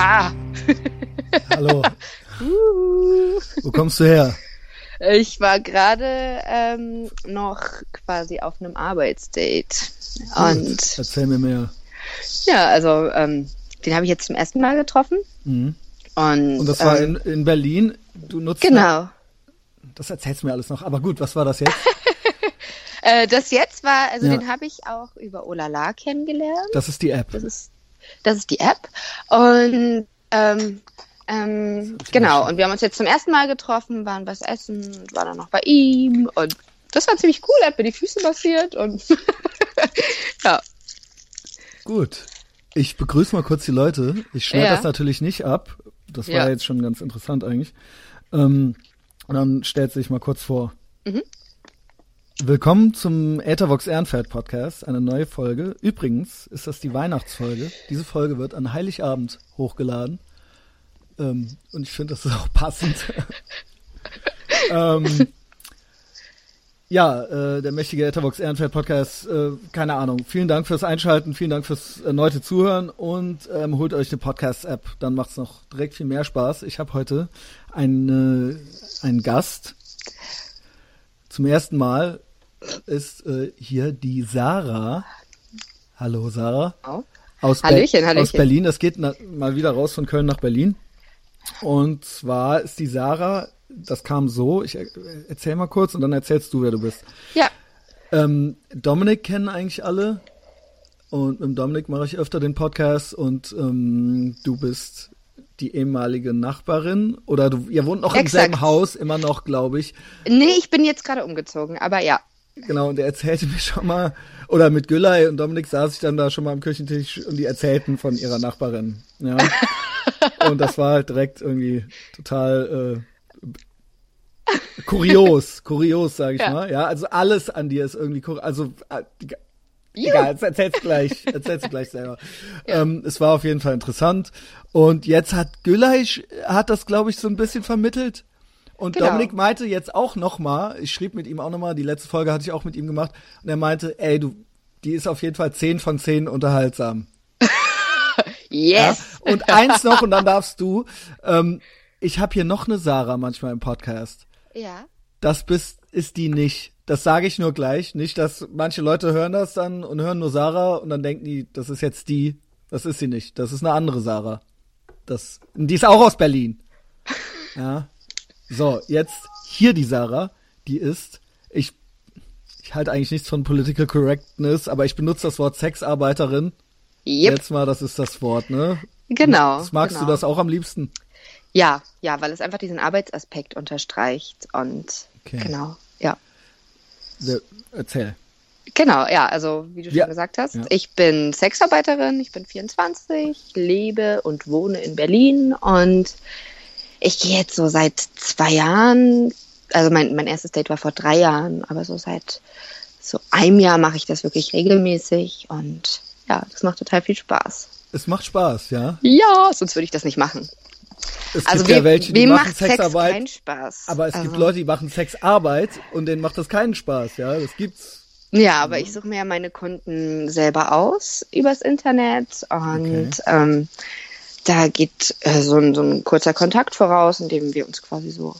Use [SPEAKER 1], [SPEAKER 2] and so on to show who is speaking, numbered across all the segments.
[SPEAKER 1] Ha!
[SPEAKER 2] Hallo. Wo kommst du her?
[SPEAKER 1] Ich war gerade ähm, noch quasi auf einem Arbeitsdate. Und
[SPEAKER 2] Erzähl mir mehr.
[SPEAKER 1] ja, also ähm, den habe ich jetzt zum ersten Mal getroffen.
[SPEAKER 2] Mhm.
[SPEAKER 1] Und,
[SPEAKER 2] Und das war
[SPEAKER 1] ähm,
[SPEAKER 2] in, in Berlin. Du nutzt
[SPEAKER 1] Genau.
[SPEAKER 2] Das erzählst du mir alles noch. Aber gut, was war das jetzt?
[SPEAKER 1] Äh, das jetzt war, also
[SPEAKER 2] Ja.
[SPEAKER 1] den habe ich auch über Olala kennengelernt.
[SPEAKER 2] Das ist die App.
[SPEAKER 1] Das ist, das ist die App. Und ähm, ähm, genau, und wir haben uns jetzt zum ersten Mal getroffen, waren was essen, und waren dann noch bei ihm und das war ziemlich cool, er hat mir die Füße massiert und ja.
[SPEAKER 2] Gut. Ich begrüße mal kurz die Leute. Ich schneide
[SPEAKER 1] Ja.
[SPEAKER 2] das natürlich nicht ab. Das war
[SPEAKER 1] Ja.
[SPEAKER 2] jetzt schon ganz interessant eigentlich. Ähm, und dann stellt sich mal kurz vor.
[SPEAKER 1] Mhm.
[SPEAKER 2] Willkommen zum Ethervox Ehrenfeld Podcast, eine neue Folge. Übrigens ist das die Weihnachtsfolge. Diese Folge wird an Heiligabend hochgeladen. Ähm, und ich finde, das ist auch passend. ähm, ja, äh, der mächtige Ethervox Ehrenfeld Podcast, äh, keine Ahnung. Vielen Dank fürs Einschalten, vielen Dank fürs erneute Zuhören und ähm, holt euch eine Podcast-App, dann macht's noch direkt viel mehr Spaß. Ich habe heute einen, äh, einen Gast. Zum ersten Mal ist äh, hier die Sarah. Hallo Sarah.
[SPEAKER 1] Oh.
[SPEAKER 2] Aus,
[SPEAKER 1] Hallöchen,
[SPEAKER 2] Ber-
[SPEAKER 1] Hallöchen.
[SPEAKER 2] aus Berlin. Das geht mal wieder raus von Köln nach Berlin. Und zwar ist die Sarah, das kam so, ich er, erzähl mal kurz und dann erzählst du, wer du bist.
[SPEAKER 1] Ja,
[SPEAKER 2] Ähm, Dominik kennen eigentlich alle. Und mit Dominik mache ich öfter den Podcast und ähm, du bist die ehemalige Nachbarin oder du, ihr wohnt noch im
[SPEAKER 1] Exakt.
[SPEAKER 2] selben Haus, immer noch, glaube ich.
[SPEAKER 1] nee, ich bin jetzt gerade umgezogen, aber ja.
[SPEAKER 2] Genau, und er erzählte mir schon mal, oder mit Gülay und Dominik saß ich dann da schon mal am Küchentisch und die erzählten von ihrer Nachbarin. Ja. und das war halt direkt irgendwie total äh, kurios, kurios, sage ich
[SPEAKER 1] Ja.
[SPEAKER 2] mal. Ja, also alles an dir ist irgendwie kurios. Also äh, Egal, jetzt erzähl's gleich, erzähl's gleich selber. Ähm, es war auf jeden Fall interessant. Und jetzt hat Gülay, hat das, glaube ich, so ein bisschen vermittelt. Und
[SPEAKER 1] Genau.
[SPEAKER 2] Dominik meinte jetzt auch nochmal, ich schrieb mit ihm auch nochmal, die letzte Folge hatte ich auch mit ihm gemacht, und er meinte, ey, du, die ist auf jeden Fall 10 von 10 unterhaltsam. Ja?
[SPEAKER 1] Yes.
[SPEAKER 2] Und eins noch, und dann darfst du, ähm, ich habe hier noch eine Sarah manchmal im Podcast.
[SPEAKER 1] Ja.
[SPEAKER 2] Das bist, ist die nicht. Das sage ich nur gleich. Nicht, dass manche Leute hören das dann und hören nur Sarah und dann denken die, das ist jetzt die. Das ist sie nicht. Das ist eine andere Sarah. Das, die ist auch aus Berlin. Ja. So, jetzt hier die Sarah. Die ist, ich, ich halte eigentlich nichts von Political Correctness, aber ich benutze das Wort Sexarbeiterin.
[SPEAKER 1] Yep.
[SPEAKER 2] Jetzt mal, das ist das Wort, ne?
[SPEAKER 1] Genau.
[SPEAKER 2] Das magst
[SPEAKER 1] genau.
[SPEAKER 2] du das auch am liebsten?
[SPEAKER 1] Ja, ja, weil es einfach diesen Arbeitsaspekt unterstreicht und
[SPEAKER 2] Okay.
[SPEAKER 1] genau, ja.
[SPEAKER 2] Se- Erzähl.
[SPEAKER 1] Genau, ja, also wie du
[SPEAKER 2] Ja.
[SPEAKER 1] schon gesagt hast,
[SPEAKER 2] Ja.
[SPEAKER 1] ich bin Sexarbeiterin, ich bin 24, lebe und wohne in Berlin und ich gehe jetzt so seit zwei Jahren, also mein, mein erstes Date war vor drei Jahren, aber so seit so einem Jahr mache ich das wirklich regelmäßig und ja, das macht total viel Spaß.
[SPEAKER 2] Es macht Spaß, ja?
[SPEAKER 1] Ja, sonst würde ich das nicht machen.
[SPEAKER 2] Es
[SPEAKER 1] Also
[SPEAKER 2] gibt ja
[SPEAKER 1] wem,
[SPEAKER 2] welche, die machen
[SPEAKER 1] macht Sex
[SPEAKER 2] Sexarbeit,
[SPEAKER 1] keinen Spaß?
[SPEAKER 2] aber es
[SPEAKER 1] also,
[SPEAKER 2] gibt Leute, die machen Sexarbeit und denen macht das keinen Spaß, ja? Das gibt's.
[SPEAKER 1] Ja, aber ich suche mir ja meine Kunden selber aus übers Internet und
[SPEAKER 2] Okay.
[SPEAKER 1] ähm, da geht äh, so, ein, so ein kurzer Kontakt voraus, in dem wir uns quasi so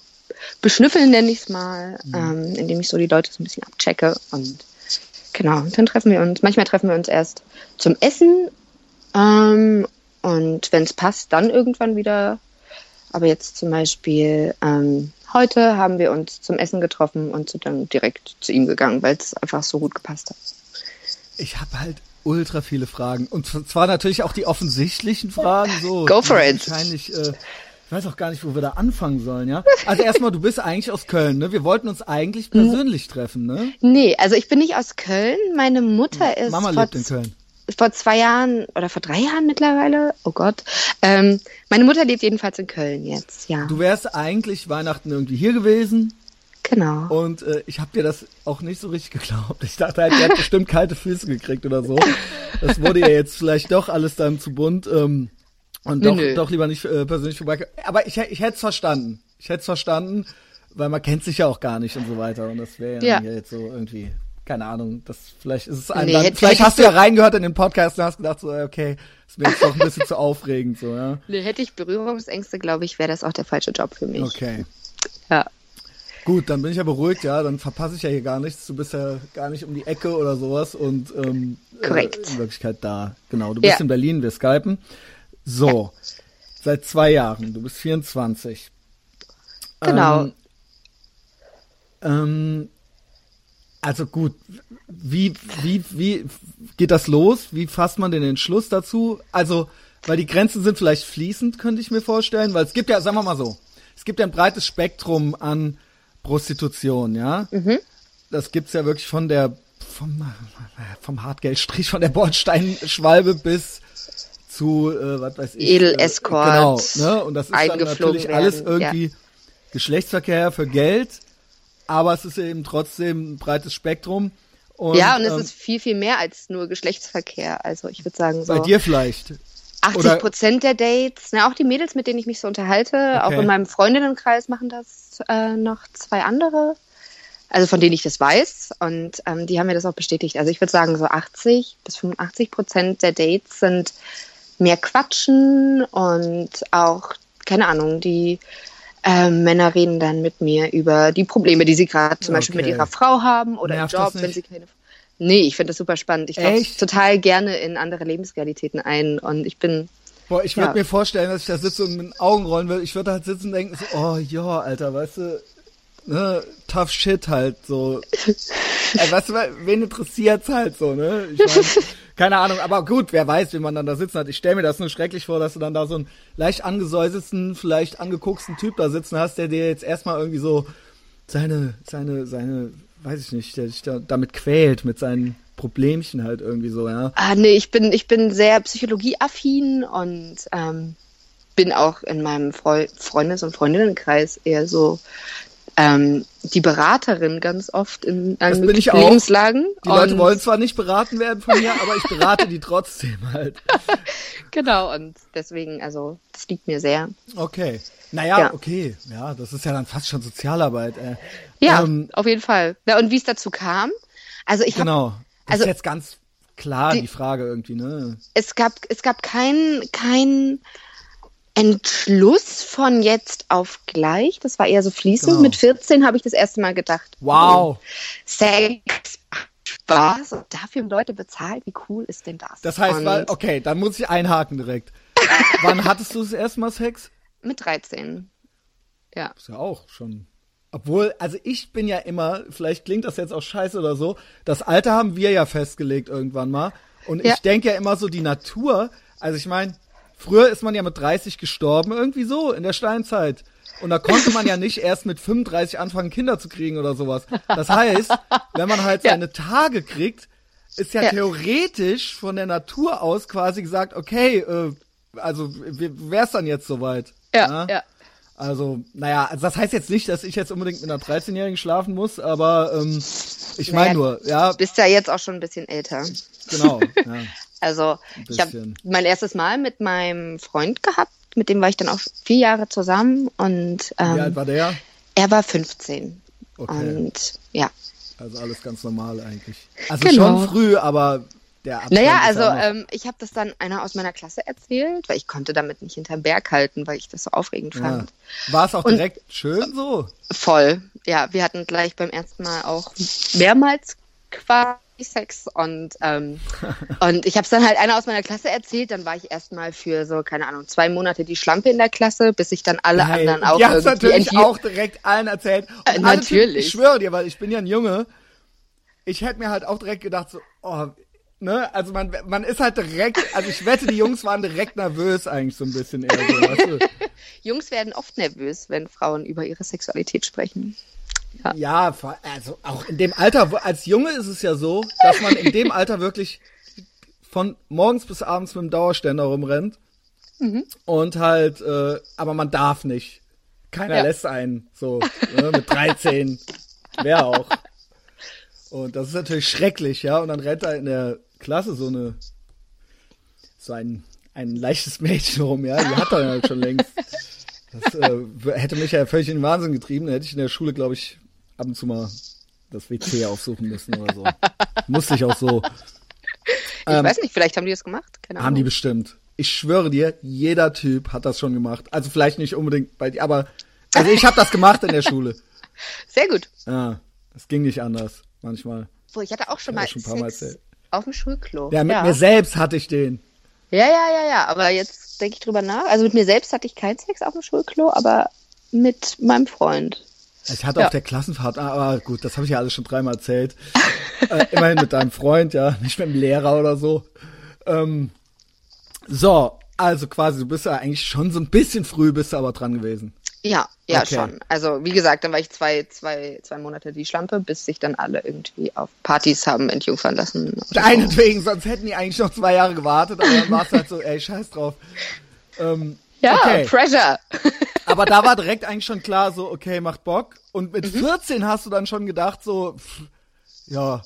[SPEAKER 1] beschnüffeln, nenne ich es mal,
[SPEAKER 2] Mhm.
[SPEAKER 1] ähm, indem ich so die Leute so ein bisschen abchecke und genau, dann treffen wir uns. Manchmal treffen wir uns erst zum Essen ähm, und wenn es passt, dann irgendwann wieder. Aber jetzt zum Beispiel ähm, heute haben wir uns zum Essen getroffen und sind dann direkt zu ihm gegangen, weil es einfach so gut gepasst hat.
[SPEAKER 2] Ich habe halt ultra viele Fragen. Und zwar natürlich auch die offensichtlichen Fragen. So,
[SPEAKER 1] Go for it.
[SPEAKER 2] Wahrscheinlich, äh, ich weiß auch gar nicht, wo wir da anfangen sollen, ja? Also erstmal, du bist eigentlich aus Köln, ne? Wir wollten uns eigentlich
[SPEAKER 1] Mhm.
[SPEAKER 2] persönlich treffen, ne?
[SPEAKER 1] Nee, also ich bin nicht aus Köln. Meine Mutter ist
[SPEAKER 2] Mama lebt in Köln.
[SPEAKER 1] vor zwei Jahren oder vor drei Jahren mittlerweile. Oh Gott. Ähm, meine Mutter lebt jedenfalls in Köln jetzt, ja.
[SPEAKER 2] Du wärst eigentlich Weihnachten irgendwie hier gewesen
[SPEAKER 1] genau.
[SPEAKER 2] und äh, ich habe dir das auch nicht so richtig geglaubt. Ich dachte halt, ihr habt bestimmt kalte Füße gekriegt oder so. Das wurde ja jetzt vielleicht doch alles dann zu bunt. Ähm, und
[SPEAKER 1] Nö,
[SPEAKER 2] doch,
[SPEAKER 1] nö.
[SPEAKER 2] doch lieber nicht äh, persönlich vorbei. Aber ich, ich hätte es verstanden. Ich hätte es verstanden, weil man kennt sich ja auch gar nicht und so weiter. Und das wäre ja,
[SPEAKER 1] Ja.
[SPEAKER 2] jetzt so irgendwie keine Ahnung, das vielleicht ist es ein, nee, dann, vielleicht hast du ja reingehört in den Podcast und hast gedacht so, okay, ist mir jetzt doch ein bisschen zu aufregend, so, ja.
[SPEAKER 1] Nee, hätte ich Berührungsängste, glaube ich, wäre das auch der falsche Job für mich.
[SPEAKER 2] Okay.
[SPEAKER 1] Ja.
[SPEAKER 2] Gut, dann bin ich ja beruhigt, ja, dann verpasse ich ja hier gar nichts. Du bist ja gar nicht um die Ecke oder sowas und ähm,
[SPEAKER 1] Korrekt.
[SPEAKER 2] Äh, in Wirklichkeit da. Genau, du bist ja. in Berlin, wir skypen. So, ja. seit zwei Jahren, du bist 24.
[SPEAKER 1] Genau.
[SPEAKER 2] Ähm, ähm, also gut, wie, wie, wie geht das los? Wie fasst man den Entschluss dazu? Also, weil die Grenzen sind vielleicht fließend, könnte ich mir vorstellen, weil es gibt ja, sagen wir mal so, es gibt ja ein breites Spektrum an Prostitution, ja. Mhm. Das gibt's ja wirklich von der vom, vom Hartgeldstrich, von der Bordsteinschwalbe bis zu, äh, was weiß ich.
[SPEAKER 1] Edel-Escort.
[SPEAKER 2] Äh, genau, ne? Und das ist dann natürlich werden. alles irgendwie ja. Geschlechtsverkehr für Geld, aber es ist eben trotzdem ein breites Spektrum.
[SPEAKER 1] Und, ja, und es ähm, ist viel, viel mehr als nur Geschlechtsverkehr. Also ich würde sagen so.
[SPEAKER 2] Bei dir vielleicht.
[SPEAKER 1] 80 Prozent der Dates, ne, auch die Mädels, mit denen ich mich so unterhalte, okay. auch in meinem Freundinnenkreis machen das äh, noch zwei andere, also von denen ich das weiß und ähm, die haben mir das auch bestätigt. Also ich würde sagen, so 80 bis 85 Prozent der Dates sind mehr Quatschen und auch, keine Ahnung, die äh, Männer reden dann mit mir über die Probleme, die sie gerade zum okay. Beispiel mit ihrer Frau haben oder Nervt im Job, wenn sie keine Nee, ich finde das super spannend. Ich tauche total gerne in andere Lebensrealitäten ein und ich bin.
[SPEAKER 2] Boah, ich würde ja. mir vorstellen, dass ich da sitze und mit den Augen rollen will. Ich würde halt sitzen und denken, so, oh ja, Alter, weißt du, ne, tough shit halt so. Ey, weißt du, wen interessiert's halt so, ne? Ich mein, keine Ahnung, aber gut, wer weiß, wie man dann da sitzen hat. Ich stelle mir das nur schrecklich vor, dass du dann da so einen leicht angesäuselten, vielleicht angegucksten Typ da sitzen hast, der dir jetzt erstmal irgendwie so seine, seine, seine weiß ich nicht, der sich da, damit quält, mit seinen Problemchen halt irgendwie so, ja.
[SPEAKER 1] Ah, nee, ich bin, ich bin sehr psychologieaffin und ähm, bin auch in meinem Freu Freundes- und Freundinnenkreis eher so ähm, die Beraterin ganz oft in
[SPEAKER 2] allen Lebenslagen. Die Leute wollen zwar nicht beraten werden von mir, aber ich berate die trotzdem halt.
[SPEAKER 1] genau, und deswegen, also, das liegt mir sehr.
[SPEAKER 2] Okay. Naja, ja. okay. Ja, das ist ja dann fast schon Sozialarbeit. Äh.
[SPEAKER 1] Ja, ähm, auf jeden Fall. Ja, und wie es dazu kam? Also ich
[SPEAKER 2] Genau.
[SPEAKER 1] Das also,
[SPEAKER 2] ist jetzt ganz klar die, die Frage irgendwie, ne?
[SPEAKER 1] Es gab, es gab kein, kein Entschluss von jetzt auf gleich. Das war eher so fließend. Genau. Mit 14 habe ich das erste Mal gedacht.
[SPEAKER 2] Wow.
[SPEAKER 1] Sex Spaß und dafür Leute bezahlt. Wie cool ist denn das?
[SPEAKER 2] Das heißt, weil, okay, dann muss ich einhaken direkt. Wann hattest du das erste Mal Sex?
[SPEAKER 1] Mit 13. Ja.
[SPEAKER 2] Ist ja auch schon. Obwohl, also ich bin ja immer, vielleicht klingt das jetzt auch scheiße oder so, das Alter haben wir ja festgelegt irgendwann mal. Und ja. ich denke ja immer so, die Natur, also ich meine, früher ist man ja mit 30 gestorben, irgendwie so, in der Steinzeit. Und da konnte man ja nicht erst mit 35 anfangen, Kinder zu kriegen oder sowas. Das heißt, wenn man halt seine ja. Tage kriegt, ist ja, ja, theoretisch von der Natur aus quasi gesagt, okay, äh, also wär's dann jetzt soweit.
[SPEAKER 1] Ja, ja. ja.
[SPEAKER 2] Also, naja, also das heißt jetzt nicht, dass ich jetzt unbedingt mit einer 13-Jährigen schlafen muss, aber ähm, ich meine naja, nur, ja.
[SPEAKER 1] Du bist ja jetzt auch schon ein bisschen älter.
[SPEAKER 2] Genau. Ja.
[SPEAKER 1] also, ich habe mein erstes Mal mit meinem Freund gehabt, mit dem war ich dann auch vier Jahre zusammen und
[SPEAKER 2] ähm, Wie alt war der?
[SPEAKER 1] Er war 15.
[SPEAKER 2] Okay.
[SPEAKER 1] Und ja.
[SPEAKER 2] Also alles ganz normal eigentlich. Also genau. schon früh, aber der
[SPEAKER 1] Abstand Naja, also ähm, ich habe das dann einer aus meiner Klasse erzählt, weil ich konnte damit nicht hinterm Berg halten, weil ich das so aufregend ja. fand.
[SPEAKER 2] War es auch Und direkt schön so?
[SPEAKER 1] Voll. Ja, wir hatten gleich beim ersten Mal auch mehrmals quasi Sex und ähm, und ich habe es dann halt einer aus meiner Klasse erzählt. Dann war ich erstmal für so keine Ahnung zwei Monate die Schlampe in der Klasse, bis ich dann alle Nein. anderen auch
[SPEAKER 2] ja, irgendwie natürlich auch direkt allen erzählt.
[SPEAKER 1] Äh, natürlich.
[SPEAKER 2] ich schwöre dir, weil ich bin ja ein Junge. Ich hätte mir halt auch direkt gedacht so, oh, ne, also man, man ist halt direkt, also ich wette, die Jungs waren direkt nervös eigentlich so ein bisschen eher so, weißt du?
[SPEAKER 1] Jungs werden oft nervös, wenn Frauen über ihre Sexualität sprechen.
[SPEAKER 2] Ja. ja, also auch in dem Alter, als Junge ist es ja so, dass man in dem Alter wirklich von morgens bis abends mit dem Dauerständer rumrennt. Mhm. Und halt, äh, aber man darf nicht. Keiner ja. lässt einen, so, ne, mit 13. Wer auch. Und das ist natürlich schrecklich, ja. Und dann rennt da in der Klasse so eine, so ein, ein leichtes Mädchen rum, ja, die hat er halt schon längst. Das äh, hätte mich ja völlig in den Wahnsinn getrieben. Da hätte ich in der Schule, glaube ich, ab und zu mal das WC aufsuchen müssen oder so. Musste ich auch so.
[SPEAKER 1] Ich ähm, weiß nicht, vielleicht haben die das gemacht.
[SPEAKER 2] Keine haben die bestimmt. Ich schwöre dir, jeder Typ hat das schon gemacht. Also vielleicht nicht unbedingt bei dir, aber also ich habe das gemacht in der Schule.
[SPEAKER 1] Sehr gut.
[SPEAKER 2] Ja, das ging nicht anders manchmal.
[SPEAKER 1] Wo ich hatte auch schon mal, schon Sex mal auf dem Schulklo.
[SPEAKER 2] Ja, mit ja. mir selbst hatte ich den.
[SPEAKER 1] Ja, ja, ja, ja. Aber jetzt denke ich drüber nach. Also mit mir selbst hatte ich keinen Sex auf dem Schulklo, aber mit meinem Freund.
[SPEAKER 2] Ich hatte ja. auf der Klassenfahrt, ah, aber gut, das habe ich ja alles schon dreimal erzählt. äh, immerhin mit deinem Freund, ja, nicht mit dem Lehrer oder so. Ähm, so, also quasi, du bist ja eigentlich schon so ein bisschen früh, bist du aber dran gewesen.
[SPEAKER 1] Ja, ja okay. schon. Also wie gesagt, dann war ich zwei, zwei, zwei Monate die Schlampe, bis sich dann alle irgendwie auf Partys haben entjungfern lassen.
[SPEAKER 2] Deinetwegen, sonst hätten die eigentlich noch zwei Jahre gewartet, aber dann war es halt so, ey, scheiß drauf. Ähm,
[SPEAKER 1] ja, okay. Pressure.
[SPEAKER 2] aber da war direkt eigentlich schon klar, so, okay, macht Bock. Und mit mhm. 14 hast du dann schon gedacht, so, pff, ja,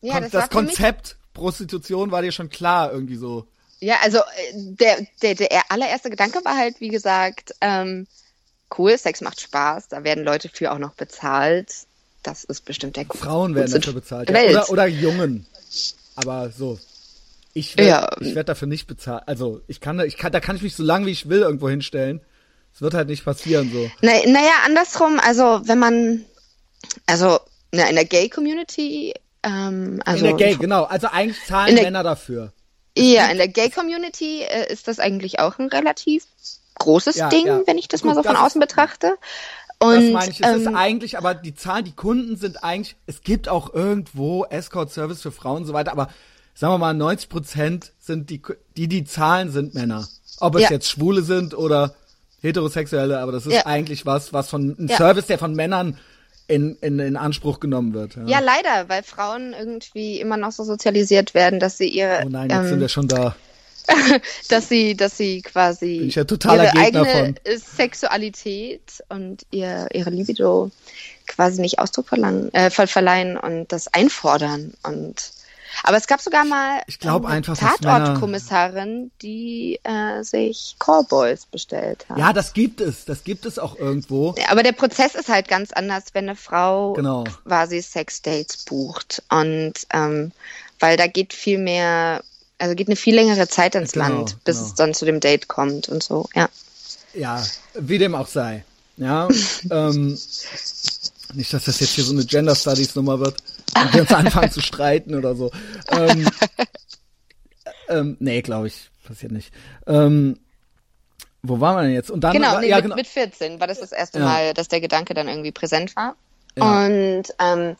[SPEAKER 2] ja Kon das, das Konzept Prostitution war dir schon klar irgendwie so.
[SPEAKER 1] Ja, also äh, der, der, der allererste Gedanke war halt, wie gesagt, ähm, cool, Sex macht Spaß, da werden Leute für auch noch bezahlt. Das ist bestimmt der
[SPEAKER 2] Frauen werden dafür bezahlt. Ja. Oder, oder Jungen. Aber so. Ich werde ja. ich werd dafür nicht bezahlt. Also ich kann, ich kann, da kann ich mich so lange wie ich will irgendwo hinstellen. Es wird halt nicht passieren so.
[SPEAKER 1] Na, naja, andersrum, also wenn man, also na, in der Gay-Community, ähm, also.
[SPEAKER 2] In der Gay, genau. Also eigentlich zahlen Männer dafür.
[SPEAKER 1] Ja, in der Gay-Community äh, ist das eigentlich auch ein relativ großes ja, Ding, ja. wenn ich das Gut, mal so von außen betrachte. Und, das
[SPEAKER 2] meine ich, es ähm, ist eigentlich, aber die Zahlen, die Kunden sind eigentlich, es gibt auch irgendwo Escort-Service für Frauen und so weiter, aber sagen wir mal, 90 Prozent sind die, die, die zahlen, sind Männer. Ob es ja. jetzt Schwule sind oder Heterosexuelle, aber das ist eigentlich was, was von, ein Service, der von Männern in, in, in Anspruch genommen wird.
[SPEAKER 1] Ja. ja. leider, weil Frauen irgendwie immer noch so sozialisiert werden, dass sie ihre.
[SPEAKER 2] Oh nein, jetzt ähm, sind wir schon da.
[SPEAKER 1] dass sie, dass sie quasi
[SPEAKER 2] Bin ich ja
[SPEAKER 1] ihre
[SPEAKER 2] Gegner
[SPEAKER 1] eigene
[SPEAKER 2] von.
[SPEAKER 1] Sexualität und ihr, ihre Libido quasi nicht Ausdruck verlangen, äh, verleihen und das einfordern und aber es gab sogar mal
[SPEAKER 2] ich glaub, eine
[SPEAKER 1] einfach, Tatortkommissarin, die äh, sich Callboys bestellt hat.
[SPEAKER 2] Ja, das gibt es. Das gibt es auch irgendwo.
[SPEAKER 1] Aber der Prozess ist halt ganz anders, wenn eine Frau genau. quasi Sexdates bucht. Und ähm, weil da geht viel mehr, also geht eine viel längere Zeit ins genau, Land, bis genau. es dann zu dem Date kommt und so, ja.
[SPEAKER 2] Ja, wie dem auch sei. Ja, ähm, nicht, dass das jetzt hier so eine Gender Studies Nummer wird und wir uns anfangen zu streiten oder so. Ähm, ähm, nee, glaube ich, passiert nicht. Ähm, wo waren wir denn jetzt? Und dann
[SPEAKER 1] genau, nee, ja, mit, genau. mit 14 war das das erste ja. Mal, dass der Gedanke dann irgendwie präsent war. Ja. Und ähm,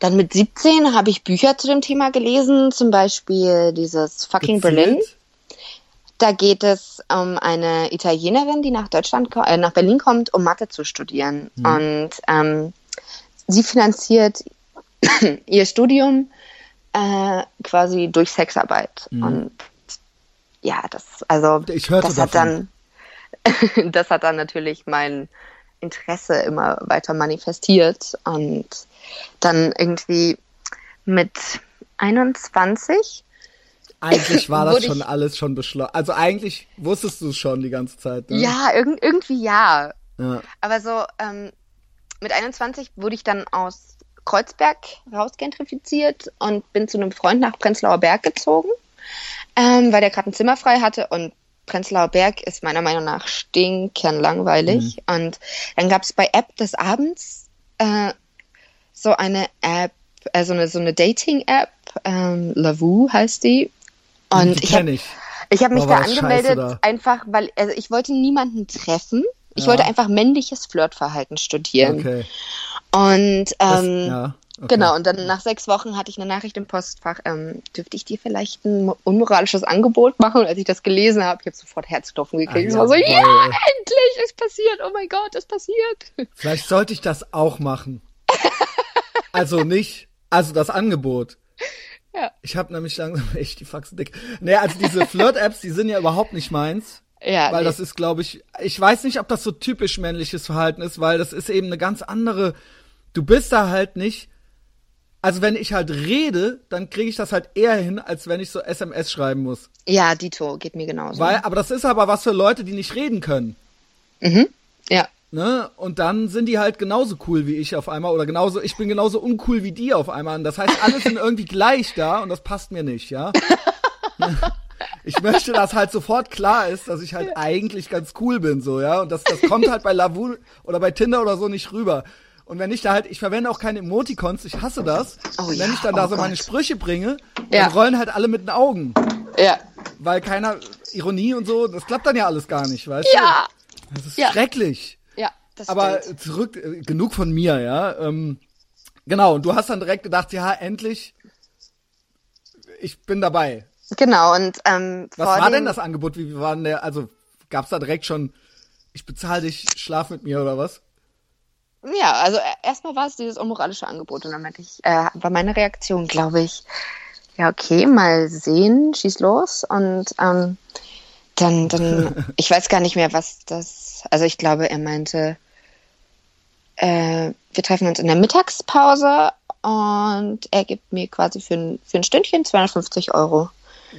[SPEAKER 1] dann mit 17 habe ich Bücher zu dem Thema gelesen, zum Beispiel dieses Fucking Gezielt? Berlin. Da geht es um eine Italienerin, die nach Deutschland, äh, nach Berlin kommt, um Mathe zu studieren. Mhm. Und ähm, sie finanziert ihr Studium äh, quasi durch Sexarbeit. Mhm. Und ja, das, also
[SPEAKER 2] ich hörte
[SPEAKER 1] das hat dann, das hat dann natürlich mein Interesse immer weiter manifestiert und dann irgendwie mit 21
[SPEAKER 2] eigentlich war das schon alles schon beschlossen. Also eigentlich wusstest du es schon die ganze Zeit. Ne?
[SPEAKER 1] Ja, irg irgendwie ja. ja. Aber so ähm, mit 21 wurde ich dann aus Kreuzberg rausgentrifiziert und bin zu einem Freund nach Prenzlauer Berg gezogen, ähm, weil der gerade ein Zimmer frei hatte und Prenzlauer Berg ist meiner Meinung nach stinkernlangweilig. Mhm. Und dann gab es bei App des Abends äh, so eine App, also eine, so eine Dating-App, ähm, Lavu heißt die. Und die ich habe ich. Ich hab mich da angemeldet, da. einfach weil, also ich wollte niemanden treffen. Ich ja. wollte einfach männliches Flirtverhalten studieren. Okay. Und ähm, das, ja, okay. genau, und dann nach sechs Wochen hatte ich eine Nachricht im Postfach, ähm, dürfte ich dir vielleicht ein unmoralisches Angebot machen? Und als ich das gelesen habe, ich habe sofort Herzklopfen gekriegt. Ah, es war so, ja, endlich, ist passiert, oh mein Gott, ist passiert.
[SPEAKER 2] Vielleicht sollte ich das auch machen. also nicht, also das Angebot. Ja. Ich habe nämlich langsam echt die Faxen dick. Nee, also diese Flirt-Apps, die sind ja überhaupt nicht meins. Ja. Weil nee. das ist, glaube ich, ich weiß nicht, ob das so typisch männliches Verhalten ist, weil das ist eben eine ganz andere. Du bist da halt nicht. Also wenn ich halt rede, dann kriege ich das halt eher hin, als wenn ich so SMS schreiben muss.
[SPEAKER 1] Ja, Dito, geht mir genauso.
[SPEAKER 2] Weil, aber das ist aber was für Leute, die nicht reden können.
[SPEAKER 1] Mhm. Ja.
[SPEAKER 2] Ne? Und dann sind die halt genauso cool wie ich auf einmal oder genauso, ich bin genauso uncool wie die auf einmal. Und das heißt, alle sind irgendwie gleich da und das passt mir nicht, ja. ich möchte, dass halt sofort klar ist, dass ich halt eigentlich ganz cool bin, so, ja. Und das, das kommt halt bei Lavu oder bei Tinder oder so nicht rüber. Und wenn ich da halt, ich verwende auch keine Emoticons, ich hasse das.
[SPEAKER 1] Oh
[SPEAKER 2] und wenn
[SPEAKER 1] ja,
[SPEAKER 2] ich dann da
[SPEAKER 1] oh
[SPEAKER 2] so meine
[SPEAKER 1] Gott.
[SPEAKER 2] Sprüche bringe,
[SPEAKER 1] Ja.
[SPEAKER 2] dann rollen halt alle mit den Augen.
[SPEAKER 1] Ja.
[SPEAKER 2] Weil keiner, Ironie und so, das klappt dann ja alles gar nicht, weißt
[SPEAKER 1] Ja.
[SPEAKER 2] du? Das ist
[SPEAKER 1] Ja.
[SPEAKER 2] schrecklich.
[SPEAKER 1] Ja, das
[SPEAKER 2] Aber
[SPEAKER 1] stimmt.
[SPEAKER 2] zurück, äh, genug von mir, ja. Ähm, genau, und du hast dann direkt gedacht, ja, endlich, ich bin dabei.
[SPEAKER 1] Genau, und ähm,
[SPEAKER 2] Was war denn das Angebot? Wie war denn der, also gab's da direkt schon, ich bezahle dich, schlaf mit mir oder was?
[SPEAKER 1] Ja, also äh, erstmal war es dieses unmoralische Angebot und dann meinte ich, äh, war meine Reaktion, glaube ich, ja, okay, mal sehen, schieß los. Und ähm, dann, dann, ich weiß gar nicht mehr, was das, also ich glaube, er meinte, äh, wir treffen uns in der Mittagspause und er gibt mir quasi für ein, für ein Stündchen 250 Euro.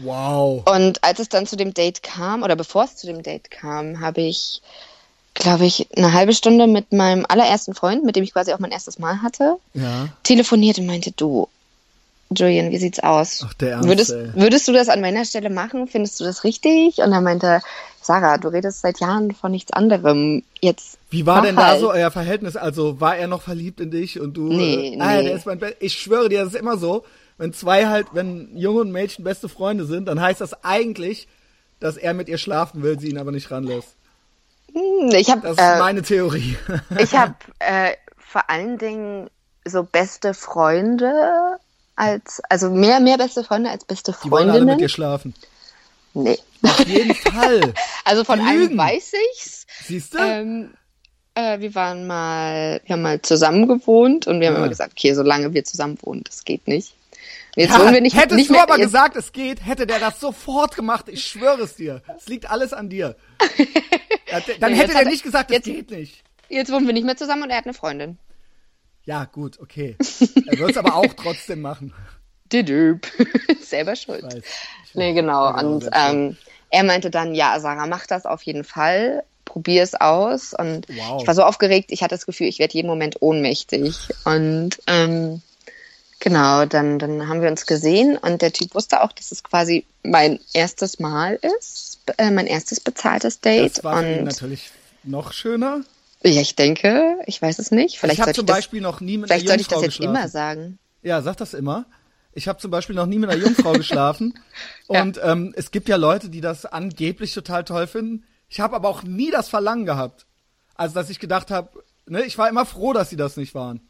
[SPEAKER 2] Wow.
[SPEAKER 1] Und als es dann zu dem Date kam, oder bevor es zu dem Date kam, habe ich, glaube ich, eine halbe Stunde mit meinem allerersten Freund, mit dem ich quasi auch mein erstes Mal hatte,
[SPEAKER 2] Ja.
[SPEAKER 1] telefoniert und meinte, du, Julian, wie sieht's aus?
[SPEAKER 2] Ach, der Ernst,
[SPEAKER 1] würdest,
[SPEAKER 2] ey.
[SPEAKER 1] würdest du das an meiner Stelle machen? Findest du das richtig? Und er meinte, Sarah, du redest seit Jahren von nichts anderem. Jetzt.
[SPEAKER 2] Wie war denn da
[SPEAKER 1] halt.
[SPEAKER 2] so euer Verhältnis? Also war er noch verliebt in dich und du?
[SPEAKER 1] Nee,
[SPEAKER 2] äh, Ah,
[SPEAKER 1] nee.
[SPEAKER 2] der ist mein Be ich schwöre dir, das ist immer so. Wenn zwei halt, wenn Junge und Mädchen beste Freunde sind, dann heißt das eigentlich, dass er mit ihr schlafen will, sie ihn aber nicht ranlässt.
[SPEAKER 1] Hm, Ich habe
[SPEAKER 2] Das ist
[SPEAKER 1] äh,
[SPEAKER 2] meine Theorie.
[SPEAKER 1] ich hab, äh, vor allen Dingen so beste Freunde als, also mehr, mehr beste Freunde als beste
[SPEAKER 2] Die wollen alle mit
[SPEAKER 1] Freundinnen.
[SPEAKER 2] dir schlafen.
[SPEAKER 1] Nee.
[SPEAKER 2] Auf jeden Fall.
[SPEAKER 1] Also von
[SPEAKER 2] Die
[SPEAKER 1] einem
[SPEAKER 2] lügen.
[SPEAKER 1] weiß ich's.
[SPEAKER 2] Siehst du?
[SPEAKER 1] Ähm, äh, wir waren mal, wir haben mal zusammen gewohnt und wir haben
[SPEAKER 2] Ja.
[SPEAKER 1] immer gesagt, okay, solange wir zusammen wohnen, das geht nicht. Jetzt
[SPEAKER 2] Ja,
[SPEAKER 1] wohnen wir nicht,
[SPEAKER 2] hättest
[SPEAKER 1] nicht
[SPEAKER 2] du
[SPEAKER 1] mehr,
[SPEAKER 2] aber
[SPEAKER 1] jetzt,
[SPEAKER 2] gesagt, es geht, hätte der das sofort gemacht. Ich schwöre es dir. Es liegt alles an dir. Dann
[SPEAKER 1] Nee,
[SPEAKER 2] hätte der
[SPEAKER 1] er-
[SPEAKER 2] nicht gesagt, es
[SPEAKER 1] jetzt-
[SPEAKER 2] geht nicht.
[SPEAKER 1] jetzt wohnen wir nicht mehr zusammen und er hat eine Freundin.
[SPEAKER 2] Ja, gut, okay. Er wird es aber auch trotzdem machen.
[SPEAKER 1] Didüb. Selber schuld.
[SPEAKER 2] Ich weiß. Ich
[SPEAKER 1] Nee, genau.
[SPEAKER 2] Genau,
[SPEAKER 1] und ähm, er meinte dann, ja, Sarah, mach das auf jeden Fall. Probier es aus. Und
[SPEAKER 2] Wow.
[SPEAKER 1] ich war so aufgeregt, ich hatte das Gefühl, ich werde jeden Moment ohnmächtig. Und ähm, genau, dann, dann haben wir uns gesehen und der Typ wusste auch, dass es quasi mein erstes Mal ist, äh, mein erstes bezahltes Date.
[SPEAKER 2] Das war
[SPEAKER 1] und
[SPEAKER 2] natürlich noch schöner.
[SPEAKER 1] ja, ich denke, ich weiß es nicht. Vielleicht
[SPEAKER 2] ich habe
[SPEAKER 1] sollte
[SPEAKER 2] zum
[SPEAKER 1] ich das,
[SPEAKER 2] Beispiel noch nie mit einer
[SPEAKER 1] vielleicht sollte ich das
[SPEAKER 2] Jungfrau
[SPEAKER 1] jetzt immer sagen.
[SPEAKER 2] Ja, sag das immer. Ich habe zum Beispiel noch nie mit einer Jungfrau geschlafen.
[SPEAKER 1] Ja.
[SPEAKER 2] Und ähm, es gibt ja Leute, die das angeblich total toll finden. Ich habe aber auch nie das Verlangen gehabt. Also, dass ich gedacht habe, ne, ich war immer froh, dass sie das nicht waren.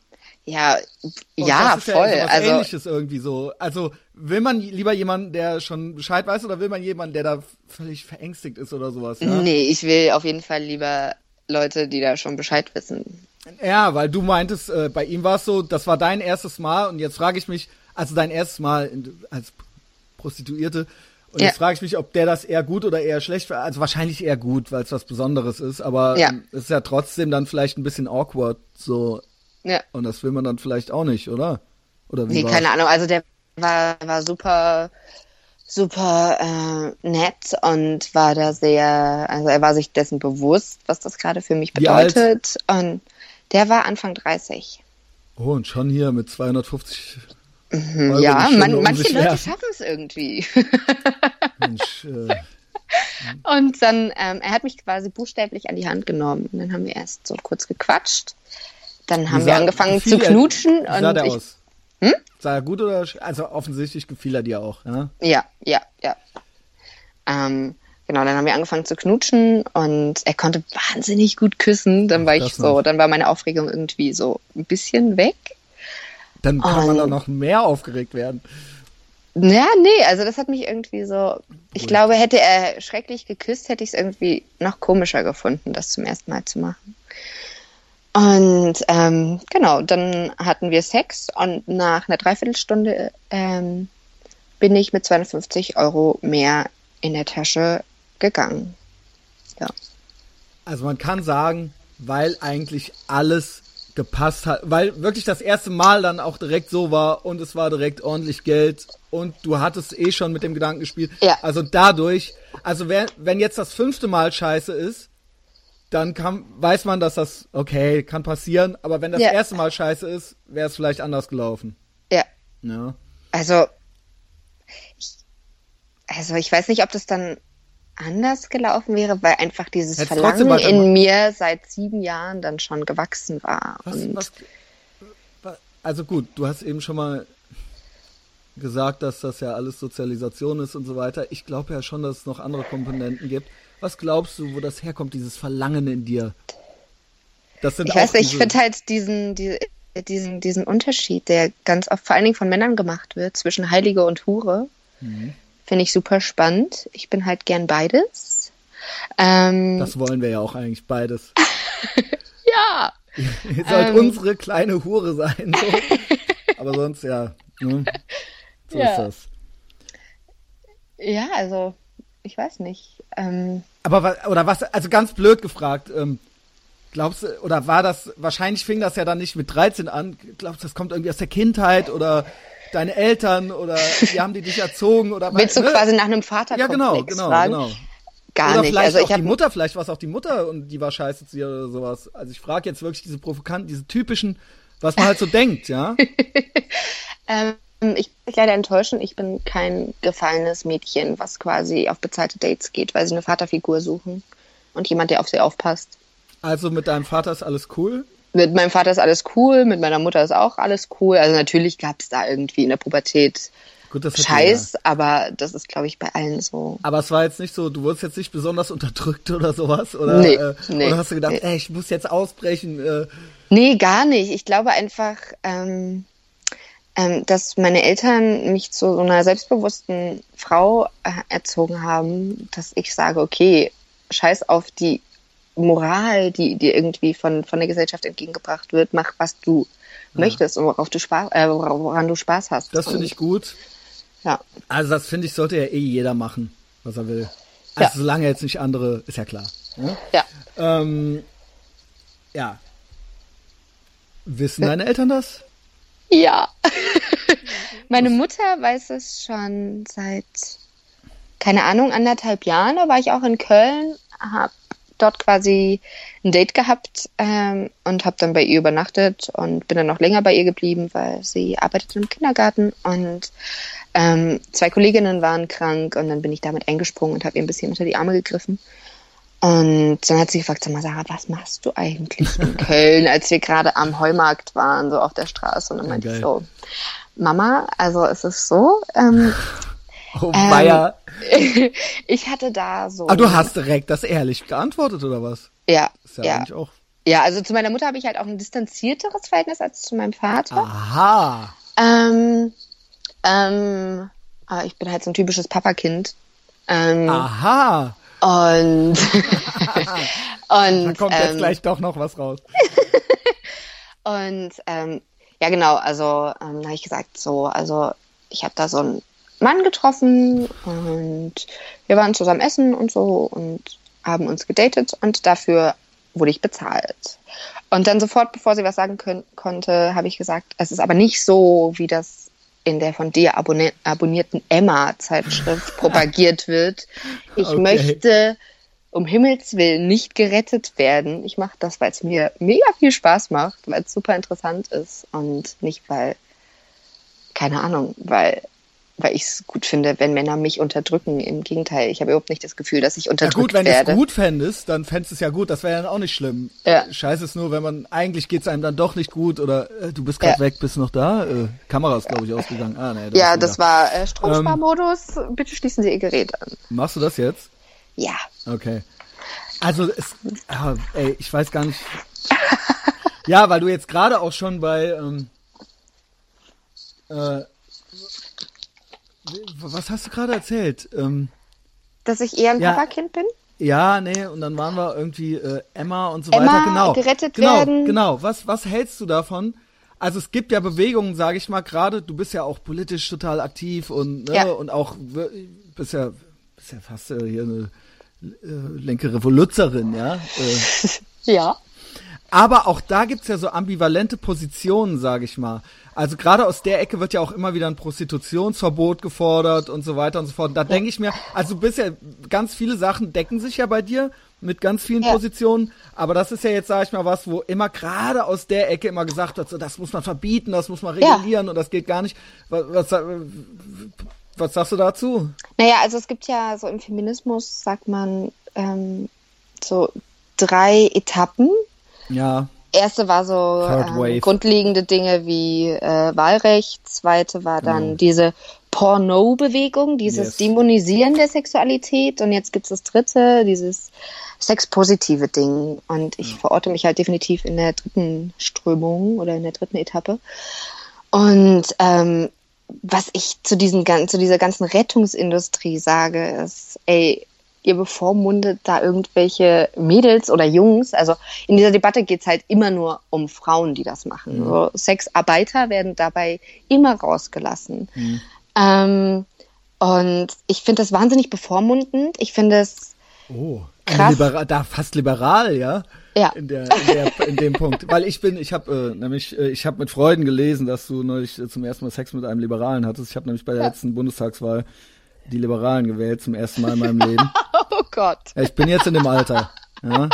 [SPEAKER 1] Ja,
[SPEAKER 2] Und
[SPEAKER 1] ja,
[SPEAKER 2] das ist
[SPEAKER 1] voll.
[SPEAKER 2] Ja
[SPEAKER 1] also
[SPEAKER 2] Ähnliches irgendwie so. Also will man lieber jemanden, der schon Bescheid weiß, oder will man jemanden, der da völlig verängstigt ist oder sowas? Ja,
[SPEAKER 1] Nee, ich will auf jeden Fall lieber Leute, die da schon Bescheid wissen.
[SPEAKER 2] ja weil du meintest, äh, bei ihm war es so, das war dein erstes Mal und jetzt frage ich mich, also dein erstes Mal in, als Prostituierte. Und
[SPEAKER 1] Ja.
[SPEAKER 2] jetzt frage ich mich, ob der das eher gut oder eher schlecht, war. also wahrscheinlich eher gut, weil es was Besonderes ist, aber
[SPEAKER 1] Ja.
[SPEAKER 2] es ist ja trotzdem dann vielleicht ein bisschen awkward, so,
[SPEAKER 1] Ja.
[SPEAKER 2] und das will man dann vielleicht auch nicht, oder? Oder wie
[SPEAKER 1] Nee,
[SPEAKER 2] war's?
[SPEAKER 1] keine Ahnung. Also der war, war super, super äh, nett und war da sehr, also er war sich dessen bewusst, was das gerade für mich bedeutet. Und der war Anfang 30.
[SPEAKER 2] Oh, und schon hier mit 250 Euro
[SPEAKER 1] Hm, ja, man,
[SPEAKER 2] um
[SPEAKER 1] manche Leute schaffen es irgendwie.
[SPEAKER 2] Mensch, äh,
[SPEAKER 1] Und dann, ähm, er hat mich quasi buchstäblich an die Hand genommen. Und dann haben wir erst so kurz gequatscht. Dann haben wir angefangen zu
[SPEAKER 2] er-
[SPEAKER 1] knutschen.
[SPEAKER 2] Wie sah
[SPEAKER 1] und
[SPEAKER 2] der
[SPEAKER 1] ich,
[SPEAKER 2] aus? Sah er gut oder, also offensichtlich gefiel er dir auch, ja?
[SPEAKER 1] Ja, ja, ja. Ähm, genau, dann haben wir angefangen zu knutschen und er konnte wahnsinnig gut küssen. Dann war ich
[SPEAKER 2] das
[SPEAKER 1] so,
[SPEAKER 2] noch.
[SPEAKER 1] dann war meine Aufregung irgendwie so ein bisschen weg.
[SPEAKER 2] Dann kann man
[SPEAKER 1] Oh.
[SPEAKER 2] doch noch mehr aufgeregt werden.
[SPEAKER 1] Ja, nee, also das hat mich irgendwie so. Ich glaube, hätte er schrecklich geküsst, hätte ich es irgendwie noch komischer gefunden, das zum ersten Mal zu machen. Und ähm, genau, dann hatten wir Sex und nach einer Dreiviertelstunde ähm, bin ich mit 250 Euro mehr in der Tasche gegangen.
[SPEAKER 2] Also man kann sagen, weil eigentlich alles gepasst hat, weil wirklich das erste Mal dann auch direkt so war und es war direkt ordentlich Geld und du hattest eh schon mit dem Gedanken gespielt.
[SPEAKER 1] Ja.
[SPEAKER 2] Also dadurch, also wer, wenn jetzt das fünfte Mal scheiße ist, dann kann, weiß man, dass das, okay, kann passieren, aber wenn das
[SPEAKER 1] Ja.
[SPEAKER 2] erste Mal scheiße ist, wäre es vielleicht anders gelaufen.
[SPEAKER 1] Ja.
[SPEAKER 2] Ja.
[SPEAKER 1] Also, ich, also ich weiß nicht, ob das dann anders gelaufen wäre, weil einfach dieses
[SPEAKER 2] trotzdem
[SPEAKER 1] Verlangen in mir seit sieben Jahren dann schon gewachsen war.
[SPEAKER 2] Was, was, wa- also gut, du hast eben schon mal gesagt, dass das ja alles Sozialisation ist und so weiter. Ich glaube ja schon, dass es noch andere Komponenten gibt. Was glaubst du, wo das herkommt, dieses Verlangen in dir? Das sind
[SPEAKER 1] ich weiß nicht, ich finde halt diesen, die, diesen, diesen Unterschied, der ganz oft vor allen Dingen von Männern gemacht wird, zwischen Heilige und Hure,
[SPEAKER 2] Mhm.
[SPEAKER 1] finde ich super spannend. Ich bin halt gern beides. Ähm,
[SPEAKER 2] Das wollen wir ja auch eigentlich beides.
[SPEAKER 1] ja.
[SPEAKER 2] Ihr sollt
[SPEAKER 1] Ähm.
[SPEAKER 2] unsere kleine Hure sein. So. Aber sonst ja. Ne? So
[SPEAKER 1] Ja.
[SPEAKER 2] ist das.
[SPEAKER 1] Ja, also, ich weiß nicht. Ähm,
[SPEAKER 2] Aber wa- oder was, also ganz blöd gefragt, ähm, glaubst du, oder war das, wahrscheinlich fing das ja dann nicht mit 13 an, glaubst du, das kommt irgendwie aus der Kindheit oder deine Eltern oder wie haben die dich erzogen oder
[SPEAKER 1] willst du
[SPEAKER 2] ne?
[SPEAKER 1] quasi nach einem Vater
[SPEAKER 2] Ja, genau, genau,
[SPEAKER 1] fragen?
[SPEAKER 2] genau.
[SPEAKER 1] Gar
[SPEAKER 2] oder
[SPEAKER 1] nicht.
[SPEAKER 2] vielleicht
[SPEAKER 1] Also
[SPEAKER 2] auch
[SPEAKER 1] ich
[SPEAKER 2] die
[SPEAKER 1] habe
[SPEAKER 2] Mutter, vielleicht war es auch die Mutter und die war scheiße zu dir oder sowas. Also ich frage jetzt wirklich diese provokanten, diese typischen, was man halt so denkt, ja?
[SPEAKER 1] Ähm, ich muss dich leider enttäuschen, ich bin kein gefallenes Mädchen, was quasi auf bezahlte Dates geht, weil sie eine Vaterfigur suchen und jemand, der auf sie aufpasst.
[SPEAKER 2] Also mit deinem Vater ist alles cool.
[SPEAKER 1] Mit meinem Vater ist alles cool, mit meiner Mutter ist auch alles cool. Also natürlich gab es da irgendwie in der Pubertät
[SPEAKER 2] Gut,
[SPEAKER 1] Scheiß, aber das ist, glaube ich, bei allen so.
[SPEAKER 2] Aber es war jetzt nicht so, du wurdest jetzt nicht besonders unterdrückt oder sowas? Oder,
[SPEAKER 1] Nee,
[SPEAKER 2] äh,
[SPEAKER 1] nee,
[SPEAKER 2] oder hast du gedacht,
[SPEAKER 1] nee.
[SPEAKER 2] ey, ich muss jetzt ausbrechen? Äh,
[SPEAKER 1] Nee, gar nicht. Ich glaube einfach, ähm, ähm, dass meine Eltern mich zu so einer selbstbewussten Frau äh, erzogen haben, dass ich sage, okay, scheiß auf die Moral, die dir irgendwie von, von der Gesellschaft entgegengebracht wird, mach, was du möchtest und worauf du Spaß, äh, wora- woran du Spaß hast.
[SPEAKER 2] das finde ich gut.
[SPEAKER 1] Ja.
[SPEAKER 2] Also das finde ich, sollte ja eh jeder machen, was er will. Also
[SPEAKER 1] Ja.
[SPEAKER 2] solange jetzt nicht andere, ist ja klar. Ne?
[SPEAKER 1] Ja.
[SPEAKER 2] Ähm, ja. Wissen deine Eltern das?
[SPEAKER 1] Ja. Meine Mutter weiß es schon seit, keine Ahnung, anderthalb Jahren. Da war ich auch in Köln, habe dort quasi ein Date gehabt ähm, und habe dann bei ihr übernachtet und bin dann noch länger bei ihr geblieben, weil sie arbeitet im Kindergarten und ähm, zwei Kolleginnen waren krank und dann bin ich damit eingesprungen und habe ihr ein bisschen unter die Arme gegriffen. Und dann hat sie gefragt, sag mal, Sarah, was machst du eigentlich in Köln, als wir gerade am Heumarkt waren, so auf der Straße? Und dann
[SPEAKER 2] Ja,
[SPEAKER 1] meinte
[SPEAKER 2] geil.
[SPEAKER 1] ich so, Mama, also es ist so, ähm,
[SPEAKER 2] Oh,
[SPEAKER 1] Ähm, ich hatte da so.
[SPEAKER 2] Ah, du hast direkt das ehrlich geantwortet, oder was?
[SPEAKER 1] Ja,
[SPEAKER 2] Ist ja,
[SPEAKER 1] ja.
[SPEAKER 2] eigentlich auch.
[SPEAKER 1] Ja, also zu meiner Mutter habe ich halt auch ein distanzierteres Verhältnis als zu meinem Vater.
[SPEAKER 2] Aha.
[SPEAKER 1] Ähm, ähm, aber ich bin halt so ein typisches Papakind. Ähm,
[SPEAKER 2] Aha.
[SPEAKER 1] Und,
[SPEAKER 2] Da
[SPEAKER 1] und,
[SPEAKER 2] kommt jetzt
[SPEAKER 1] ähm,
[SPEAKER 2] gleich doch noch was raus.
[SPEAKER 1] und ähm, ja genau, also ähm, habe ich gesagt, so, also ich habe da so einen Mann getroffen und wir waren zusammen essen und so und haben uns gedatet und dafür wurde ich bezahlt. Und dann sofort, bevor sie was sagen können, konnte, habe ich gesagt, es ist aber nicht so, wie das in der von dir abonne abonnierten Emma-Zeitschrift propagiert wird. Ich
[SPEAKER 2] Okay.
[SPEAKER 1] möchte um Himmels Willen nicht gerettet werden. Ich mache das, weil es mir mega viel Spaß macht, weil es super interessant ist und nicht, weil, keine Ahnung, weil, weil ich es gut finde, wenn Männer mich unterdrücken. Im Gegenteil, ich habe überhaupt nicht das Gefühl, dass ich
[SPEAKER 2] Ja
[SPEAKER 1] unterdrückt
[SPEAKER 2] gut, wenn du
[SPEAKER 1] werde.
[SPEAKER 2] es gut fändest, dann fändest du es ja gut. Das wäre dann auch nicht schlimm.
[SPEAKER 1] Ja.
[SPEAKER 2] Scheiße ist nur, wenn man, eigentlich geht's einem dann doch nicht gut oder äh, du bist gerade
[SPEAKER 1] Ja.
[SPEAKER 2] weg, bist noch da. Äh, Kamera ist, glaube ich, ausgegangen. Ah, nee, da
[SPEAKER 1] ja, das war äh, Stromsparmodus. Bitte schließen Sie Ihr Gerät an.
[SPEAKER 2] Machst du das jetzt?
[SPEAKER 1] Ja.
[SPEAKER 2] Okay. Also es, ah, ey, ich weiß gar nicht. ja, weil du jetzt gerade auch schon bei, ähm, äh, was hast du gerade erzählt? Ähm,
[SPEAKER 1] Dass ich eher ein
[SPEAKER 2] Ja.
[SPEAKER 1] Papakind bin?
[SPEAKER 2] ja, nee, und dann waren wir irgendwie äh, Emma und so
[SPEAKER 1] Emma,
[SPEAKER 2] weiter. Genau.
[SPEAKER 1] gerettet
[SPEAKER 2] genau,
[SPEAKER 1] werden.
[SPEAKER 2] Genau. Was, was hältst du davon? Also es gibt ja Bewegungen, sage ich mal, gerade du bist ja auch politisch total aktiv und ne,
[SPEAKER 1] Ja.
[SPEAKER 2] und auch bist ja bist ja fast äh, hier eine äh, linke Revoluzerin, ja. Äh,
[SPEAKER 1] Ja.
[SPEAKER 2] Aber auch da gibt's ja so ambivalente Positionen, sage ich mal. Also gerade aus der Ecke wird ja auch immer wieder ein Prostitutionsverbot gefordert und so weiter und so fort. Da denke ich mir, also bisher ganz viele Sachen decken sich ja bei dir mit ganz vielen ja. Positionen, aber das ist ja jetzt, sage ich mal, was, wo immer gerade aus der Ecke immer gesagt wird, so, das muss man verbieten, das muss man regulieren und das geht gar nicht. Was, was, was sagst du dazu?
[SPEAKER 1] Naja, also es gibt ja so im Feminismus, sagt man, ähm, so drei Etappen.
[SPEAKER 2] Ja.
[SPEAKER 1] Erste war so ähm, grundlegende Dinge wie äh, Wahlrecht, zweite war dann genau. diese Porno-Bewegung, dieses yes. Dämonisieren der Sexualität und jetzt gibt's das dritte, dieses sexpositive Ding. Und ich verorte mich halt definitiv in der dritten Strömung oder in der dritten Etappe. Und ähm, was ich zu, diesen, zu dieser ganzen Rettungsindustrie sage, ist, ey, ihr bevormundet da irgendwelche Mädels oder Jungs. Also in dieser Debatte geht's halt immer nur um Frauen, die das machen. Mhm. So, Sexarbeiter werden dabei immer rausgelassen. Mhm. Ähm, und ich finde das wahnsinnig bevormundend. Ich finde es
[SPEAKER 2] oh, krass. Liberal, da fast liberal, ja.
[SPEAKER 1] Ja.
[SPEAKER 2] In, der, in, der, in dem Punkt. Weil ich bin, ich habe äh, nämlich, äh, ich habe mit Freuden gelesen, dass du neulich äh, zum ersten Mal Sex mit einem Liberalen hattest. Ich habe nämlich bei der ja. letzten Bundestagswahl die Liberalen gewählt, zum ersten Mal in meinem Leben.
[SPEAKER 1] oh Gott.
[SPEAKER 2] Ja, ich bin jetzt in dem Alter. Ja.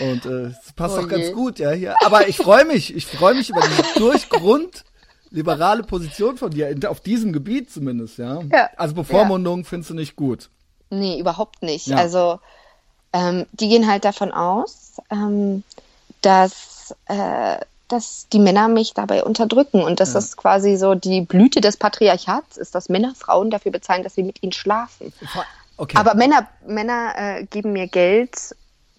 [SPEAKER 2] Und äh, es passt oh doch ganz gut, ja. Hier. Aber ich freue mich, ich freue mich über die Durchgrund liberale Position von dir, auf diesem Gebiet zumindest, ja. ja. Also Bevormundung ja. findest du nicht gut.
[SPEAKER 1] Nee, überhaupt nicht. Ja. Also ähm, die gehen halt davon aus, ähm, dass, äh, dass die Männer mich dabei unterdrücken und dass ja. das quasi so die Blüte des Patriarchats ist, dass Männer Frauen dafür bezahlen, dass sie mit ihnen schlafen. Okay. Aber Männer, Männer äh, geben mir Geld,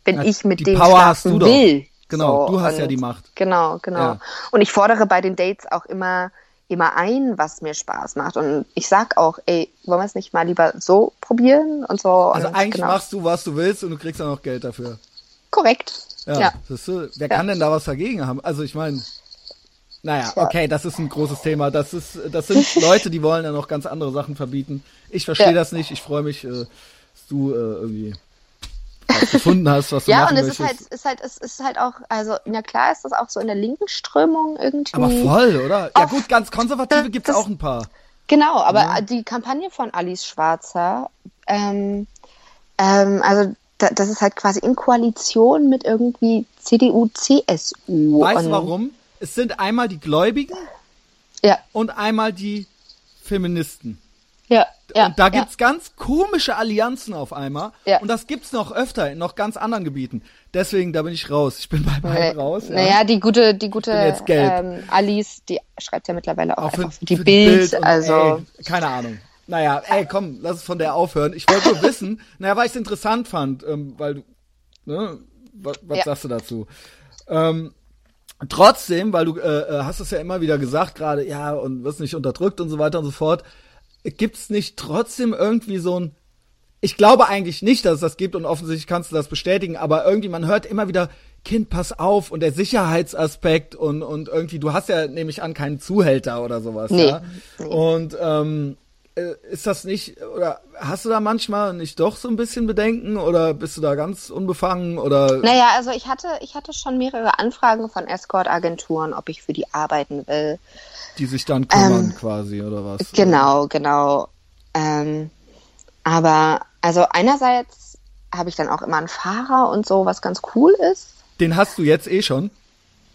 [SPEAKER 1] wenn ja, ich mit dem Power schlafen will.
[SPEAKER 2] Genau, so, du hast ja die Macht.
[SPEAKER 1] Genau, genau. Ja. Und ich fordere bei den Dates auch immer immer ein, was mir Spaß macht. Und ich sag auch, ey, wollen wir es nicht mal lieber so probieren und so.
[SPEAKER 2] Also
[SPEAKER 1] und
[SPEAKER 2] eigentlich genau. machst du, was du willst und du kriegst dann auch Geld dafür.
[SPEAKER 1] Korrekt.
[SPEAKER 2] Ja. ja. Du, wer ja. kann denn da was dagegen haben? Also ich meine, naja, okay, das ist ein großes Thema. Das ist, das sind Leute, die wollen ja noch ganz andere Sachen verbieten. Ich verstehe ja. das nicht. Ich freue mich, äh, dass du äh, irgendwie was gefunden hast, was du ja,
[SPEAKER 1] und es ist halt, ist halt, es ist halt auch, also, na klar ist das auch so in der linken Strömung irgendwie.
[SPEAKER 2] Aber voll, oder? Ja gut, ganz konservative gibt es auch ein paar.
[SPEAKER 1] Genau, aber ja. die Kampagne von Alice Schwarzer, ähm, ähm, also da, das ist halt quasi in Koalition mit irgendwie CDU, CSU.
[SPEAKER 2] Weißt du warum? Es sind einmal die Gläubigen
[SPEAKER 1] ja.
[SPEAKER 2] und einmal die Feministen.
[SPEAKER 1] Ja, ja,
[SPEAKER 2] und da gibt's ja. ganz komische Allianzen auf einmal. Ja. Und das gibt's noch öfter in noch ganz anderen Gebieten. Deswegen, da bin ich raus. Ich bin bei beiden raus.
[SPEAKER 1] Ja. Naja, die gute, die gute ähm, Alice, die schreibt ja mittlerweile auch, auch für, die für Bild. Bild also
[SPEAKER 2] ey, keine Ahnung. Naja, ey, komm, lass es von der aufhören. Ich wollte nur wissen, naja, weil ich es interessant fand, ähm, weil du, ne, was, was ja. sagst du dazu? Ähm, trotzdem, weil du äh, äh hast es ja immer wieder gesagt, gerade, ja, und wirst nicht unterdrückt und so weiter und so fort gibt's nicht trotzdem irgendwie so ein ich glaube eigentlich nicht, dass es das gibt und offensichtlich kannst du das bestätigen, aber irgendwie man hört immer wieder Kind, pass auf und der Sicherheitsaspekt und und irgendwie du hast ja nämlich an keinen Zuhälter oder sowas, nee. ja. Und ähm, äh, ist das nicht oder hast du da manchmal nicht doch so ein bisschen Bedenken oder bist du da ganz unbefangen oder?
[SPEAKER 1] Naja, also ich hatte ich hatte schon mehrere Anfragen von Escort-Agenturen, ob ich für die arbeiten will.
[SPEAKER 2] Die sich dann kümmern ähm, quasi, oder was?
[SPEAKER 1] Genau, genau. Ähm, aber also einerseits habe ich dann auch immer einen Fahrer und so, was ganz cool ist.
[SPEAKER 2] Den hast du jetzt eh schon?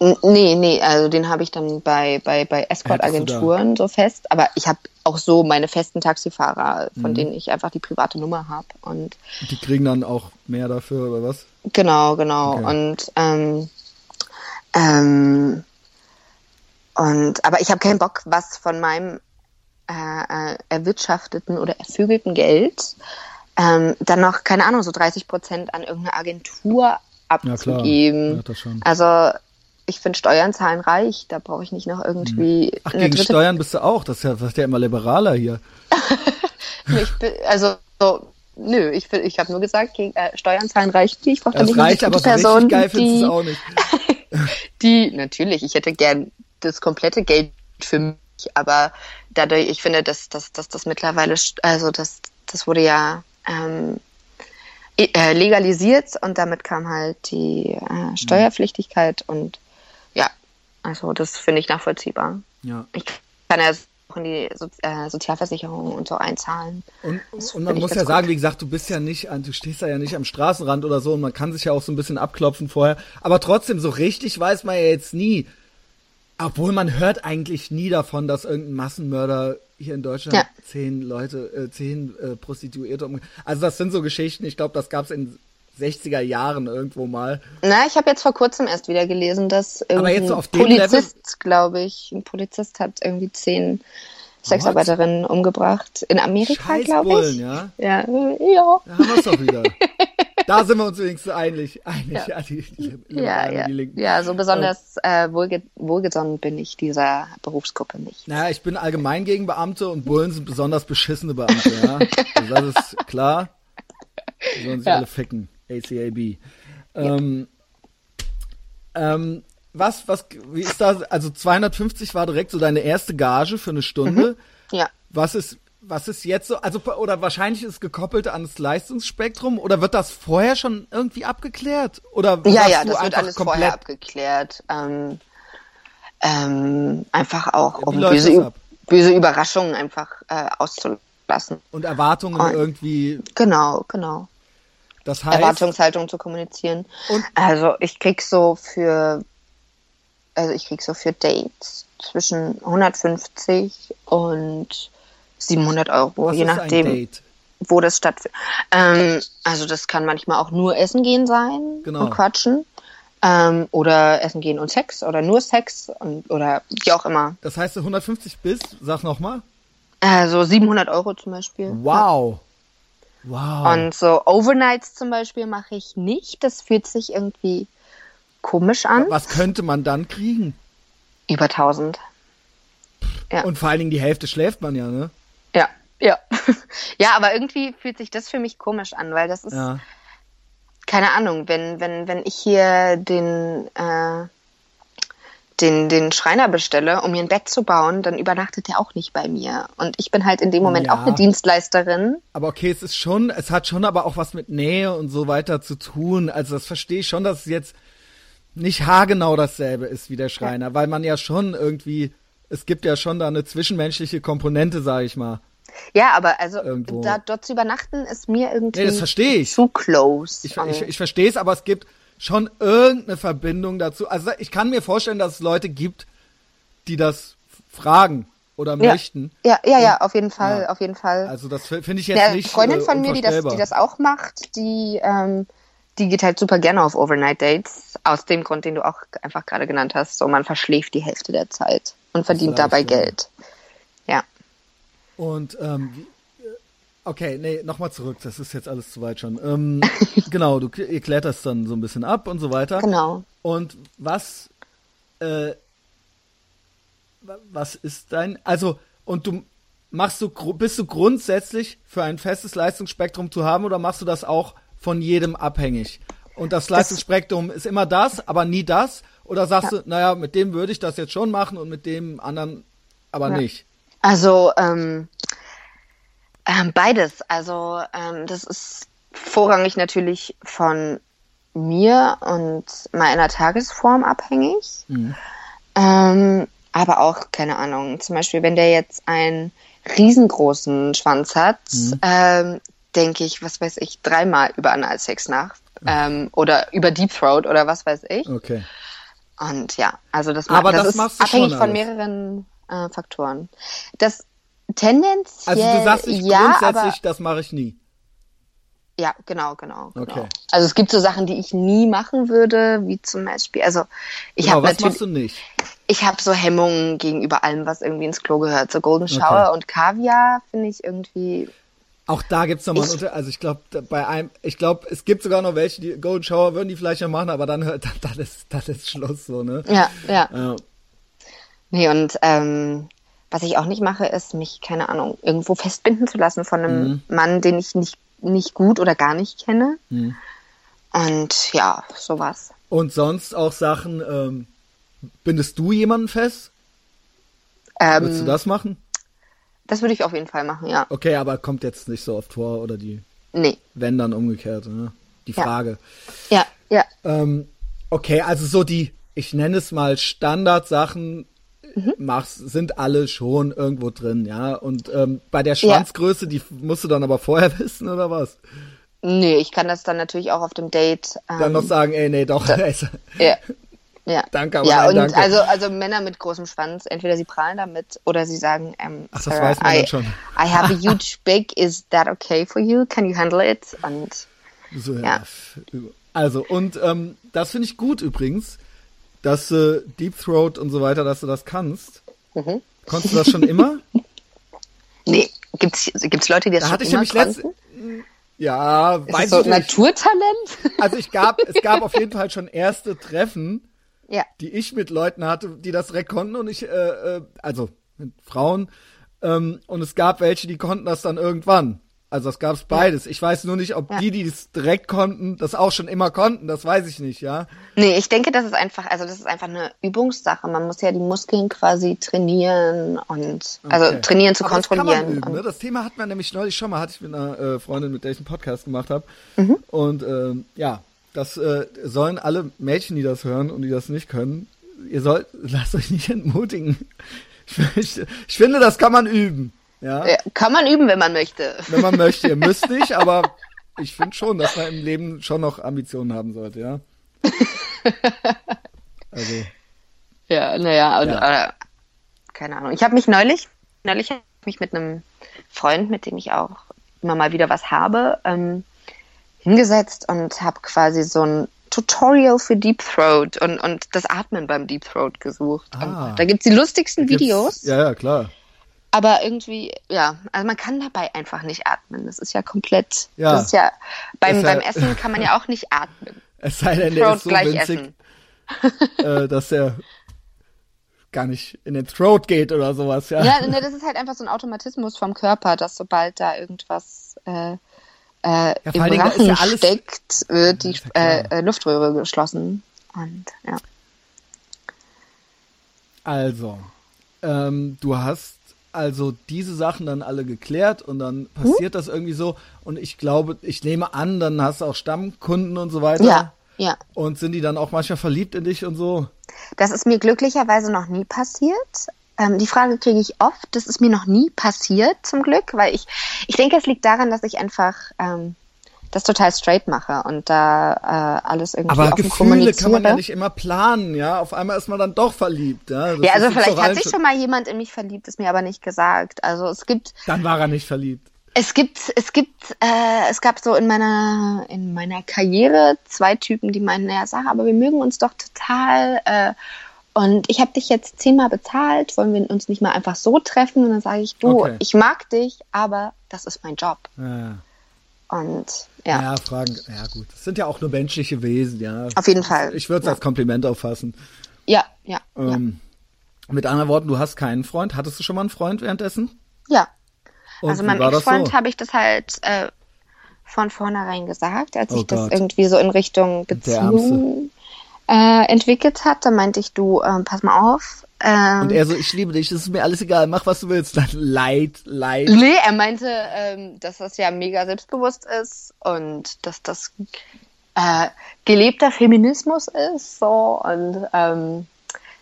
[SPEAKER 1] Nee, nee, also den habe ich dann bei, bei, bei Escort-Agenturen so fest. Aber ich habe auch so meine festen Taxifahrer, von mhm. denen ich einfach die private Nummer habe. Und
[SPEAKER 2] die kriegen dann auch mehr dafür, oder was?
[SPEAKER 1] Genau, genau. Okay. Und ähm, ähm, und, aber ich habe keinen Bock, was von meinem äh, äh, erwirtschafteten oder ervögelten Geld ähm, dann noch, keine Ahnung, so 30 Prozent an irgendeine Agentur abzugeben. Ja, ja, also ich finde Steuern zahlen reich, da brauche ich nicht noch irgendwie.
[SPEAKER 2] Ach, gegen dritte... Steuern bist du auch, das ist ja, das ist ja immer liberaler hier.
[SPEAKER 1] bin, also so, nö, ich, ich habe nur gesagt, gegen, äh, Steuern zahlen reicht nicht. Ich brauche da nicht
[SPEAKER 2] reicht, aber Person, so geil du auch nicht.
[SPEAKER 1] die, natürlich, ich hätte gern das komplette Geld für mich, aber dadurch, ich finde, dass, dass, dass das mittlerweile, also das, das wurde ja ähm, äh, legalisiert und damit kam halt die äh, Steuerpflichtigkeit und Also das finde ich nachvollziehbar.
[SPEAKER 2] Ja.
[SPEAKER 1] Ich kann ja auch in die so äh, Sozialversicherung und so einzahlen.
[SPEAKER 2] Und, und man muss ja sagen,
[SPEAKER 1] gut.
[SPEAKER 2] wie gesagt, du bist ja nicht, du stehst ja nicht am Straßenrand oder so und man kann sich ja auch so ein bisschen abklopfen vorher. Aber trotzdem, so richtig weiß man ja jetzt nie. Obwohl man hört eigentlich nie davon, dass irgendein Massenmörder hier in Deutschland
[SPEAKER 1] Ja.
[SPEAKER 2] zehn Leute, äh, zehn äh, Prostituierte um. Also das sind so Geschichten, ich glaube, das gab es in 60er Jahren irgendwo mal.
[SPEAKER 1] Na, ich habe jetzt vor kurzem erst wieder gelesen, dass irgendwie
[SPEAKER 2] jetzt so
[SPEAKER 1] ein Polizist, glaube ich, ein Polizist hat irgendwie zehn Sexarbeiterinnen umgebracht. In Amerika, glaube ich.
[SPEAKER 2] ja.
[SPEAKER 1] Ja, ja.
[SPEAKER 2] Da haben wir es doch wieder. da sind wir uns wenigstens einig. einig ja. die, die
[SPEAKER 1] Ja,
[SPEAKER 2] Liberalen
[SPEAKER 1] ja.
[SPEAKER 2] die Linken.
[SPEAKER 1] ja, so besonders äh, wohlge wohlgesonnen bin ich dieser Berufsgruppe nicht.
[SPEAKER 2] Naja, ich bin allgemein gegen Beamte und Bullen sind besonders beschissene Beamte, ja. Also das ist klar. Die sollen sich
[SPEAKER 1] Ja.
[SPEAKER 2] alle ficken. ACAB. Ähm, ähm, was, was, wie ist da, also 250 war direkt so deine erste Gage für eine Stunde.
[SPEAKER 1] Ja.
[SPEAKER 2] Was ist, was ist jetzt so, also, oder wahrscheinlich ist es gekoppelt an das Leistungsspektrum oder wird das vorher schon irgendwie abgeklärt? Oder
[SPEAKER 1] Ja, ja, das wird alles vorher abgeklärt. Ähm, ähm, einfach auch, um böse,
[SPEAKER 2] das
[SPEAKER 1] böse Überraschungen einfach äh, auszulassen.
[SPEAKER 2] Und Erwartungen
[SPEAKER 1] Und-
[SPEAKER 2] irgendwie,
[SPEAKER 1] Genau, genau.
[SPEAKER 2] Das heißt,
[SPEAKER 1] Erwartungshaltung zu kommunizieren. Also ich krieg so für, also ich krieg so für Dates zwischen 150 und 700 Euro,
[SPEAKER 2] was
[SPEAKER 1] je nachdem, wo das stattfindet. Ähm, also das kann manchmal auch nur Essen gehen sein
[SPEAKER 2] Genau.
[SPEAKER 1] und quatschen. Ähm, oder Essen gehen und Sex oder nur Sex und, oder wie auch immer.
[SPEAKER 2] Das heißt, 150 bis, sag nochmal.
[SPEAKER 1] Also 700 Euro zum Beispiel.
[SPEAKER 2] Wow. Wow.
[SPEAKER 1] Und so Overnights zum Beispiel mache ich nicht. Das fühlt sich irgendwie komisch an.
[SPEAKER 2] Was könnte man dann kriegen?
[SPEAKER 1] Über 1000. Ja.
[SPEAKER 2] Und vor allen Dingen die Hälfte schläft man ja, ne?
[SPEAKER 1] Ja, ja. ja, aber irgendwie fühlt sich das für mich komisch an, weil das ist,
[SPEAKER 2] Ja.
[SPEAKER 1] keine Ahnung, wenn, wenn, wenn ich hier den, äh, den, den Schreiner bestelle, um mir ein Bett zu bauen, dann übernachtet er auch nicht bei mir. Und ich bin halt in dem Moment
[SPEAKER 2] Ja.
[SPEAKER 1] auch eine Dienstleisterin.
[SPEAKER 2] Aber okay, es ist schon, es hat schon aber auch was mit Nähe und so weiter zu tun. Also das verstehe ich schon, dass es jetzt nicht haargenau dasselbe ist wie der Schreiner, weil man ja schon irgendwie, es gibt ja schon da eine zwischenmenschliche Komponente, sage ich mal.
[SPEAKER 1] Ja, aber also
[SPEAKER 2] Irgendwo.
[SPEAKER 1] da, dort zu übernachten ist mir irgendwie
[SPEAKER 2] Nee, das verstehe ich.
[SPEAKER 1] zu close.
[SPEAKER 2] Ich, ich, ich verstehe es, aber es gibt schon irgendeine Verbindung dazu. Also ich kann mir vorstellen, dass es Leute gibt, die das fragen oder
[SPEAKER 1] ja,
[SPEAKER 2] möchten.
[SPEAKER 1] ja, ja, ja, auf jeden Fall,
[SPEAKER 2] Ja.
[SPEAKER 1] auf jeden Fall.
[SPEAKER 2] Also das finde ich jetzt
[SPEAKER 1] Eine
[SPEAKER 2] nicht
[SPEAKER 1] Freundin
[SPEAKER 2] äh,
[SPEAKER 1] von mir, die das, die das auch macht, die, ähm, die geht halt super gerne auf Overnight Dates. Aus dem Grund, den du auch einfach gerade genannt hast. So, man verschläft die Hälfte der Zeit und verdient dabei
[SPEAKER 2] ja.
[SPEAKER 1] Geld. Ja.
[SPEAKER 2] Und ähm, äh, okay, nee, nochmal zurück, das ist jetzt alles zu weit schon. Ähm, genau, du, ihr klärt das dann so ein bisschen ab und so weiter.
[SPEAKER 1] Genau.
[SPEAKER 2] Und was, äh, wa- was ist dein, also, und du machst du, bist du grundsätzlich für ein festes Leistungsspektrum zu haben oder machst du das auch von jedem abhängig? Und das Leistungsspektrum ist immer das, aber nie das? Oder sagst du, naja, mit dem würde ich das jetzt schon machen und mit dem anderen aber
[SPEAKER 1] Ja.
[SPEAKER 2] nicht?
[SPEAKER 1] Also ähm, ähm, beides. Also ähm, das ist vorrangig natürlich von mir und meiner Tagesform abhängig.
[SPEAKER 2] Mhm.
[SPEAKER 1] Ähm, aber auch, keine Ahnung, zum Beispiel, wenn der jetzt einen riesengroßen Schwanz hat,
[SPEAKER 2] Mhm.
[SPEAKER 1] ähm, denke ich, was weiß ich, dreimal über Analsex nach. Ähm, oder über Deep Throat oder was weiß ich.
[SPEAKER 2] Okay.
[SPEAKER 1] Und ja, also das,
[SPEAKER 2] Aber
[SPEAKER 1] das,
[SPEAKER 2] das
[SPEAKER 1] ist abhängig von mehreren äh, Faktoren. Das tendenziell
[SPEAKER 2] Also du sagst nicht
[SPEAKER 1] ja,
[SPEAKER 2] grundsätzlich,
[SPEAKER 1] aber
[SPEAKER 2] das mache ich nie.
[SPEAKER 1] ja, genau, genau, genau.
[SPEAKER 2] Okay.
[SPEAKER 1] Also es gibt so Sachen, die ich nie machen würde, wie zum Beispiel, also ich
[SPEAKER 2] Genau,
[SPEAKER 1] habe
[SPEAKER 2] was machst du nicht?
[SPEAKER 1] ich habe so Hemmungen gegenüber allem, was irgendwie ins Klo gehört. So Golden Shower
[SPEAKER 2] Okay.
[SPEAKER 1] und Kaviar finde ich irgendwie.
[SPEAKER 2] Auch da gibt's noch mal einen also ich glaube bei einem ich glaube es gibt sogar noch welche die Golden Shower würden die vielleicht noch machen aber dann hört dann, dann ist dann ist Schluss so ne
[SPEAKER 1] Ja, ja.
[SPEAKER 2] ja.
[SPEAKER 1] Nee, und ähm, was ich auch nicht mache, ist mich, keine Ahnung, irgendwo festbinden zu lassen von einem
[SPEAKER 2] Mhm.
[SPEAKER 1] Mann, den ich nicht, nicht gut oder gar nicht kenne.
[SPEAKER 2] Mhm.
[SPEAKER 1] Und ja, sowas.
[SPEAKER 2] und sonst auch Sachen ähm, bindest du jemanden fest
[SPEAKER 1] Ähm,
[SPEAKER 2] würdest du das machen
[SPEAKER 1] das würde ich auf jeden Fall machen, ja.
[SPEAKER 2] okay aber kommt jetzt nicht so oft vor oder die
[SPEAKER 1] Nee.
[SPEAKER 2] wenn dann umgekehrt ne? die
[SPEAKER 1] Ja.
[SPEAKER 2] Frage
[SPEAKER 1] Ja, ja.
[SPEAKER 2] ähm, okay also so die ich nenne es mal Standardsachen, mhm. machst, sind alle schon irgendwo drin, ja. Und ähm, bei der Schwanzgröße, ja. die musst du dann aber vorher wissen, oder was?
[SPEAKER 1] Nee, ich kann das dann natürlich auch auf dem Date.
[SPEAKER 2] Ähm, dann noch sagen, ey, nee, doch.
[SPEAKER 1] Da, ja. Ja.
[SPEAKER 2] Danke, aber
[SPEAKER 1] ja,
[SPEAKER 2] nein,
[SPEAKER 1] und
[SPEAKER 2] danke.
[SPEAKER 1] also also Männer mit großem Schwanz, entweder sie prahlen damit oder sie sagen, ähm,
[SPEAKER 2] Ach, das weiß man
[SPEAKER 1] I,
[SPEAKER 2] schon.
[SPEAKER 1] I have a huge big, is that okay for you? Can you handle it? Und
[SPEAKER 2] so,
[SPEAKER 1] ja.
[SPEAKER 2] Also und ähm, das finde ich gut übrigens, dass äh, Deep Throat und so weiter, dass du das kannst. Mhm. Konntest du das schon immer?
[SPEAKER 1] nee, gibt's gibt's Leute, die das
[SPEAKER 2] da
[SPEAKER 1] schon
[SPEAKER 2] hatte ich
[SPEAKER 1] immer
[SPEAKER 2] nämlich letzt, ja,
[SPEAKER 1] Ist
[SPEAKER 2] weiß
[SPEAKER 1] das so
[SPEAKER 2] ich nicht.
[SPEAKER 1] Naturtalent?
[SPEAKER 2] Also ich gab, es gab auf jeden Fall schon erste Treffen,
[SPEAKER 1] ja.
[SPEAKER 2] die ich mit Leuten hatte, die das direkt konnten und ich, äh, äh, also mit Frauen, ähm, und es gab welche, die konnten das dann irgendwann. Also es gab's beides. Ich weiß nur nicht, ob
[SPEAKER 1] Ja.
[SPEAKER 2] die, die es direkt konnten, das auch schon immer konnten. Das weiß ich nicht, ja.
[SPEAKER 1] Nee, ich denke, das ist einfach, also das ist einfach eine Übungssache. Man muss ja die Muskeln quasi trainieren und also
[SPEAKER 2] Okay.
[SPEAKER 1] trainieren zu
[SPEAKER 2] Aber das kann
[SPEAKER 1] kontrollieren.
[SPEAKER 2] man üben, ne? Das Thema hatten wir nämlich neulich schon mal, hatte ich mit einer äh, Freundin, mit der ich einen Podcast gemacht habe.
[SPEAKER 1] Mhm.
[SPEAKER 2] Und ähm, ja, das äh, sollen alle Mädchen, die das hören und die das nicht können, ihr sollt, lasst euch nicht entmutigen. Ich, ich finde, das kann man üben. Ja,
[SPEAKER 1] Ja, kann man üben, wenn man möchte.
[SPEAKER 2] wenn man möchte. Ihr müsst nicht, aber ich finde schon, dass man im Leben schon noch Ambitionen haben sollte, ja. Also,
[SPEAKER 1] Ja, naja, und,
[SPEAKER 2] Ja.
[SPEAKER 1] Äh, keine Ahnung. Ich habe mich neulich, neulich habe ich mich mit einem Freund, mit dem ich auch immer mal wieder was habe, ähm, hingesetzt und habe quasi so ein Tutorial für Deep Throat und, und das Atmen beim Deep Throat gesucht.
[SPEAKER 2] Ah.
[SPEAKER 1] Da gibt's die lustigsten Videos,
[SPEAKER 2] Ja, ja, klar.
[SPEAKER 1] Aber irgendwie, ja, also man kann dabei einfach nicht atmen. Das ist ja komplett,
[SPEAKER 2] Ja.
[SPEAKER 1] das ist ja, beim,
[SPEAKER 2] ja-
[SPEAKER 1] beim Essen kann man ja auch nicht atmen.
[SPEAKER 2] Es sei denn, der
[SPEAKER 1] Throat
[SPEAKER 2] ist so winzig, äh, dass er gar nicht in den Throat geht oder sowas, ja.
[SPEAKER 1] Ja, ne, das ist halt einfach so ein Automatismus vom Körper, dass sobald da irgendwas äh, äh,
[SPEAKER 2] vor
[SPEAKER 1] im Rachen
[SPEAKER 2] ja alles-
[SPEAKER 1] steckt, wird die
[SPEAKER 2] ja
[SPEAKER 1] äh, äh, Luftröhre geschlossen. Und ja.
[SPEAKER 2] Also, ähm, du hast also diese Sachen dann alle geklärt und dann passiert das irgendwie so und ich glaube, ich nehme an, dann hast du auch Stammkunden und so weiter.
[SPEAKER 1] Ja, ja.
[SPEAKER 2] Und sind die dann auch manchmal verliebt in dich und so?
[SPEAKER 1] Das ist mir glücklicherweise noch nie passiert. Ähm, die Frage kriege ich oft. Das ist mir noch nie passiert, zum Glück, weil ich, ich denke, es liegt daran, dass ich einfach ähm, das total straight mache und da äh, alles irgendwie
[SPEAKER 2] Aber
[SPEAKER 1] offen
[SPEAKER 2] Gefühle kann man ja nicht immer planen, ja. Auf einmal ist man dann doch verliebt, ja. Das
[SPEAKER 1] ja, also vielleicht hat sich schon mal jemand in mich verliebt, ist mir aber nicht gesagt. Also es gibt
[SPEAKER 2] Dann war er nicht verliebt.
[SPEAKER 1] Es gibt, es gibt, äh, es gab so in meiner, in meiner Karriere zwei Typen, die meinten, naja, Sarah, aber wir mögen uns doch total. Äh, und ich habe dich jetzt zehnmal bezahlt, wollen wir uns nicht mal einfach so treffen? Und dann sage ich, du,
[SPEAKER 2] Okay.
[SPEAKER 1] ich mag dich, aber das ist mein Job.
[SPEAKER 2] Ja.
[SPEAKER 1] Und
[SPEAKER 2] Ja.
[SPEAKER 1] ja,
[SPEAKER 2] Fragen, ja gut. Das sind ja auch nur menschliche Wesen, ja.
[SPEAKER 1] Auf jeden Fall.
[SPEAKER 2] Ich würde es
[SPEAKER 1] Ja.
[SPEAKER 2] als Kompliment auffassen.
[SPEAKER 1] ja, ja,
[SPEAKER 2] Ähm, Mit anderen Worten, du hast keinen Freund. Hattest du schon mal einen Freund währenddessen?
[SPEAKER 1] ja.
[SPEAKER 2] Und
[SPEAKER 1] also meinem
[SPEAKER 2] das
[SPEAKER 1] Ex-Freund
[SPEAKER 2] so?
[SPEAKER 1] habe ich das halt äh, von vornherein gesagt, als
[SPEAKER 2] Oh
[SPEAKER 1] das
[SPEAKER 2] Gott.
[SPEAKER 1] irgendwie so in Richtung. Beziehung äh, entwickelt hat. Da meinte ich, du, ähm, pass mal auf. Ähm,
[SPEAKER 2] Und er so, ich liebe dich, das ist mir alles egal, mach was du willst. Dann leid, leid.
[SPEAKER 1] Nee, er meinte, ähm, dass das ja mega selbstbewusst ist und dass das äh, gelebter Feminismus ist. So und ähm,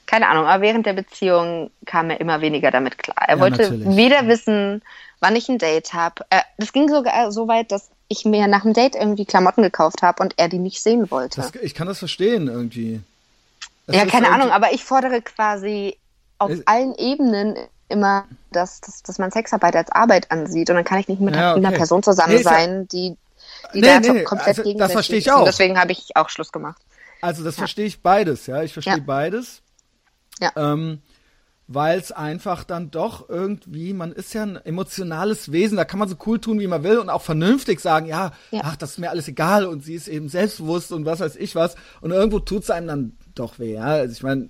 [SPEAKER 1] keine Ahnung, aber während der Beziehung kam er immer weniger damit klar. Er
[SPEAKER 2] Ja,
[SPEAKER 1] wollte
[SPEAKER 2] natürlich.
[SPEAKER 1] weder wissen, wann ich ein Date habe. Äh, das ging sogar so weit, dass ich mir nach dem Date irgendwie Klamotten gekauft habe und er die nicht sehen wollte.
[SPEAKER 2] Das, ich kann das verstehen irgendwie. Das
[SPEAKER 1] ja, keine
[SPEAKER 2] irgendwie-
[SPEAKER 1] Ahnung, aber ich fordere quasi auf
[SPEAKER 2] Es-
[SPEAKER 1] allen Ebenen immer, dass, dass, dass man Sexarbeit als Arbeit ansieht und dann kann ich nicht mit
[SPEAKER 2] Ja,
[SPEAKER 1] einer
[SPEAKER 2] okay.
[SPEAKER 1] Person zusammen
[SPEAKER 2] Nee, ist ja-
[SPEAKER 1] sein, die, die
[SPEAKER 2] Nee,
[SPEAKER 1] da
[SPEAKER 2] nee,
[SPEAKER 1] komplett
[SPEAKER 2] also das
[SPEAKER 1] gegensätzlich
[SPEAKER 2] verstehe ich
[SPEAKER 1] ist. Und
[SPEAKER 2] auch.
[SPEAKER 1] deswegen habe ich auch Schluss gemacht.
[SPEAKER 2] Also das verstehe ich beides, ja. Ich verstehe
[SPEAKER 1] Ja.
[SPEAKER 2] beides.
[SPEAKER 1] Ja.
[SPEAKER 2] Ähm, weil es einfach dann doch irgendwie, man ist ja ein emotionales Wesen, da kann man so cool tun, wie man will und auch vernünftig sagen, ja,
[SPEAKER 1] Ja.
[SPEAKER 2] ach, das ist mir alles egal und sie ist eben selbstbewusst und was weiß ich was und irgendwo tut es einem dann doch weh, ja. Also ich meine,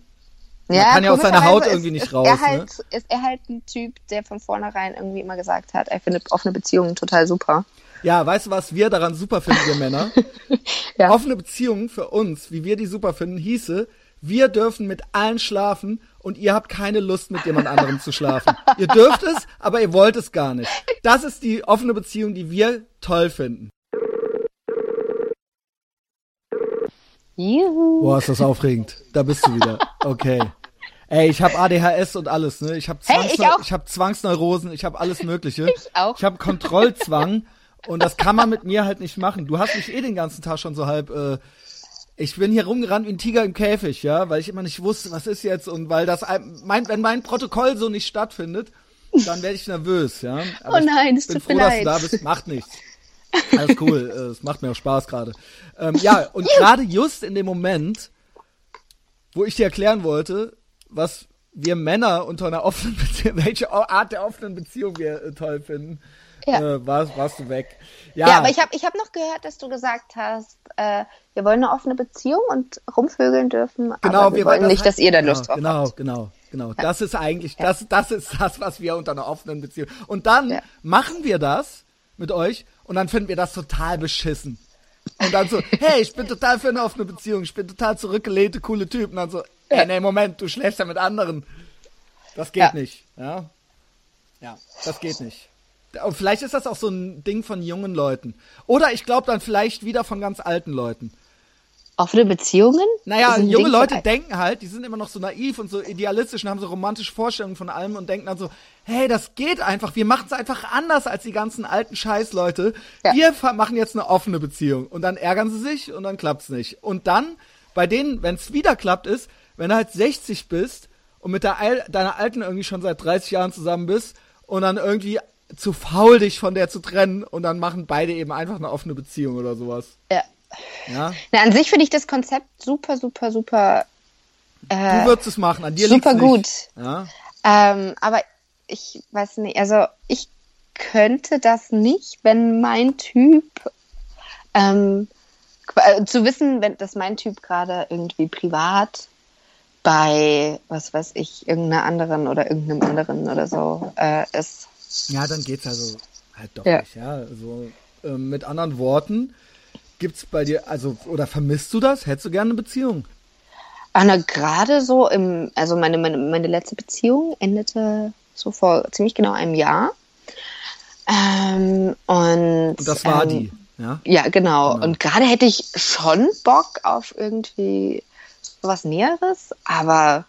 [SPEAKER 2] Man kann ja aus seiner Haut
[SPEAKER 1] komischerweise
[SPEAKER 2] irgendwie
[SPEAKER 1] ist,
[SPEAKER 2] nicht
[SPEAKER 1] ist
[SPEAKER 2] raus,
[SPEAKER 1] Er
[SPEAKER 2] ne?
[SPEAKER 1] halt, Ist er halt ein Typ, der von vornherein irgendwie immer gesagt hat, er findet offene Beziehungen total super.
[SPEAKER 2] ja, weißt du, was wir daran super finden, wir Männer?
[SPEAKER 1] Ja.
[SPEAKER 2] Offene Beziehungen für uns, wie wir die super finden, hieße, wir dürfen mit allen schlafen und ihr habt keine Lust, mit jemand anderem zu schlafen. Ihr dürft es, aber ihr wollt es gar nicht. Das ist die offene Beziehung, die wir toll finden.
[SPEAKER 1] Juhu.
[SPEAKER 2] Boah, ist das aufregend. Da bist du wieder. Okay. Ey, ich habe ADHS und alles, ne? Ich habe
[SPEAKER 1] Hey, ich auch.
[SPEAKER 2] ich hab Zwangsneurosen, ich habe alles mögliche.
[SPEAKER 1] Ich auch.
[SPEAKER 2] Ich habe Kontrollzwang und das kann man mit mir halt nicht machen. Du hast mich eh den ganzen Tag schon so halb äh, ich bin hier rumgerannt wie ein Tiger im Käfig, ja, weil ich immer nicht wusste, was ist jetzt und weil das ein- mein wenn mein Protokoll so nicht stattfindet, dann werde ich nervös, ja. Aber
[SPEAKER 1] Oh nein, es
[SPEAKER 2] bin
[SPEAKER 1] tut
[SPEAKER 2] froh,
[SPEAKER 1] mir
[SPEAKER 2] dass du
[SPEAKER 1] leid.
[SPEAKER 2] da bist. Macht nichts. Alles cool, es macht mir auch Spaß gerade. Ähm, ja, und gerade just in dem Moment, wo ich dir erklären wollte, was wir Männer unter einer offenen Beziehung, welche Art der offenen Beziehung wir äh, toll finden,
[SPEAKER 1] Ja.
[SPEAKER 2] äh, warst, warst du weg. Ja,
[SPEAKER 1] Ja, aber ich habe ich hab noch gehört, dass du gesagt hast, äh, wir wollen eine offene Beziehung und rumvögeln dürfen,
[SPEAKER 2] genau,
[SPEAKER 1] aber wir, wollen
[SPEAKER 2] das
[SPEAKER 1] nicht,
[SPEAKER 2] halt-
[SPEAKER 1] dass ihr da
[SPEAKER 2] genau,
[SPEAKER 1] Lust drauf
[SPEAKER 2] Genau,
[SPEAKER 1] habt.
[SPEAKER 2] genau, genau. Das ist eigentlich, das, das ist das, was wir unter einer offenen Beziehung. Und dann
[SPEAKER 1] Ja.
[SPEAKER 2] machen wir das mit euch und dann finden wir das total beschissen. Und dann so, hey, ich bin total für eine offene Beziehung, ich bin total zurückgelehnte, coole Typ. Und dann so, ey, nee, Moment, du schläfst ja mit anderen. Das geht
[SPEAKER 1] Ja.
[SPEAKER 2] nicht, ja. Ja, das geht nicht. Und vielleicht ist das auch so ein Ding von jungen Leuten. Oder ich glaube dann vielleicht wieder von ganz alten Leuten.
[SPEAKER 1] Offene Beziehungen?
[SPEAKER 2] Naja, junge
[SPEAKER 1] Ding
[SPEAKER 2] Leute denken halt, die sind immer noch so naiv und so idealistisch und haben so romantische Vorstellungen von allem und denken dann so, hey, das geht einfach, wir machen es einfach anders als die ganzen alten Scheißleute.
[SPEAKER 1] Ja.
[SPEAKER 2] Wir machen jetzt eine offene Beziehung und dann ärgern sie sich und dann klappt's nicht. Und dann, bei denen, wenn es wieder klappt, ist, wenn du halt 60 bist und mit der, deiner Alten irgendwie schon seit 30 Jahren zusammen bist und dann irgendwie zu faul dich von der zu trennen und dann machen beide eben einfach eine offene Beziehung oder sowas.
[SPEAKER 1] Ja.
[SPEAKER 2] Ja?
[SPEAKER 1] Na, an sich finde ich das Konzept super, super, super.
[SPEAKER 2] Du
[SPEAKER 1] Äh,
[SPEAKER 2] würdest es machen, an dir
[SPEAKER 1] super gut.
[SPEAKER 2] Ja?
[SPEAKER 1] ähm, aber ich weiß nicht, also ich könnte das nicht, wenn mein Typ ähm, äh, zu wissen, wenn dass mein Typ gerade irgendwie privat bei was weiß ich irgendeiner anderen oder irgendeinem anderen oder so äh, ist.
[SPEAKER 2] Ja, dann geht's also halt doch
[SPEAKER 1] Ja.
[SPEAKER 2] nicht, ja. Also ähm, mit anderen Worten, gibt's bei dir, also, oder vermisst du das? Hättest du gerne eine Beziehung?
[SPEAKER 1] Anna, gerade so im, also meine, meine, meine letzte Beziehung endete so vor ziemlich genau einem Jahr. Ähm, und,
[SPEAKER 2] Und das war
[SPEAKER 1] ähm,
[SPEAKER 2] die, ja?
[SPEAKER 1] Ja, genau.
[SPEAKER 2] Genau.
[SPEAKER 1] Und gerade hätte ich schon Bock auf irgendwie sowas Näheres, aber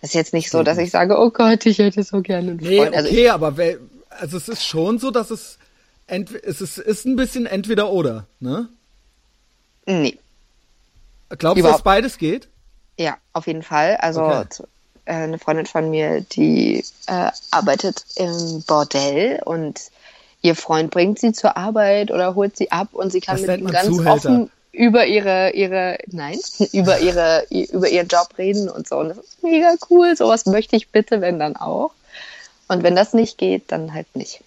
[SPEAKER 1] es ist jetzt nicht so, dass ich sage, oh Gott, ich hätte so gerne einen
[SPEAKER 2] Nee,
[SPEAKER 1] Freund. Also
[SPEAKER 2] okay, aber wer, also es ist schon so, dass es, es ist, ist ein bisschen entweder oder, ne?
[SPEAKER 1] nee,
[SPEAKER 2] Glaubst du, dass beides geht?
[SPEAKER 1] ja, auf jeden Fall. Also
[SPEAKER 2] Okay.
[SPEAKER 1] äh, eine Freundin von mir, die äh, arbeitet im Bordell und ihr Freund bringt sie zur Arbeit oder holt sie ab und sie kann
[SPEAKER 2] Das
[SPEAKER 1] mit ihm ganz
[SPEAKER 2] Zuhälter.
[SPEAKER 1] offen über ihre ihre nein über ihre über ihren Job reden und so und das ist mega cool sowas möchte ich bitte wenn dann auch und wenn das nicht geht dann halt nicht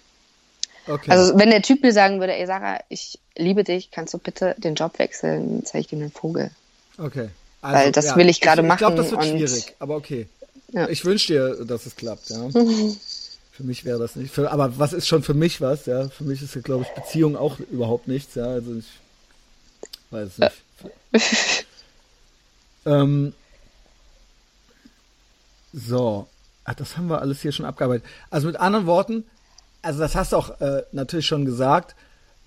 [SPEAKER 2] Okay.
[SPEAKER 1] also wenn der Typ mir sagen würde ey Sarah ich liebe dich kannst du bitte den Job wechseln dann zeige ich dir den Vogel
[SPEAKER 2] okay. Also,
[SPEAKER 1] weil das will ich gerade
[SPEAKER 2] Ich glaube,
[SPEAKER 1] machen
[SPEAKER 2] das wird schwierig, aber okay.
[SPEAKER 1] Ja.
[SPEAKER 2] Ich wünsche dir, dass es klappt, ja. Für mich wäre das nicht. Für, aber was ist schon für mich was, ja? Für mich ist ja, glaube ich, Beziehung auch überhaupt nichts, ja. Also ich weiß es nicht. ähm, so. Ach, das haben wir alles hier schon abgearbeitet. Also mit anderen Worten, also das hast du auch äh, natürlich schon gesagt,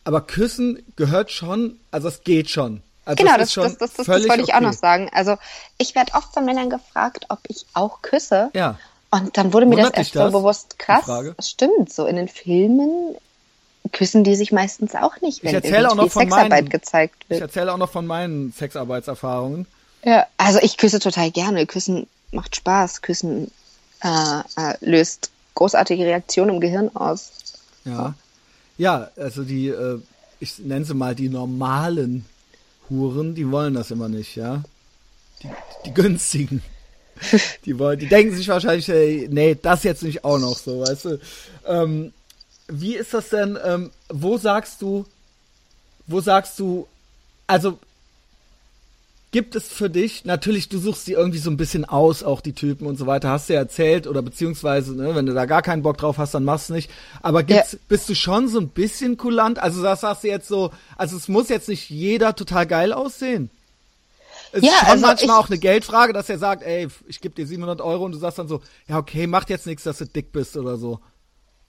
[SPEAKER 2] aber Küssen gehört schon, also es geht schon. Also
[SPEAKER 1] genau, das, das, das, das, wollte ich auch
[SPEAKER 2] okay.
[SPEAKER 1] noch sagen. Also ich werde oft von Männern gefragt, ob ich auch küsse.
[SPEAKER 2] Ja.
[SPEAKER 1] Und dann wurde mir
[SPEAKER 2] Wundert
[SPEAKER 1] das erst
[SPEAKER 2] das,
[SPEAKER 1] so bewusst krass. Stimmt, so in den Filmen küssen die sich meistens auch nicht, wenn
[SPEAKER 2] auch
[SPEAKER 1] irgendwie Sexarbeit
[SPEAKER 2] meinen-
[SPEAKER 1] gezeigt
[SPEAKER 2] Ich
[SPEAKER 1] wird.
[SPEAKER 2] erzähle auch noch von meinen Sexarbeitserfahrungen.
[SPEAKER 1] Ja, also ich küsse total gerne. Küssen macht Spaß. Küssen äh, äh, löst großartige Reaktionen im Gehirn aus.
[SPEAKER 2] Ja. Ja, also die, äh, ich nenne sie mal die normalen Huren, die wollen das immer nicht, ja. Die, die günstigen. Die wollen, die denken sich wahrscheinlich, ey, nee, das jetzt nicht auch noch so, weißt du. Ähm, wie ist das denn, ähm, wo sagst du, wo sagst du, also gibt es für dich, natürlich, du suchst die irgendwie so ein bisschen aus, auch die Typen und so weiter, hast du ja erzählt, oder beziehungsweise, ne, wenn du da gar keinen Bock drauf hast, dann machst du nicht. Aber gibt's, bist du schon so ein bisschen kulant? Also das sagst du jetzt so, also es muss jetzt nicht jeder total geil aussehen. Es
[SPEAKER 1] Ja,
[SPEAKER 2] ist schon
[SPEAKER 1] also
[SPEAKER 2] manchmal
[SPEAKER 1] ich-
[SPEAKER 2] auch eine Geldfrage, dass er sagt, ey, ich gebe dir 700 Euro und du sagst dann so, ja okay, macht jetzt nichts, dass du dick bist oder so.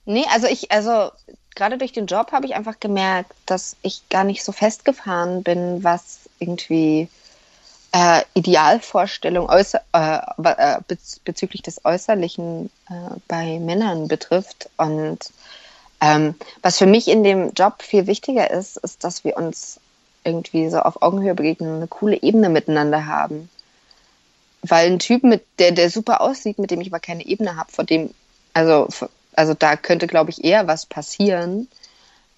[SPEAKER 1] Nee, also ich, also gerade durch den Job habe ich einfach gemerkt, dass ich gar nicht so festgefahren bin, was irgendwie äh, Idealvorstellung äußer, äh, äh bez bezüglich des Äußerlichen äh, bei Männern betrifft. Und ähm, was für mich in dem Job viel wichtiger ist, ist, dass wir uns irgendwie so auf Augenhöhe begegnen, eine coole Ebene miteinander haben. Weil ein Typ, mit der, der super aussieht, mit dem ich aber keine Ebene habe, vor dem, also, also da könnte, glaube ich, eher was passieren,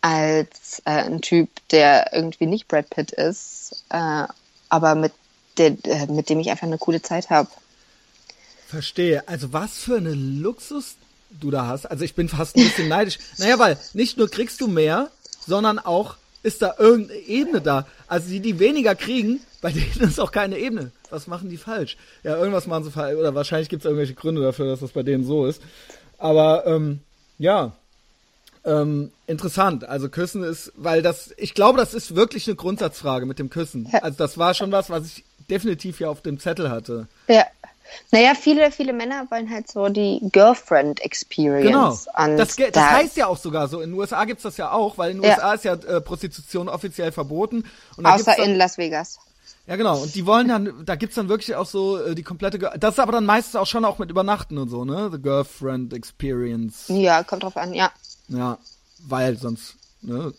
[SPEAKER 1] als äh, ein Typ, der irgendwie nicht Brad Pitt ist, äh, aber mit, der, äh, mit dem ich einfach eine coole Zeit habe.
[SPEAKER 2] Verstehe. Also was für eine Luxus du da hast. Also ich bin fast ein bisschen neidisch. Naja, weil nicht nur kriegst du mehr, sondern auch ist da irgendeine Ebene da. Also die, die weniger kriegen, bei denen ist auch keine Ebene. Was machen die falsch? Ja, irgendwas machen sie falsch. Oder wahrscheinlich gibt es irgendwelche Gründe dafür, dass das bei denen so ist. Aber ähm, ja, ähm, interessant. Also Küssen ist, weil das, ich glaube, das ist wirklich eine Grundsatzfrage mit dem Küssen. Also das war schon was, was ich definitiv ja auf dem Zettel hatte.
[SPEAKER 1] Ja. Naja, viele, viele Männer wollen halt so die Girlfriend Experience.
[SPEAKER 2] Genau. Das, das, das, heißt ja auch sogar so. In den USA gibt es das ja auch, weil in den ja. USA ist ja äh, Prostitution offiziell verboten.
[SPEAKER 1] Außer in Las Vegas.
[SPEAKER 2] Ja, genau. Und die wollen dann, da gibt's dann wirklich auch so äh, die komplette, das ist aber dann meistens auch schon auch mit Übernachten und so, ne? The Girlfriend Experience.
[SPEAKER 1] Ja, kommt drauf an, ja.
[SPEAKER 2] Ja, weil sonst, ne?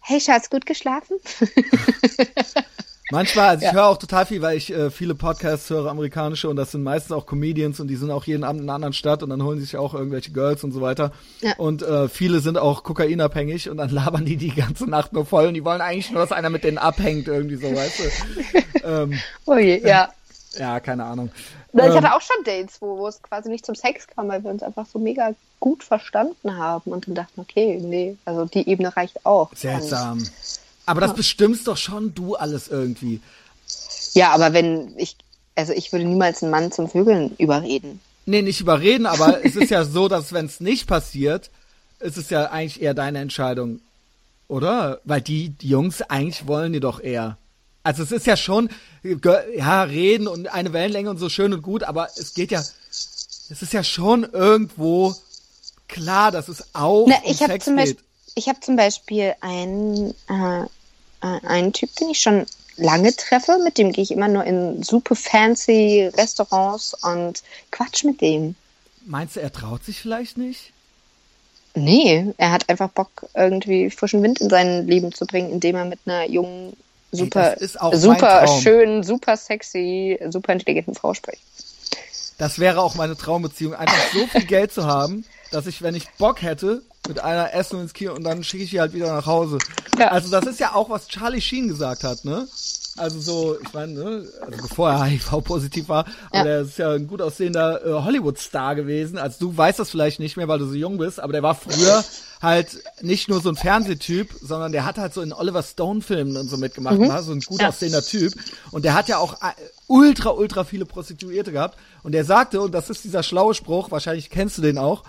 [SPEAKER 1] Hey Schatz, gut geschlafen?
[SPEAKER 2] Manchmal, also ich ja. höre auch total viel, weil ich äh, viele Podcasts höre, amerikanische, und das sind meistens auch Comedians und die sind auch jeden Abend in einer anderen Stadt und dann holen sich auch irgendwelche Girls und so weiter. Ja. Und äh, viele sind auch kokainabhängig und dann labern die die ganze Nacht nur voll und die wollen eigentlich nur, dass einer mit denen abhängt, irgendwie so, weißt du. ähm,
[SPEAKER 1] oh je, ja.
[SPEAKER 2] Ja, keine Ahnung.
[SPEAKER 1] Na, ich ähm, hatte auch schon Dates, wo, wo es quasi nicht zum Sex kam, weil wir uns einfach so mega gut verstanden haben und dann dachten, okay, nee, also die Ebene reicht auch.
[SPEAKER 2] Seltsam. Und, aber das ja. bestimmst doch schon du alles irgendwie.
[SPEAKER 1] Ja, aber wenn ich, also ich würde niemals einen Mann zum Vögeln überreden.
[SPEAKER 2] Nee, nicht überreden, aber es ist ja so, dass wenn es nicht passiert, ist es ja eigentlich eher deine Entscheidung, oder? Weil die, die Jungs eigentlich wollen die doch eher. Also es ist ja schon, ja, reden und eine Wellenlänge und so schön und gut, aber es geht ja, es ist ja schon irgendwo klar, dass es auch
[SPEAKER 1] Na, ich um Sex zum geht. Ich habe zum Beispiel einen, äh, äh, einen Typ, den ich schon lange treffe, mit dem gehe ich immer nur in super fancy Restaurants und quatsch mit dem.
[SPEAKER 2] Meinst du, er traut sich vielleicht nicht?
[SPEAKER 1] Nee, er hat einfach Bock, irgendwie frischen Wind in sein Leben zu bringen, indem er mit einer jungen super, Ey, super schön, super sexy, super intelligenten Frau spricht.
[SPEAKER 2] Das wäre auch meine Traumbeziehung, einfach so viel Geld zu haben, dass ich, wenn ich Bock hätte, mit einer essen ins Kino und dann schicke ich sie halt wieder nach Hause. Ja. Also das ist ja auch, was Charlie Sheen gesagt hat, ne? Also so, ich meine, ne, also bevor er HIV-positiv war, ja. aber er ist ja ein gut aussehender äh, Hollywood-Star gewesen. Also du weißt das vielleicht nicht mehr, weil du so jung bist, aber der war früher halt nicht nur so ein Fernsehtyp, sondern der hat halt so in Oliver Stone-Filmen und so mitgemacht, mhm. war so ein gut ja. aussehender Typ. Und der hat ja auch äh, ultra, ultra viele Prostituierte gehabt. Und der sagte, und das ist dieser schlaue Spruch, wahrscheinlich kennst du den auch,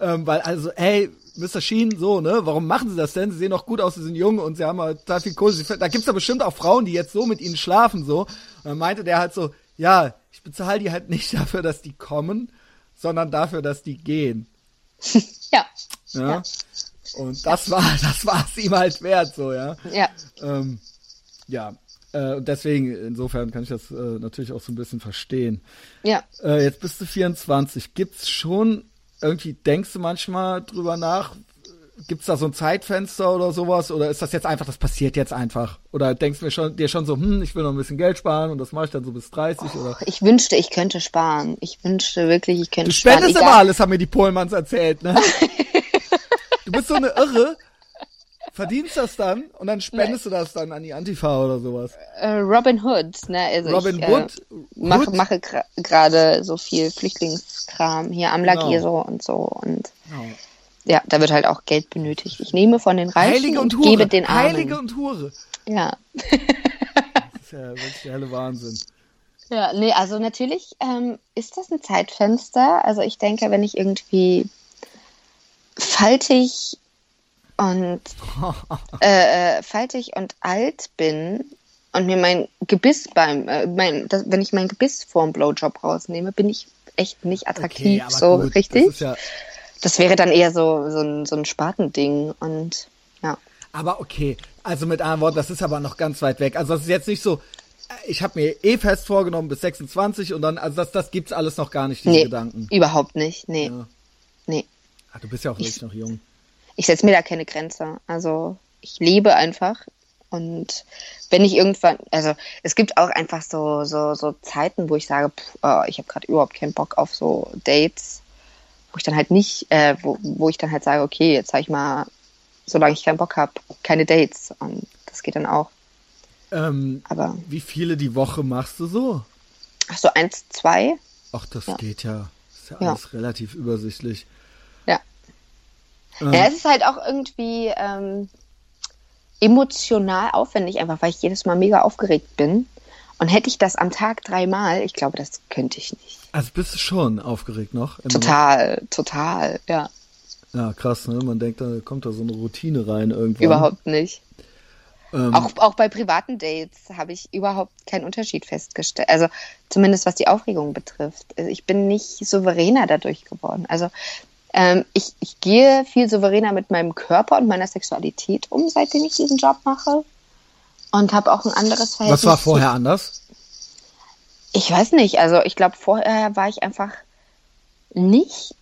[SPEAKER 2] ähm, weil also, ey, Mr. Sheen, so, ne? Warum machen sie das denn? Sie sehen doch gut aus, sie sind jung und sie haben halt total viel Kohle. Da gibt's da bestimmt auch Frauen, die jetzt so mit ihnen schlafen, so. Und dann meinte der halt so, ja, ich bezahle die halt nicht dafür, dass die kommen, sondern dafür, dass die gehen.
[SPEAKER 1] ja.
[SPEAKER 2] ja. ja. Und das war, das war es ihm halt wert, so, ja.
[SPEAKER 1] Ja.
[SPEAKER 2] Ähm, ja. Äh, deswegen, insofern kann ich das äh, natürlich auch so ein bisschen verstehen.
[SPEAKER 1] Ja.
[SPEAKER 2] Äh, jetzt bist du 24. Gibt's schon irgendwie denkst du manchmal drüber nach, gibt es da so ein Zeitfenster oder sowas? Oder ist das jetzt einfach, das passiert jetzt einfach? Oder denkst du mir schon, dir schon so, hm, ich will noch ein bisschen Geld sparen und das mache ich dann so bis 30? Oh, oder?
[SPEAKER 1] Ich wünschte, ich könnte sparen. Ich wünschte wirklich, ich könnte
[SPEAKER 2] sparen.
[SPEAKER 1] Du spendest
[SPEAKER 2] sparen, immer alles, haben mir die Polmanns erzählt, ne? du bist so eine Irre verdienst das dann und dann spendest nee. du das dann an die Antifa oder sowas.
[SPEAKER 1] Äh, Robin Hood, ne? Also
[SPEAKER 2] Robin ich, Hood?
[SPEAKER 1] Äh, mach, mache gerade so viel Flüchtlingskram hier am genau. Und so und genau. ja, da wird halt auch Geld benötigt. Ich nehme von den Reichen Heilige und, und gebe den Armen.
[SPEAKER 2] Heilige und Hure.
[SPEAKER 1] Ja.
[SPEAKER 2] das ist ja wirklich der helle Wahnsinn.
[SPEAKER 1] Ja, nee, also natürlich ähm, ist das ein Zeitfenster. Also ich denke, wenn ich irgendwie faltig und äh, äh, faltig und alt bin und mir mein Gebiss beim, äh, mein, das, wenn ich mein Gebiss vorm Blowjob rausnehme, bin ich echt nicht attraktiv, okay, so gut, richtig. Das, ja das, wäre dann eher so, so ein, so ein Spartending und ja.
[SPEAKER 2] Aber okay, also mit anderen Worten, das ist aber noch ganz weit weg. Also das ist jetzt nicht so, ich habe mir eh fest vorgenommen bis 26 und dann, also das, das gibt's alles noch gar nicht, diese
[SPEAKER 1] nee,
[SPEAKER 2] Gedanken.
[SPEAKER 1] überhaupt nicht. Nee.
[SPEAKER 2] Ja.
[SPEAKER 1] Nee.
[SPEAKER 2] Ah, du bist ja auch wirklich noch jung.
[SPEAKER 1] Ich setze mir da keine Grenze. Also ich lebe einfach. Und wenn ich irgendwann, also es gibt auch einfach so, so, so Zeiten, wo ich sage, pff, oh, ich habe gerade überhaupt keinen Bock auf so Dates, wo ich dann halt nicht, äh, wo, wo ich dann halt sage, okay, jetzt sage ich mal, solange ich keinen Bock habe, keine Dates. Und das geht dann auch.
[SPEAKER 2] Ähm,
[SPEAKER 1] Aber
[SPEAKER 2] wie viele die Woche machst du so?
[SPEAKER 1] ach so eins, zwei.
[SPEAKER 2] Ach, das
[SPEAKER 1] Ja.
[SPEAKER 2] geht ja. Ist ja
[SPEAKER 1] Ja.
[SPEAKER 2] alles relativ übersichtlich.
[SPEAKER 1] Ja.
[SPEAKER 2] Ähm,
[SPEAKER 1] Ja, es ist halt auch irgendwie ähm, emotional aufwendig, einfach weil ich jedes Mal mega aufgeregt bin. Und hätte ich das am Tag dreimal, ich glaube, das könnte ich nicht.
[SPEAKER 2] also bist du schon aufgeregt noch?
[SPEAKER 1] Total, total, ja.
[SPEAKER 2] Ja, krass, ne? Man denkt, da kommt da so eine Routine rein irgendwann.
[SPEAKER 1] Überhaupt nicht.
[SPEAKER 2] Ähm,
[SPEAKER 1] Auch, auch bei privaten Dates habe ich überhaupt keinen Unterschied festgestellt. Also zumindest was die Aufregung betrifft. Also ich bin nicht souveräner dadurch geworden. Also ähm, ich, ich gehe viel souveräner mit meinem Körper und meiner Sexualität um, seitdem ich diesen Job mache. Und habe auch ein anderes Verhältnis.
[SPEAKER 2] was war vorher anders?
[SPEAKER 1] Ich weiß nicht. Also ich glaube, vorher war ich einfach nicht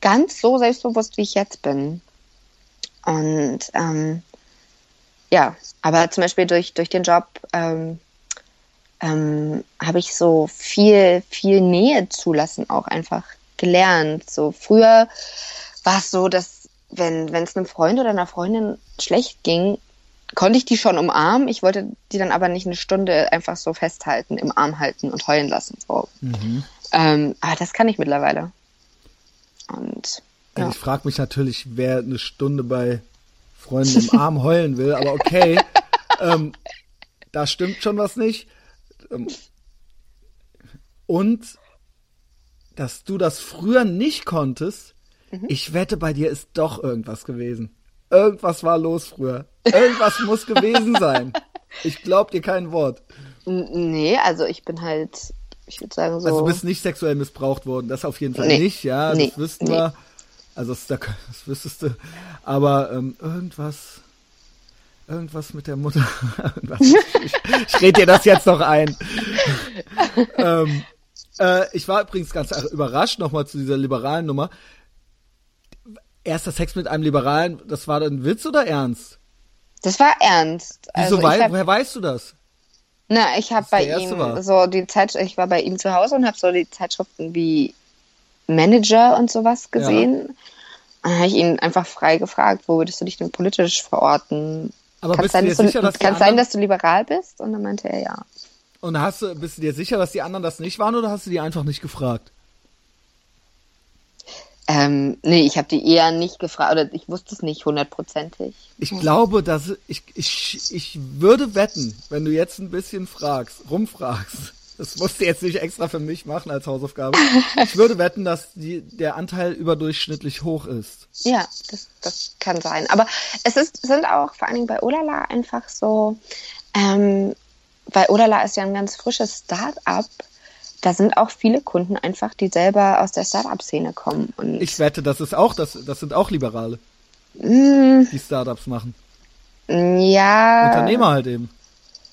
[SPEAKER 1] ganz so selbstbewusst, wie ich jetzt bin. Und ähm, ja, aber zum Beispiel durch, durch den Job ähm, ähm, habe ich so viel, viel Nähe zulassen auch einfach gelernt. So früher war es so, dass wenn es einem Freund oder einer Freundin schlecht ging, konnte ich die schon umarmen. Ich wollte die dann aber nicht eine Stunde einfach so festhalten, im Arm halten und heulen lassen. So.
[SPEAKER 2] Mhm.
[SPEAKER 1] Ähm, aber das kann ich mittlerweile. Und ja.
[SPEAKER 2] ich frage mich natürlich, wer eine Stunde bei Freunden im Arm heulen will, aber okay, ähm, da stimmt schon was nicht. Ähm, und dass du das früher nicht konntest,
[SPEAKER 1] Mhm.
[SPEAKER 2] ich wette, bei dir ist doch irgendwas gewesen. Irgendwas war los früher. Irgendwas muss gewesen sein. Ich glaub dir kein Wort.
[SPEAKER 1] Nee, also ich bin halt, ich würde sagen so.
[SPEAKER 2] Also du bist nicht sexuell missbraucht worden, das auf jeden Fall
[SPEAKER 1] Nee.
[SPEAKER 2] nicht, ja,
[SPEAKER 1] Nee.
[SPEAKER 2] das wüssten
[SPEAKER 1] Nee.
[SPEAKER 2] wir. Also das, da- das wüsstest du. Aber ähm, irgendwas, irgendwas mit der Mutter. irgendwas, ich ich rede dir das jetzt noch ein. ähm, äh, ich war übrigens ganz überrascht nochmal zu dieser liberalen Nummer. Erster Sex mit einem Liberalen, das war dann Witz oder ernst?
[SPEAKER 1] das war ernst.
[SPEAKER 2] Wieso
[SPEAKER 1] Also
[SPEAKER 2] wei
[SPEAKER 1] ich hab,
[SPEAKER 2] woher weißt du das?
[SPEAKER 1] na, ich habe bei ihm
[SPEAKER 2] war.
[SPEAKER 1] so die Zeit, ich war bei ihm zu Hause und habe so die Zeitschriften wie Manager und sowas gesehen. Dann habe ich ihn einfach frei gefragt, wo würdest du dich denn politisch verorten?
[SPEAKER 2] Aber
[SPEAKER 1] kann
[SPEAKER 2] bist du
[SPEAKER 1] sein,
[SPEAKER 2] dir
[SPEAKER 1] dass du,
[SPEAKER 2] sicher, dass die
[SPEAKER 1] kann sein, dass du liberal bist? Und dann meinte er ja.
[SPEAKER 2] Und hast du, bist du dir sicher, dass die anderen das nicht waren oder hast du die einfach nicht gefragt?
[SPEAKER 1] Ähm, nee, ich habe die eher nicht gefragt, oder ich wusste es nicht hundertprozentig.
[SPEAKER 2] Ich glaube, dass ich, ich, ich würde wetten, wenn du jetzt ein bisschen fragst, rumfragst, das musst du jetzt nicht extra für mich machen als Hausaufgabe. Ich würde wetten, dass die, der Anteil überdurchschnittlich hoch ist.
[SPEAKER 1] Ja, das, das kann sein. Aber es ist, sind auch vor allen Dingen bei Olala einfach so, ähm, weil Olala ist ja ein ganz frisches Start-up. Da sind auch viele Kunden einfach, die selber aus der Start-up-Szene kommen. Und
[SPEAKER 2] Ich wette, das ist auch, das, das sind auch Liberale,
[SPEAKER 1] mh,
[SPEAKER 2] die Startups machen.
[SPEAKER 1] ja,
[SPEAKER 2] Unternehmer halt eben.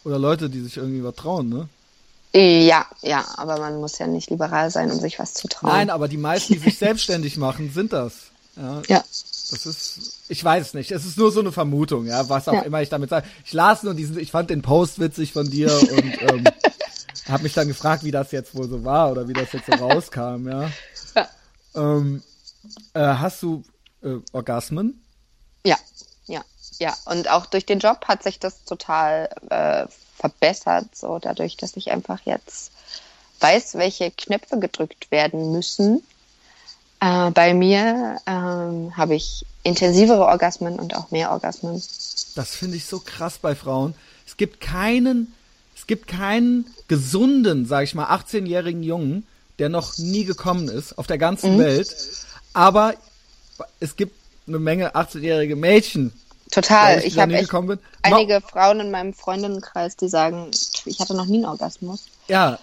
[SPEAKER 2] Oder Leute, die sich irgendwie was trauen, ne?
[SPEAKER 1] ja, ja, aber man muss ja nicht liberal sein, um sich was zu trauen.
[SPEAKER 2] Nein, aber die meisten, die sich selbstständig machen, sind das. Ja,
[SPEAKER 1] ja,
[SPEAKER 2] Das ist, ich weiß es nicht. Es ist nur so eine Vermutung, ja, was auch
[SPEAKER 1] Ja.
[SPEAKER 2] immer ich damit sage. Ich las nur diesen, ich fand den Post witzig von dir und ähm, habe mich dann gefragt, wie das jetzt wohl so war oder wie das jetzt so rauskam, ja.
[SPEAKER 1] Ja.
[SPEAKER 2] Ähm, äh, hast du äh, Orgasmen?
[SPEAKER 1] ja, ja, ja. Und auch durch den Job hat sich das total äh, verbessert, so dadurch, dass ich einfach jetzt weiß, welche Knöpfe gedrückt werden müssen. Äh, bei mir ähm, habe ich intensivere Orgasmen und auch mehr Orgasmen.
[SPEAKER 2] Das finde ich so krass bei Frauen. Es gibt keinen, es gibt keinen gesunden, sag ich mal, 18-jährigen Jungen, der noch nie gekommen ist auf der ganzen Welt. Aber es gibt eine Menge 18-jährige Mädchen,
[SPEAKER 1] Total. Ich
[SPEAKER 2] da
[SPEAKER 1] habe einige Frauen in meinem Freundinnenkreis, die sagen, ich hatte noch nie einen Orgasmus.
[SPEAKER 2] Ja.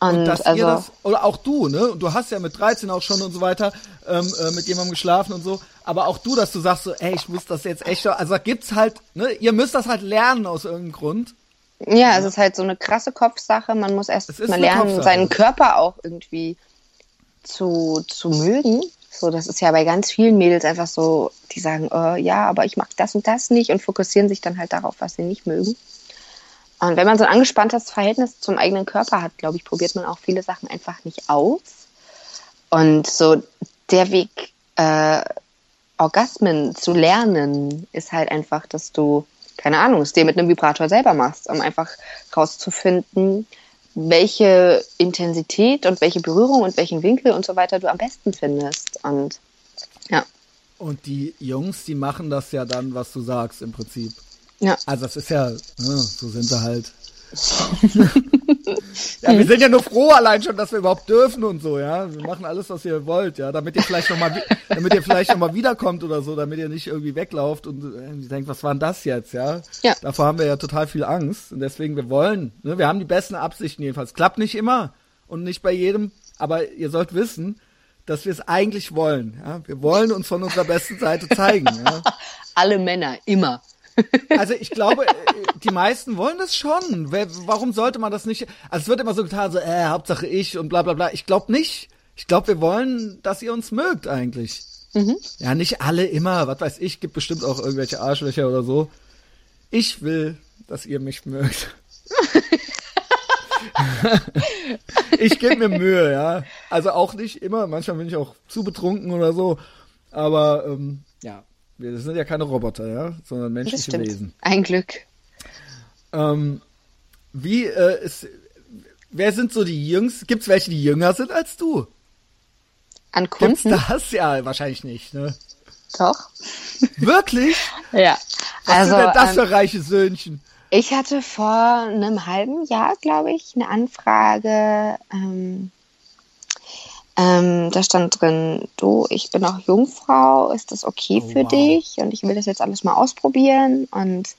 [SPEAKER 2] Und,
[SPEAKER 1] Und
[SPEAKER 2] dass
[SPEAKER 1] also,
[SPEAKER 2] ihr das, oder auch du, ne? Und du hast ja mit 13 auch schon und so weiter ähm, äh, mit jemandem geschlafen und so. Aber auch du, dass du sagst so, ey, ich muss das jetzt echt, also da gibt's halt, ne? Ihr müsst das halt lernen aus irgendeinem Grund.
[SPEAKER 1] Ja, es ist halt so eine krasse Kopfsache. Man muss erst mal lernen, Kopfsache. seinen Körper auch irgendwie zu, zu mögen. So, das ist ja bei ganz vielen Mädels einfach so, die sagen, oh, ja, aber ich mag das und das nicht und fokussieren sich dann halt darauf, was sie nicht mögen. Und wenn man so ein angespanntes Verhältnis zum eigenen Körper hat, glaube ich, probiert man auch viele Sachen einfach nicht aus. Und so der Weg, äh, Orgasmen zu lernen, ist halt einfach, dass du, keine Ahnung, es dir mit einem Vibrator selber machst, um einfach rauszufinden, welche Intensität und welche Berührung und welchen Winkel und so weiter du am besten findest. Und ja.
[SPEAKER 2] Und die Jungs, die machen das ja dann, was du sagst, im Prinzip. Ja. Also das ist ja, ne, so sind sie halt. ja, wir sind ja nur froh allein schon, dass wir überhaupt dürfen und so, ja. Wir machen alles, was ihr wollt, ja, damit ihr vielleicht noch mal, damit ihr vielleicht noch mal wiederkommt oder so, damit ihr nicht irgendwie weglauft und äh, denkt, was war denn das jetzt, ja? Ja. Davor haben wir ja total viel Angst und deswegen wir wollen, ne, wir haben die besten Absichten jedenfalls. Klappt nicht immer und nicht bei jedem, aber ihr sollt wissen, dass wir es eigentlich wollen, ja. Wir wollen uns von unserer besten Seite zeigen, ja.
[SPEAKER 1] Alle Männer, immer.
[SPEAKER 2] Also ich glaube, äh, die meisten wollen das schon. Warum sollte man das nicht? Also es wird immer so getan, so, äh, Hauptsache ich und bla bla bla. Ich glaube nicht. Ich glaube, wir wollen, dass ihr uns mögt eigentlich. Mhm. Ja, nicht alle immer, was weiß ich, gibt bestimmt auch irgendwelche Arschlöcher oder so. Ich will, dass ihr mich mögt. ich gebe mir Mühe, ja. Also auch nicht immer, manchmal bin ich auch zu betrunken oder so. Aber ähm, ja, wir sind ja keine Roboter, ja, sondern menschliche Wesen.
[SPEAKER 1] Ein Glück.
[SPEAKER 2] Ähm, wie äh, ist, wer sind so die Jüngsten? Gibt es welche, die jünger sind als du?
[SPEAKER 1] An Kunden?
[SPEAKER 2] Gibt's das? Ja, wahrscheinlich nicht, ne?
[SPEAKER 1] Doch.
[SPEAKER 2] Wirklich?
[SPEAKER 1] ja.
[SPEAKER 2] Was also, sind denn das für ähm, reiche Söhnchen?
[SPEAKER 1] Ich hatte vor einem halben Jahr, glaube ich, eine Anfrage ähm, ähm, da stand drin, du, ich bin auch Jungfrau, ist das okay oh, für wow. dich? Und ich will das jetzt alles mal ausprobieren. Und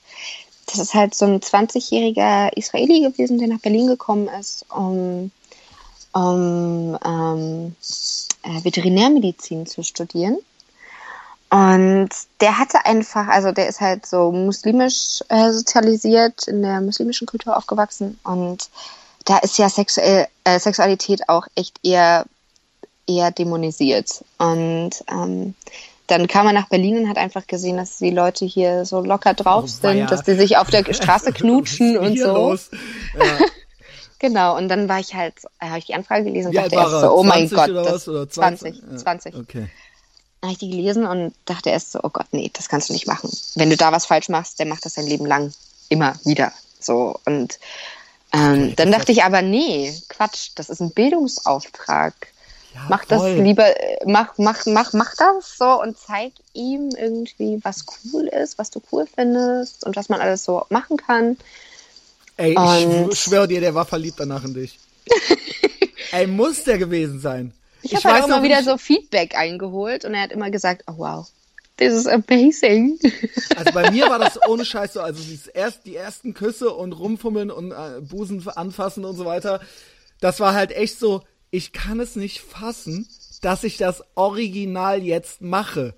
[SPEAKER 1] das ist halt so ein 20-jähriger Israeli gewesen, der nach Berlin gekommen ist, um, um ähm, äh, Veterinärmedizin zu studieren. Und der hatte einfach, also der ist halt so muslimisch äh, sozialisiert, in der muslimischen Kultur aufgewachsen. Und da ist ja sexuell, äh, Sexualität auch echt eher eher dämonisiert. Und ähm, dann kam er nach Berlin und hat einfach gesehen, dass die Leute hier so locker drauf oh, sind, ja. dass die sich auf der Straße knutschen und so. Ja. genau, und dann war ich halt, äh, habe ich die Anfrage gelesen und dachte erst so, oh mein Gott, das, 20, 20. 20. Okay. Dann habe ich die gelesen und dachte erst so, oh Gott, nee, das kannst du nicht machen. Wenn du da was falsch machst, der macht das sein Leben lang. Immer wieder. So. Und ähm, okay, dann dachte ich aber, nee, Quatsch, das ist ein Bildungsauftrag. Ja, mach das lieber, mach, mach, mach, mach das so und zeig ihm irgendwie, was cool ist, was du cool findest und was man alles so machen kann.
[SPEAKER 2] Ey, und ich schwöre dir, der war verliebt danach in dich. Ey, muss der gewesen sein.
[SPEAKER 1] Ich, ich habe halt auch mal wieder so Feedback eingeholt und er hat immer gesagt, oh wow, this is amazing.
[SPEAKER 2] Also bei mir war das ohne Scheiß so, also erst, die ersten Küsse und rumfummeln und äh, Busen anfassen und so weiter, das war halt echt so, ich kann es nicht fassen, dass ich das Original jetzt mache.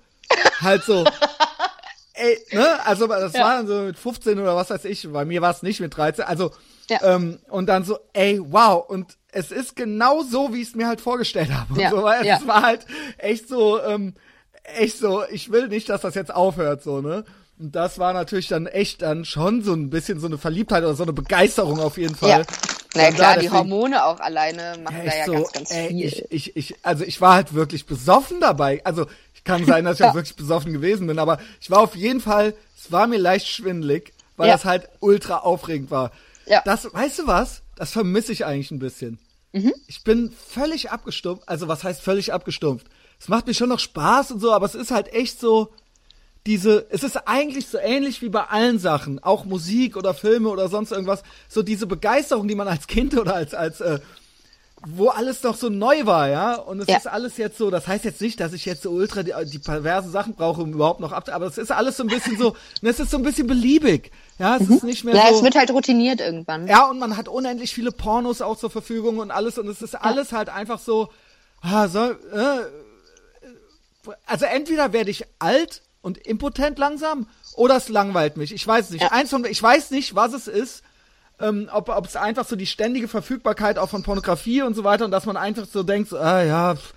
[SPEAKER 2] halt so. Ey, ne? Also das ja. war dann so mit 15 oder was weiß ich. Bei mir war es nicht mit 13. Also ja. ähm, und dann so, ey, wow. Und es ist genau so, wie ich es mir halt vorgestellt habe. Ja. So, weil ja. Es war halt echt so, ähm, echt so. Ich will nicht, dass das jetzt aufhört, so ne. Und das war natürlich dann echt dann schon so ein bisschen so eine Verliebtheit oder so eine Begeisterung auf jeden Fall. Ja.
[SPEAKER 1] Na ja, klar, die Hormone auch alleine machen da ja so, ganz, ganz ey, viel.
[SPEAKER 2] Ich, ich, ich, also ich war halt wirklich besoffen dabei. Also ich kann sein, dass ich ja. auch wirklich besoffen gewesen bin, aber ich war auf jeden Fall, es war mir leicht schwindelig, weil ja. das halt ultra aufregend war. Ja. Das, weißt du was? Das vermisse ich eigentlich ein bisschen. Mhm. Ich bin völlig abgestumpft. Also was heißt völlig abgestumpft? Es macht mir schon noch Spaß und so, aber es ist halt echt so, diese, es ist eigentlich so ähnlich wie bei allen Sachen, auch Musik oder Filme oder sonst irgendwas, so diese Begeisterung, die man als Kind oder als, als, äh, wo alles doch so neu war, ja, und es ja. ist alles jetzt so, das heißt jetzt nicht, dass ich jetzt so ultra die, die perversen Sachen brauche, um überhaupt noch ab, aber es ist alles so ein bisschen so, es ist so ein bisschen beliebig, ja, es mhm. ist nicht mehr
[SPEAKER 1] ja,
[SPEAKER 2] so.
[SPEAKER 1] es wird halt routiniert irgendwann.
[SPEAKER 2] Ja, und man hat unendlich viele Pornos auch zur Verfügung und alles, und es ist ja. alles halt einfach so, ah, so, äh, also entweder werde ich alt und impotent langsam oder es langweilt mich. Ich weiß nicht. Ja. Eins von, ich weiß nicht, was es ist, ähm, ob ob es einfach so die ständige Verfügbarkeit auch von Pornografie und so weiter und dass man einfach so denkt, so, ah ja, pff,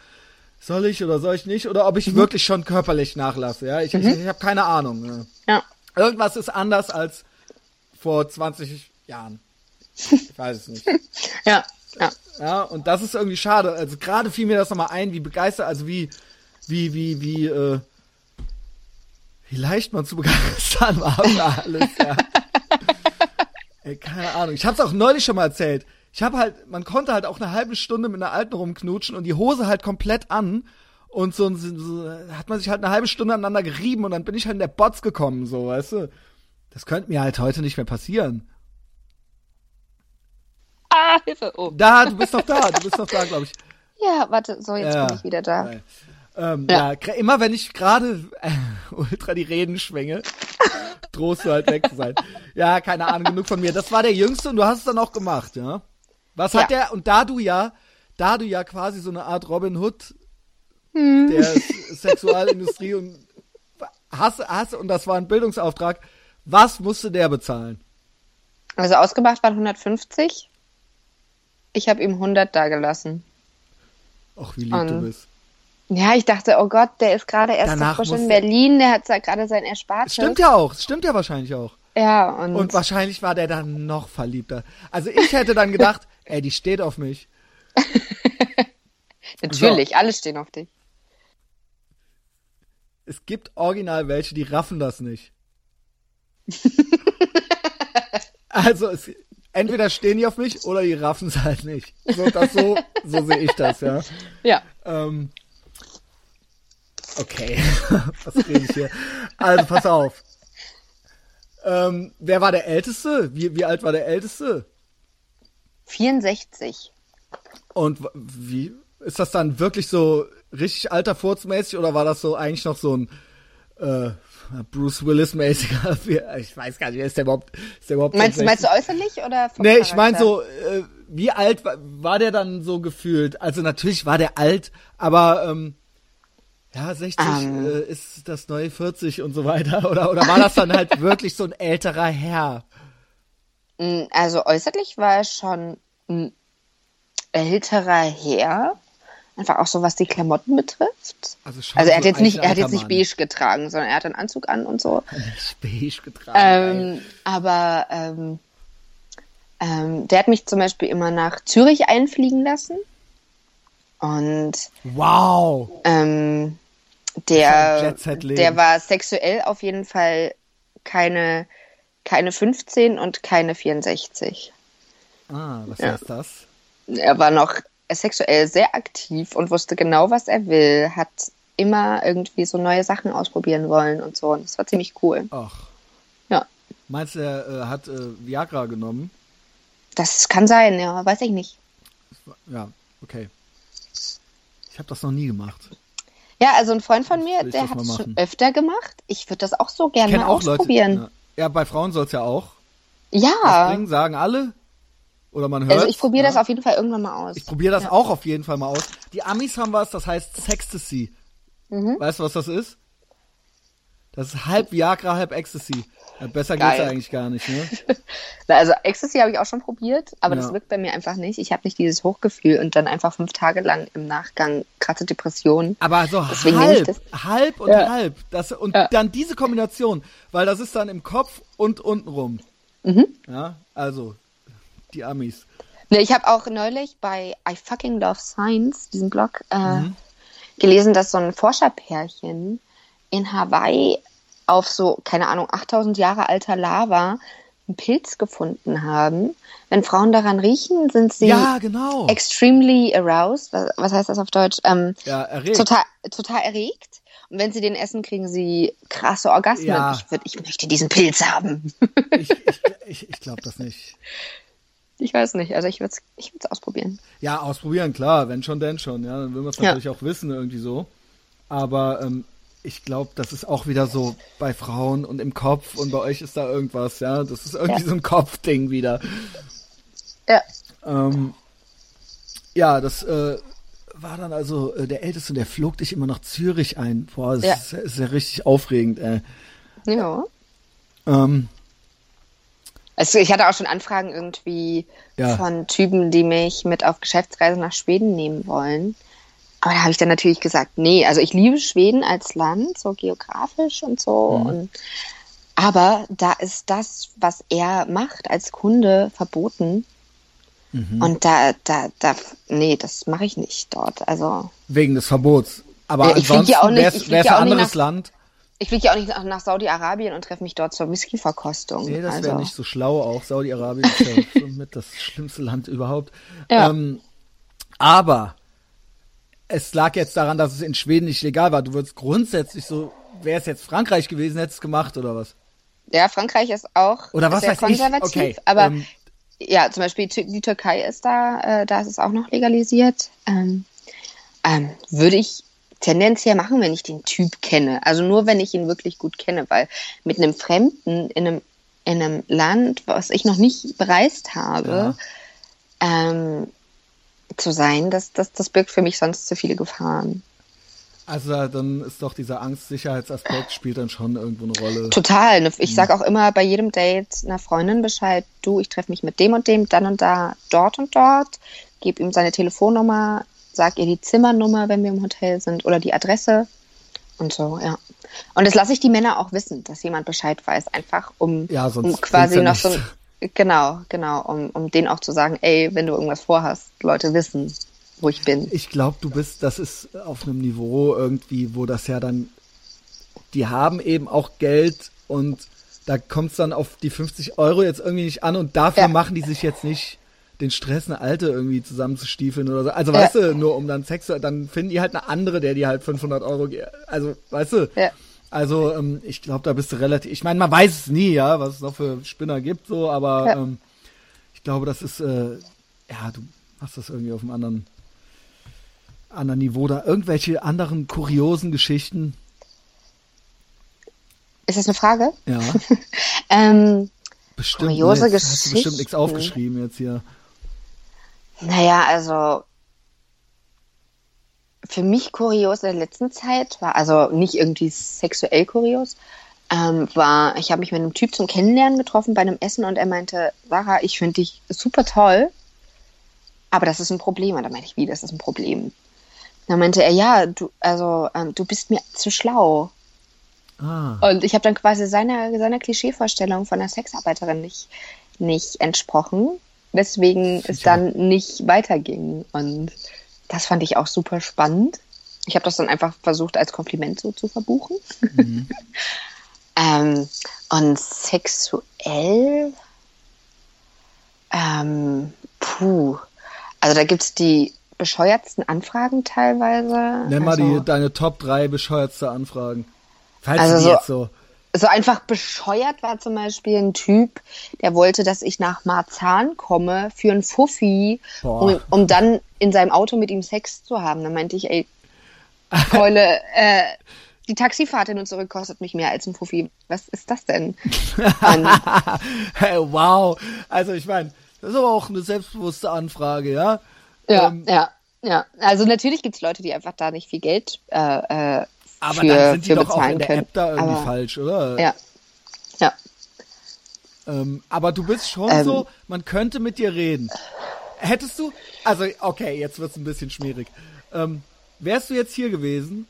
[SPEAKER 2] soll ich oder soll ich nicht oder ob ich wirklich schon körperlich nachlasse. Ja, ich, ich, ich habe keine Ahnung. Ja.
[SPEAKER 1] Ja.
[SPEAKER 2] Irgendwas ist anders als vor 20 Jahren. Ich weiß es nicht.
[SPEAKER 1] Ja. Ja.
[SPEAKER 2] Ja, und das ist irgendwie schade. Also gerade fiel mir das nochmal ein, wie begeistert, also wie, wie, wie, wie, äh, wie leicht man zu begeistern war alles, ja. Ey, keine Ahnung. Ich hab's auch neulich schon mal erzählt. Ich habe halt, man konnte halt auch eine halbe Stunde mit einer Alten rumknutschen und die Hose halt komplett an. Und so, so, so hat man sich halt eine halbe Stunde aneinander gerieben und dann bin ich halt in der Bots gekommen, so, weißt du. Das könnte mir halt heute nicht mehr passieren.
[SPEAKER 1] Ah, Hilfe. Oh.
[SPEAKER 2] Da, du bist noch da, du bist noch da, glaube ich.
[SPEAKER 1] Ja, warte, so, jetzt
[SPEAKER 2] Ja.
[SPEAKER 1] bin ich wieder da.
[SPEAKER 2] Geil. Ähm, ja.
[SPEAKER 1] Ja.
[SPEAKER 2] immer wenn ich gerade äh, ultra die Reden schwinge, drohst du halt weg zu sein. Ja, keine Ahnung, genug von mir. Das war der Jüngste und du hast es dann auch gemacht, ja? Was hat
[SPEAKER 1] Ja.
[SPEAKER 2] der, und da du ja, da du ja quasi so eine Art Robin Hood
[SPEAKER 1] Hm.
[SPEAKER 2] der Sexualindustrie und hast, hast, und das war ein Bildungsauftrag, was musste der bezahlen?
[SPEAKER 1] Also ausgemacht waren 150. Ich habe ihm 100 da gelassen.
[SPEAKER 2] Ach, wie lieb du
[SPEAKER 1] Ähm,
[SPEAKER 2] bist.
[SPEAKER 1] Ja, ich dachte, oh Gott, der ist gerade erst
[SPEAKER 2] Danach
[SPEAKER 1] so frisch in Berlin, der hat ja gerade sein Erspartes.
[SPEAKER 2] Stimmt ja auch, stimmt ja wahrscheinlich auch.
[SPEAKER 1] Ja, und,
[SPEAKER 2] Und wahrscheinlich war der dann noch verliebter. Also ich hätte dann gedacht, ey, die steht auf mich.
[SPEAKER 1] natürlich, alle stehen auf dich.
[SPEAKER 2] Es gibt original welche, die raffen das nicht. also es, entweder stehen die auf mich oder die raffen es halt nicht. So, das, so, so sehe ich das, ja.
[SPEAKER 1] Ja.
[SPEAKER 2] Ähm, okay, was rede ich hier? Also pass auf. Ähm, wer war der Älteste? Wie, wie alt war der Älteste?
[SPEAKER 1] 64.
[SPEAKER 2] Und wie ist das dann wirklich so richtig alter Furzmäßig oder war das so eigentlich noch so ein äh, Bruce Willis mäßiger? Ich weiß gar nicht, wer ist der überhaupt? Ist der überhaupt
[SPEAKER 1] Meinst, du-
[SPEAKER 2] 60?
[SPEAKER 1] meinst du äußerlich oder vom
[SPEAKER 2] Nee, ich meine so, äh, wie alt war, war der dann so gefühlt? Also natürlich war der alt, aber ähm, ja, 60
[SPEAKER 1] Ähm.
[SPEAKER 2] äh, ist das neue 40 und so weiter. Oder, oder war das dann halt wirklich so ein älterer Herr?
[SPEAKER 1] Mm, Also äußerlich war er schon ein älterer Herr. Einfach auch so, was die Klamotten betrifft.
[SPEAKER 2] Also
[SPEAKER 1] Also er hat
[SPEAKER 2] so
[SPEAKER 1] jetzt nicht, er hat jetzt nicht beige getragen, sondern er hat einen Anzug an und so.
[SPEAKER 2] Beige getragen.
[SPEAKER 1] Ähm, aber ähm, ähm, der hat mich zum Beispiel immer nach Zürich einfliegen lassen. Und
[SPEAKER 2] Wow.
[SPEAKER 1] ähm, der, der war sexuell auf jeden Fall keine, keine 15 und keine 64.
[SPEAKER 2] Ah, was
[SPEAKER 1] Ja.
[SPEAKER 2] heißt das?
[SPEAKER 1] Er war noch sexuell sehr aktiv und wusste genau, was er will, hat immer irgendwie so neue Sachen ausprobieren wollen und so. Und das war ziemlich cool.
[SPEAKER 2] Ach.
[SPEAKER 1] Ja.
[SPEAKER 2] Meinst du, er äh, hat äh, Viagra genommen?
[SPEAKER 1] Das kann sein, ja, weiß ich nicht.
[SPEAKER 2] Ja, okay. Ich habe das noch nie gemacht.
[SPEAKER 1] Ja, also ein Freund von mir, der hat es schon öfter gemacht. Ich würde das auch so gerne mal
[SPEAKER 2] auch Leute.
[SPEAKER 1] ausprobieren.
[SPEAKER 2] Ja. ja, bei Frauen soll es ja auch.
[SPEAKER 1] Ja,
[SPEAKER 2] Bringen, sagen alle. Oder man hört.
[SPEAKER 1] also ich probiere
[SPEAKER 2] ja.
[SPEAKER 1] das auf jeden Fall irgendwann mal aus.
[SPEAKER 2] Ich probiere das auch auf jeden Fall mal aus. Die Amis haben was, das heißt Sextasy.
[SPEAKER 1] Mhm.
[SPEAKER 2] Weißt du, was das ist? Das ist halb Viagra, halb Ecstasy. Ja, besser geht's
[SPEAKER 1] Geil.
[SPEAKER 2] ja eigentlich gar nicht, ne?
[SPEAKER 1] Na, Also Ecstasy habe ich auch schon probiert, aber
[SPEAKER 2] Ja.
[SPEAKER 1] das wirkt bei mir einfach nicht. Ich habe nicht dieses Hochgefühl und dann einfach fünf Tage lang im Nachgang krasse Depressionen.
[SPEAKER 2] Aber so
[SPEAKER 1] Deswegen
[SPEAKER 2] halb, halb und
[SPEAKER 1] Ja.
[SPEAKER 2] halb. Das, und dann diese Kombination, weil das ist dann im Kopf und untenrum.
[SPEAKER 1] Mhm.
[SPEAKER 2] Ja, also, die Amis.
[SPEAKER 1] Ne, ich habe auch neulich bei I Fucking Love Science, diesem Blog, äh,
[SPEAKER 2] Mhm.
[SPEAKER 1] gelesen, dass so ein Forscherpärchen in Hawaii auf so, keine Ahnung, 8000 Jahre alter Lava einen Pilz gefunden haben. Wenn Frauen daran riechen, sind sie
[SPEAKER 2] Ja, genau.
[SPEAKER 1] extremely aroused. Was, was heißt das auf Deutsch? Ähm,
[SPEAKER 2] Ja, erregt.
[SPEAKER 1] total, total erregt. Und wenn sie den essen, kriegen sie krasse Orgasmen.
[SPEAKER 2] Ja.
[SPEAKER 1] Ich, würd, ich möchte diesen Pilz haben.
[SPEAKER 2] Ich, ich, ich, ich glaube das nicht.
[SPEAKER 1] ich weiß nicht. Also ich würde es ich würd's ausprobieren.
[SPEAKER 2] Ja, ausprobieren, klar, wenn schon, denn schon. Ja, dann will man es
[SPEAKER 1] Ja.
[SPEAKER 2] natürlich auch wissen, irgendwie so. Aber ähm, ich glaube, das ist auch wieder so bei Frauen und im Kopf und bei euch ist da irgendwas, ja. Das ist irgendwie
[SPEAKER 1] Ja.
[SPEAKER 2] so ein Kopfding wieder.
[SPEAKER 1] Ja.
[SPEAKER 2] Ähm, ja, das äh, war dann also äh, der Älteste der flog dich immer nach Zürich ein. Boah, das
[SPEAKER 1] Ja.
[SPEAKER 2] ist, ist ja richtig aufregend, ey.
[SPEAKER 1] Ja.
[SPEAKER 2] Ähm,
[SPEAKER 1] Also ich hatte auch schon Anfragen irgendwie ja. von Typen, die mich mit auf Geschäftsreise nach Schweden nehmen wollen. Aber da habe ich dann natürlich gesagt, nee, also ich liebe Schweden als Land, so geografisch und so. Mhm. Und, aber da ist das, was er macht als Kunde, verboten. Mhm. Und da, da, da, nee, das mache ich nicht dort. Also
[SPEAKER 2] wegen des Verbots. Aber ich ansonsten ja wäre es ein anderes nach, Land.
[SPEAKER 1] Ich fliege ja auch nicht nach, nach Saudi-Arabien und treffe mich dort zur Whisky-Verkostung.
[SPEAKER 2] Nee, das wäre also. nicht so schlau auch. Saudi-Arabien ist ja mit das schlimmste Land überhaupt. Ja. Ähm, aber es lag jetzt daran, dass es in Schweden nicht legal war. Du würdest grundsätzlich so, wäre es jetzt Frankreich gewesen, hättest du es gemacht oder was?
[SPEAKER 1] Ja, Frankreich ist auch
[SPEAKER 2] oder was
[SPEAKER 1] sehr konservativ,
[SPEAKER 2] okay,
[SPEAKER 1] aber ähm, ja, zum Beispiel die Türkei ist da, äh, da ist es auch noch legalisiert. Ähm, ähm, würde ich tendenziell machen, wenn ich den Typ kenne. Also nur, wenn ich ihn wirklich gut kenne, weil mit einem Fremden in einem, in einem Land, was ich noch nicht bereist habe, ja. ähm, zu sein, das, das, das birgt für mich sonst zu viele Gefahren.
[SPEAKER 2] Also dann ist doch dieser Angst-Sicherheitsaspekt spielt dann schon irgendwo eine Rolle.
[SPEAKER 1] Total. Ich sage auch immer bei jedem Date einer Freundin Bescheid, du, ich treffe mich mit dem und dem, dann und da, dort und dort, gebe ihm seine Telefonnummer, sag ihr die Zimmernummer, wenn wir im Hotel sind oder die Adresse und so, ja. Und das lasse ich die Männer auch wissen, dass jemand Bescheid weiß, einfach um,
[SPEAKER 2] ja,
[SPEAKER 1] um quasi noch so Genau, genau, um, um denen auch zu sagen, ey, wenn du irgendwas vorhast, Leute wissen, wo ich bin.
[SPEAKER 2] Ich glaube, du bist, das ist auf einem Niveau irgendwie, wo das ja dann, die haben eben auch Geld und da kommt es dann auf die 50 Euro jetzt irgendwie nicht an und dafür ja. machen die sich jetzt nicht den Stress, eine Alte irgendwie zusammenzustiefeln oder so. Also ja. weißt du, nur um dann Sex, dann finden die halt eine andere, der die halt 500 Euro, also weißt du. Ja. Also ähm, ich glaube, da bist du relativ. Ich meine, man weiß es nie, ja, was es noch für Spinner gibt, so, aber ja. ähm, ich glaube, das ist äh, ja, du hast das irgendwie auf einem anderen anderen Niveau da. Irgendwelche anderen kuriosen Geschichten?
[SPEAKER 1] Ist das eine Frage?
[SPEAKER 2] Ja.
[SPEAKER 1] ähm,
[SPEAKER 2] bestimmt. Kuriose ne, Geschichten. Hast du bestimmt nichts aufgeschrieben jetzt hier.
[SPEAKER 1] Naja, also für mich kurios in der letzten Zeit war, also nicht irgendwie sexuell kurios, ähm, war, ich habe mich mit einem Typ zum Kennenlernen getroffen bei einem Essen und er meinte, Sarah, ich finde dich super toll, aber das ist ein Problem. Und da meinte ich, wie, das ist ein Problem? Dann meinte er, ja, du, also ähm, du bist mir zu schlau. Ah. Und ich habe dann quasi seiner, seiner Klischeevorstellung von einer Sexarbeiterin nicht, nicht entsprochen, weswegen Sicher. es dann nicht weiterging. Und das fand ich auch super spannend. Ich habe das dann einfach versucht, als Kompliment so zu verbuchen. Mhm. ähm, und sexuell, ähm, puh. Also da gibt es die bescheuertsten Anfragen teilweise.
[SPEAKER 2] Nenn mal
[SPEAKER 1] also,
[SPEAKER 2] die, deine Top 3 bescheuertste Anfragen. Falls also so, jetzt so
[SPEAKER 1] so einfach bescheuert war zum Beispiel ein Typ, der wollte, dass ich nach Marzahn komme für einen Fuffi, um, um, dann in seinem Auto mit ihm Sex zu haben. Dann meinte ich, ey, Keule, äh, die Taxifahrt hin und zurück kostet mich mehr als ein Fuffi. Was ist das denn?
[SPEAKER 2] hey, wow. Also ich meine, das ist aber auch eine selbstbewusste Anfrage, ja?
[SPEAKER 1] Ja, ähm, ja, ja. Also natürlich gibt es Leute, die einfach da nicht viel Geld äh, äh,
[SPEAKER 2] aber
[SPEAKER 1] für,
[SPEAKER 2] dann sind die doch
[SPEAKER 1] auch
[SPEAKER 2] in der
[SPEAKER 1] können.
[SPEAKER 2] App da irgendwie
[SPEAKER 1] aber,
[SPEAKER 2] falsch, oder?
[SPEAKER 1] Ja. Ja.
[SPEAKER 2] Ähm, aber du bist schon ähm, so, man könnte mit dir reden. Hättest du, also okay, jetzt wird's ein bisschen schmierig. Ähm, wärst du jetzt hier gewesen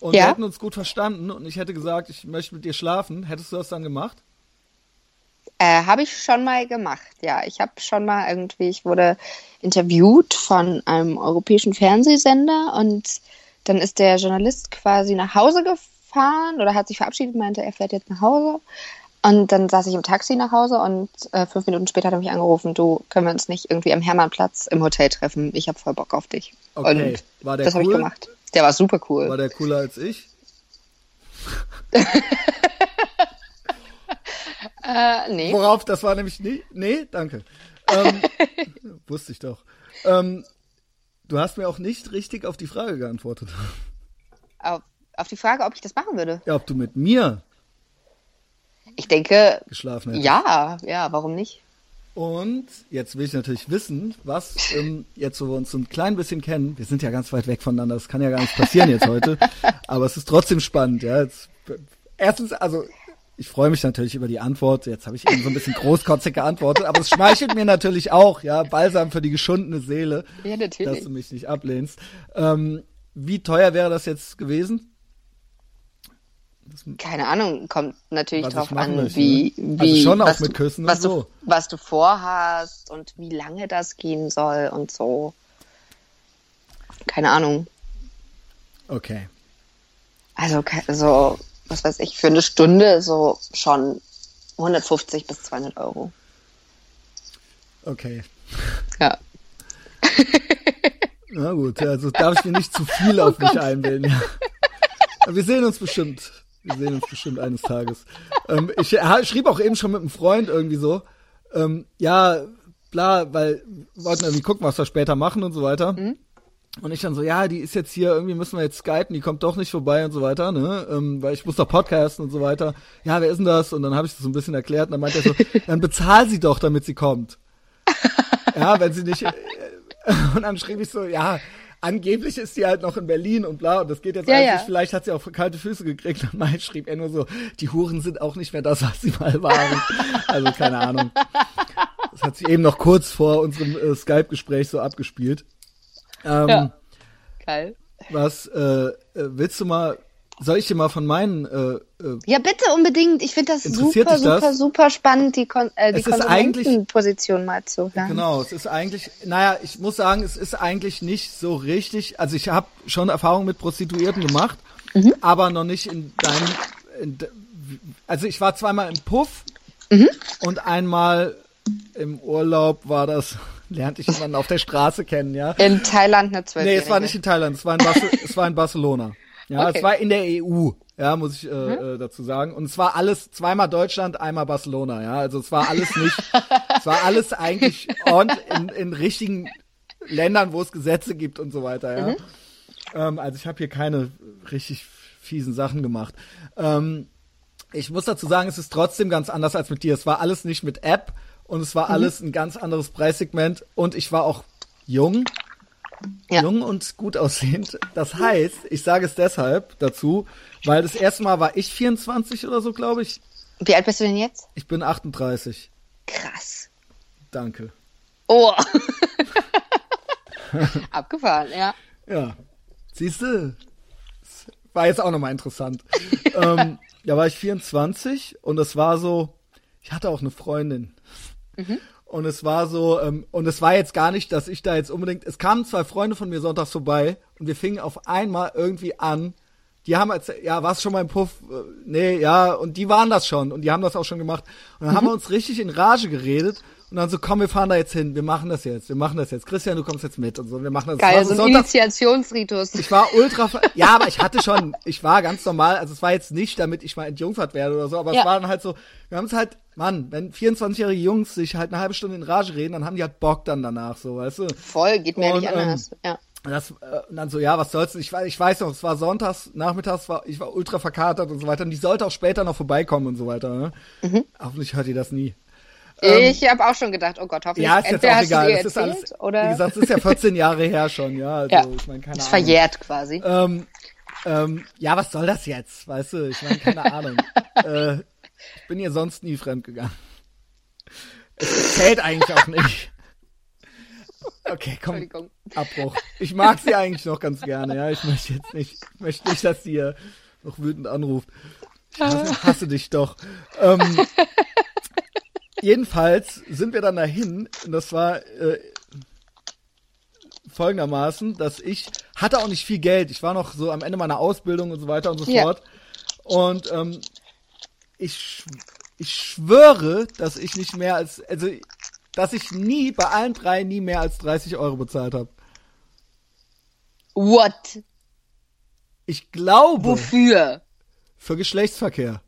[SPEAKER 2] und ja? wir hätten uns gut verstanden und ich hätte gesagt, ich möchte mit dir schlafen, hättest du das dann gemacht?
[SPEAKER 1] Äh, habe ich schon mal gemacht, ja. Ich habe schon mal irgendwie, ich wurde interviewt von einem europäischen Fernsehsender und dann ist der Journalist quasi nach Hause gefahren oder hat sich verabschiedet, meinte, er fährt jetzt nach Hause. Und dann saß ich im Taxi nach Hause und äh, fünf Minuten später hat er mich angerufen, du, können wir uns nicht irgendwie am Hermannplatz im Hotel treffen? Ich habe voll Bock auf dich.
[SPEAKER 2] Okay. Und war der
[SPEAKER 1] das
[SPEAKER 2] cool?
[SPEAKER 1] habe ich gemacht. Der war super cool.
[SPEAKER 2] War der cooler als ich?
[SPEAKER 1] äh, nee.
[SPEAKER 2] Worauf, das war nämlich nie? Nee, danke. Ähm, wusste ich doch. Ähm, Du hast mir auch nicht richtig auf die Frage geantwortet.
[SPEAKER 1] Auf, auf die Frage, ob ich das machen würde?
[SPEAKER 2] Ja, ob du mit mir
[SPEAKER 1] ich denke,
[SPEAKER 2] geschlafen hättest.
[SPEAKER 1] Ja, ja, warum nicht?
[SPEAKER 2] Und jetzt will ich natürlich wissen, was ähm, jetzt, wo wir uns so ein klein bisschen kennen, wir sind ja ganz weit weg voneinander, das kann ja gar nicht passieren jetzt heute, aber es ist trotzdem spannend, ja. Jetzt, erstens, also ich freue mich natürlich über die Antwort. Jetzt habe ich eben so ein bisschen großkotzig geantwortet, aber es schmeichelt mir natürlich auch, ja, Balsam für die geschundene Seele,
[SPEAKER 1] Ja, natürlich.
[SPEAKER 2] dass du mich nicht ablehnst. Ähm, wie teuer wäre das jetzt gewesen?
[SPEAKER 1] Keine Ahnung, kommt natürlich drauf an,
[SPEAKER 2] möchte,
[SPEAKER 1] wie,
[SPEAKER 2] ne?
[SPEAKER 1] wie
[SPEAKER 2] Also schon auch
[SPEAKER 1] was,
[SPEAKER 2] mit
[SPEAKER 1] du,
[SPEAKER 2] Küssen und
[SPEAKER 1] was,
[SPEAKER 2] so.
[SPEAKER 1] du, was du vorhast und wie lange das gehen soll und so. Keine Ahnung.
[SPEAKER 2] Okay.
[SPEAKER 1] Also, ke- so, was weiß ich, für eine Stunde so schon 150 bis 200 Euro.
[SPEAKER 2] Okay.
[SPEAKER 1] Ja.
[SPEAKER 2] Na gut, also darf ich mir nicht zu viel
[SPEAKER 1] Oh
[SPEAKER 2] auf mich einbilden. Ja. Aber Wir sehen uns bestimmt. Wir sehen uns bestimmt eines Tages. Ähm, ich ha- schrieb auch eben schon mit einem Freund irgendwie so, ähm, ja, bla, weil wir wollten irgendwie gucken, was wir später machen und so weiter. Und ich dann so, ja, die ist jetzt hier, irgendwie müssen wir jetzt skypen, die kommt doch nicht vorbei und so weiter, ne? Ähm, weil ich muss doch podcasten und so weiter. Ja, wer ist denn das? Und dann habe ich das so ein bisschen erklärt und dann meint er so, dann bezahl sie doch, damit sie kommt. ja, wenn sie nicht. äh, Und dann schrieb ich so, ja, angeblich ist sie halt noch in Berlin und bla, und das geht jetzt
[SPEAKER 1] Ja,
[SPEAKER 2] alles
[SPEAKER 1] ja.
[SPEAKER 2] vielleicht hat sie auch kalte Füße gekriegt. Und mein schrieb er nur so, die Huren sind auch nicht mehr das, was sie mal waren. also keine Ahnung. Das hat sich eben noch kurz vor unserem äh, Skype-Gespräch so abgespielt. Ähm,
[SPEAKER 1] Ja. Geil.
[SPEAKER 2] Was, äh, äh, willst du mal, soll ich dir mal von meinen, äh, äh,
[SPEAKER 1] Ja, bitte unbedingt. Ich finde das
[SPEAKER 2] Interessiert
[SPEAKER 1] super,
[SPEAKER 2] dich das?
[SPEAKER 1] super, super spannend, die, Kon äh, die Konsumentenposition mal zu hören.
[SPEAKER 2] Genau, es ist eigentlich, naja, ich muss sagen, es ist eigentlich nicht so richtig, also ich habe schon Erfahrungen mit Prostituierten gemacht,
[SPEAKER 1] Mhm.
[SPEAKER 2] aber noch nicht in deinem, in, de- also ich war zweimal im Puff
[SPEAKER 1] Mhm.
[SPEAKER 2] und einmal im Urlaub war das, lernte ich jemanden auf der Straße kennen, ja.
[SPEAKER 1] In Thailand eine Zwölfjährige.
[SPEAKER 2] Nee, es war nicht in Thailand, es war in, Barce es war in Barcelona. Ja,
[SPEAKER 1] Okay. Mhm.
[SPEAKER 2] es war in der EU, ja, muss ich äh, äh, dazu sagen. Und es war alles zweimal Deutschland, einmal Barcelona, ja. Also es war alles nicht, es war alles eigentlich on, in, in richtigen Ländern, wo es Gesetze gibt und so weiter,
[SPEAKER 1] Mhm.
[SPEAKER 2] ja. Ähm, also ich habe hier keine richtig fiesen Sachen gemacht. Ähm, ich muss dazu sagen, es ist trotzdem ganz anders als mit dir. Es war alles nicht mit App und es
[SPEAKER 1] Mhm.
[SPEAKER 2] war alles ein ganz anderes Preissegment und ich war auch jung
[SPEAKER 1] Ja.
[SPEAKER 2] jung und gut aussehend. Das heißt, ich sage es deshalb dazu, weil das erste Mal war ich 24 oder so, glaube ich.
[SPEAKER 1] Wie alt bist du denn jetzt?
[SPEAKER 2] Ich bin 38.
[SPEAKER 1] Krass.
[SPEAKER 2] Danke.
[SPEAKER 1] Oh. Abgefahren, ja.
[SPEAKER 2] Ja. Siehst du? War jetzt auch nochmal interessant. ähm, da war ich 24 und es war so, ich hatte auch eine Freundin. Und es war so, ähm, und es war jetzt gar nicht, dass ich da jetzt unbedingt, es kamen zwei Freunde von mir sonntags vorbei und wir fingen auf einmal irgendwie an, die haben erzählt, ja, warst schon mal im Puff? Äh, Nee, ja, und die waren das schon und die haben das auch schon gemacht. Und dann haben wir uns richtig in Rage geredet und dann so, komm, wir fahren da jetzt hin, wir machen das jetzt, wir machen das jetzt. Christian, du kommst jetzt mit und so, wir machen das. War
[SPEAKER 1] Geil, so ein
[SPEAKER 2] sonntags-
[SPEAKER 1] Initiationsritus.
[SPEAKER 2] ich war ultra, ja, aber ich hatte schon, ich war ganz normal, also es war jetzt nicht, damit ich mal entjungfert werde oder so, aber
[SPEAKER 1] Ja.
[SPEAKER 2] es war dann halt so, wir haben es halt, Mann, wenn 24-jährige Jungs sich halt eine halbe Stunde in Rage reden, dann haben die halt Bock dann danach, so, weißt du?
[SPEAKER 1] Voll, geht mir
[SPEAKER 2] Und,
[SPEAKER 1] nicht anders. ja.
[SPEAKER 2] Und Das, äh, und dann so, ja, was soll's, ich, weiß- ich weiß noch, es war sonntags, nachmittags, war, ich war ultra verkatert und so weiter, und die sollte auch später noch vorbeikommen und so weiter, ne?
[SPEAKER 1] Mhm.
[SPEAKER 2] Hoffentlich hört ihr das nie.
[SPEAKER 1] ich habe auch schon gedacht, oh Gott, hoffentlich.
[SPEAKER 2] Ja, ist jetzt auch egal, das ist alles,
[SPEAKER 1] oder
[SPEAKER 2] wie gesagt, es ist ja 14 Jahre her schon, ja, also,
[SPEAKER 1] Ja.
[SPEAKER 2] ich meine, keine
[SPEAKER 1] ist
[SPEAKER 2] Ahnung.
[SPEAKER 1] verjährt quasi.
[SPEAKER 2] Ähm, ähm, ja, was soll das jetzt? Weißt du, ich meine, keine Ahnung. äh, ich bin ihr sonst nie fremdgegangen. Es zählt eigentlich auch nicht. Okay, komm. Abbruch. Ich mag sie eigentlich noch ganz gerne, ja. Ich möchte jetzt nicht, ich möchte nicht, dass sie hier noch wütend anruft. Ich hasse, hasse dich doch. Ähm, jedenfalls sind wir dann dahin und das war äh, folgendermaßen, dass ich hatte auch nicht viel Geld. Ich war noch so am Ende meiner Ausbildung und so weiter und so
[SPEAKER 1] Ja.
[SPEAKER 2] fort. Und ähm, ich, ich schwöre, dass ich nicht mehr als, also, dass ich nie bei allen drei nie mehr als 30 Euro bezahlt habe.
[SPEAKER 1] What?
[SPEAKER 2] Ich glaube,
[SPEAKER 1] Wofür?
[SPEAKER 2] für Geschlechtsverkehr.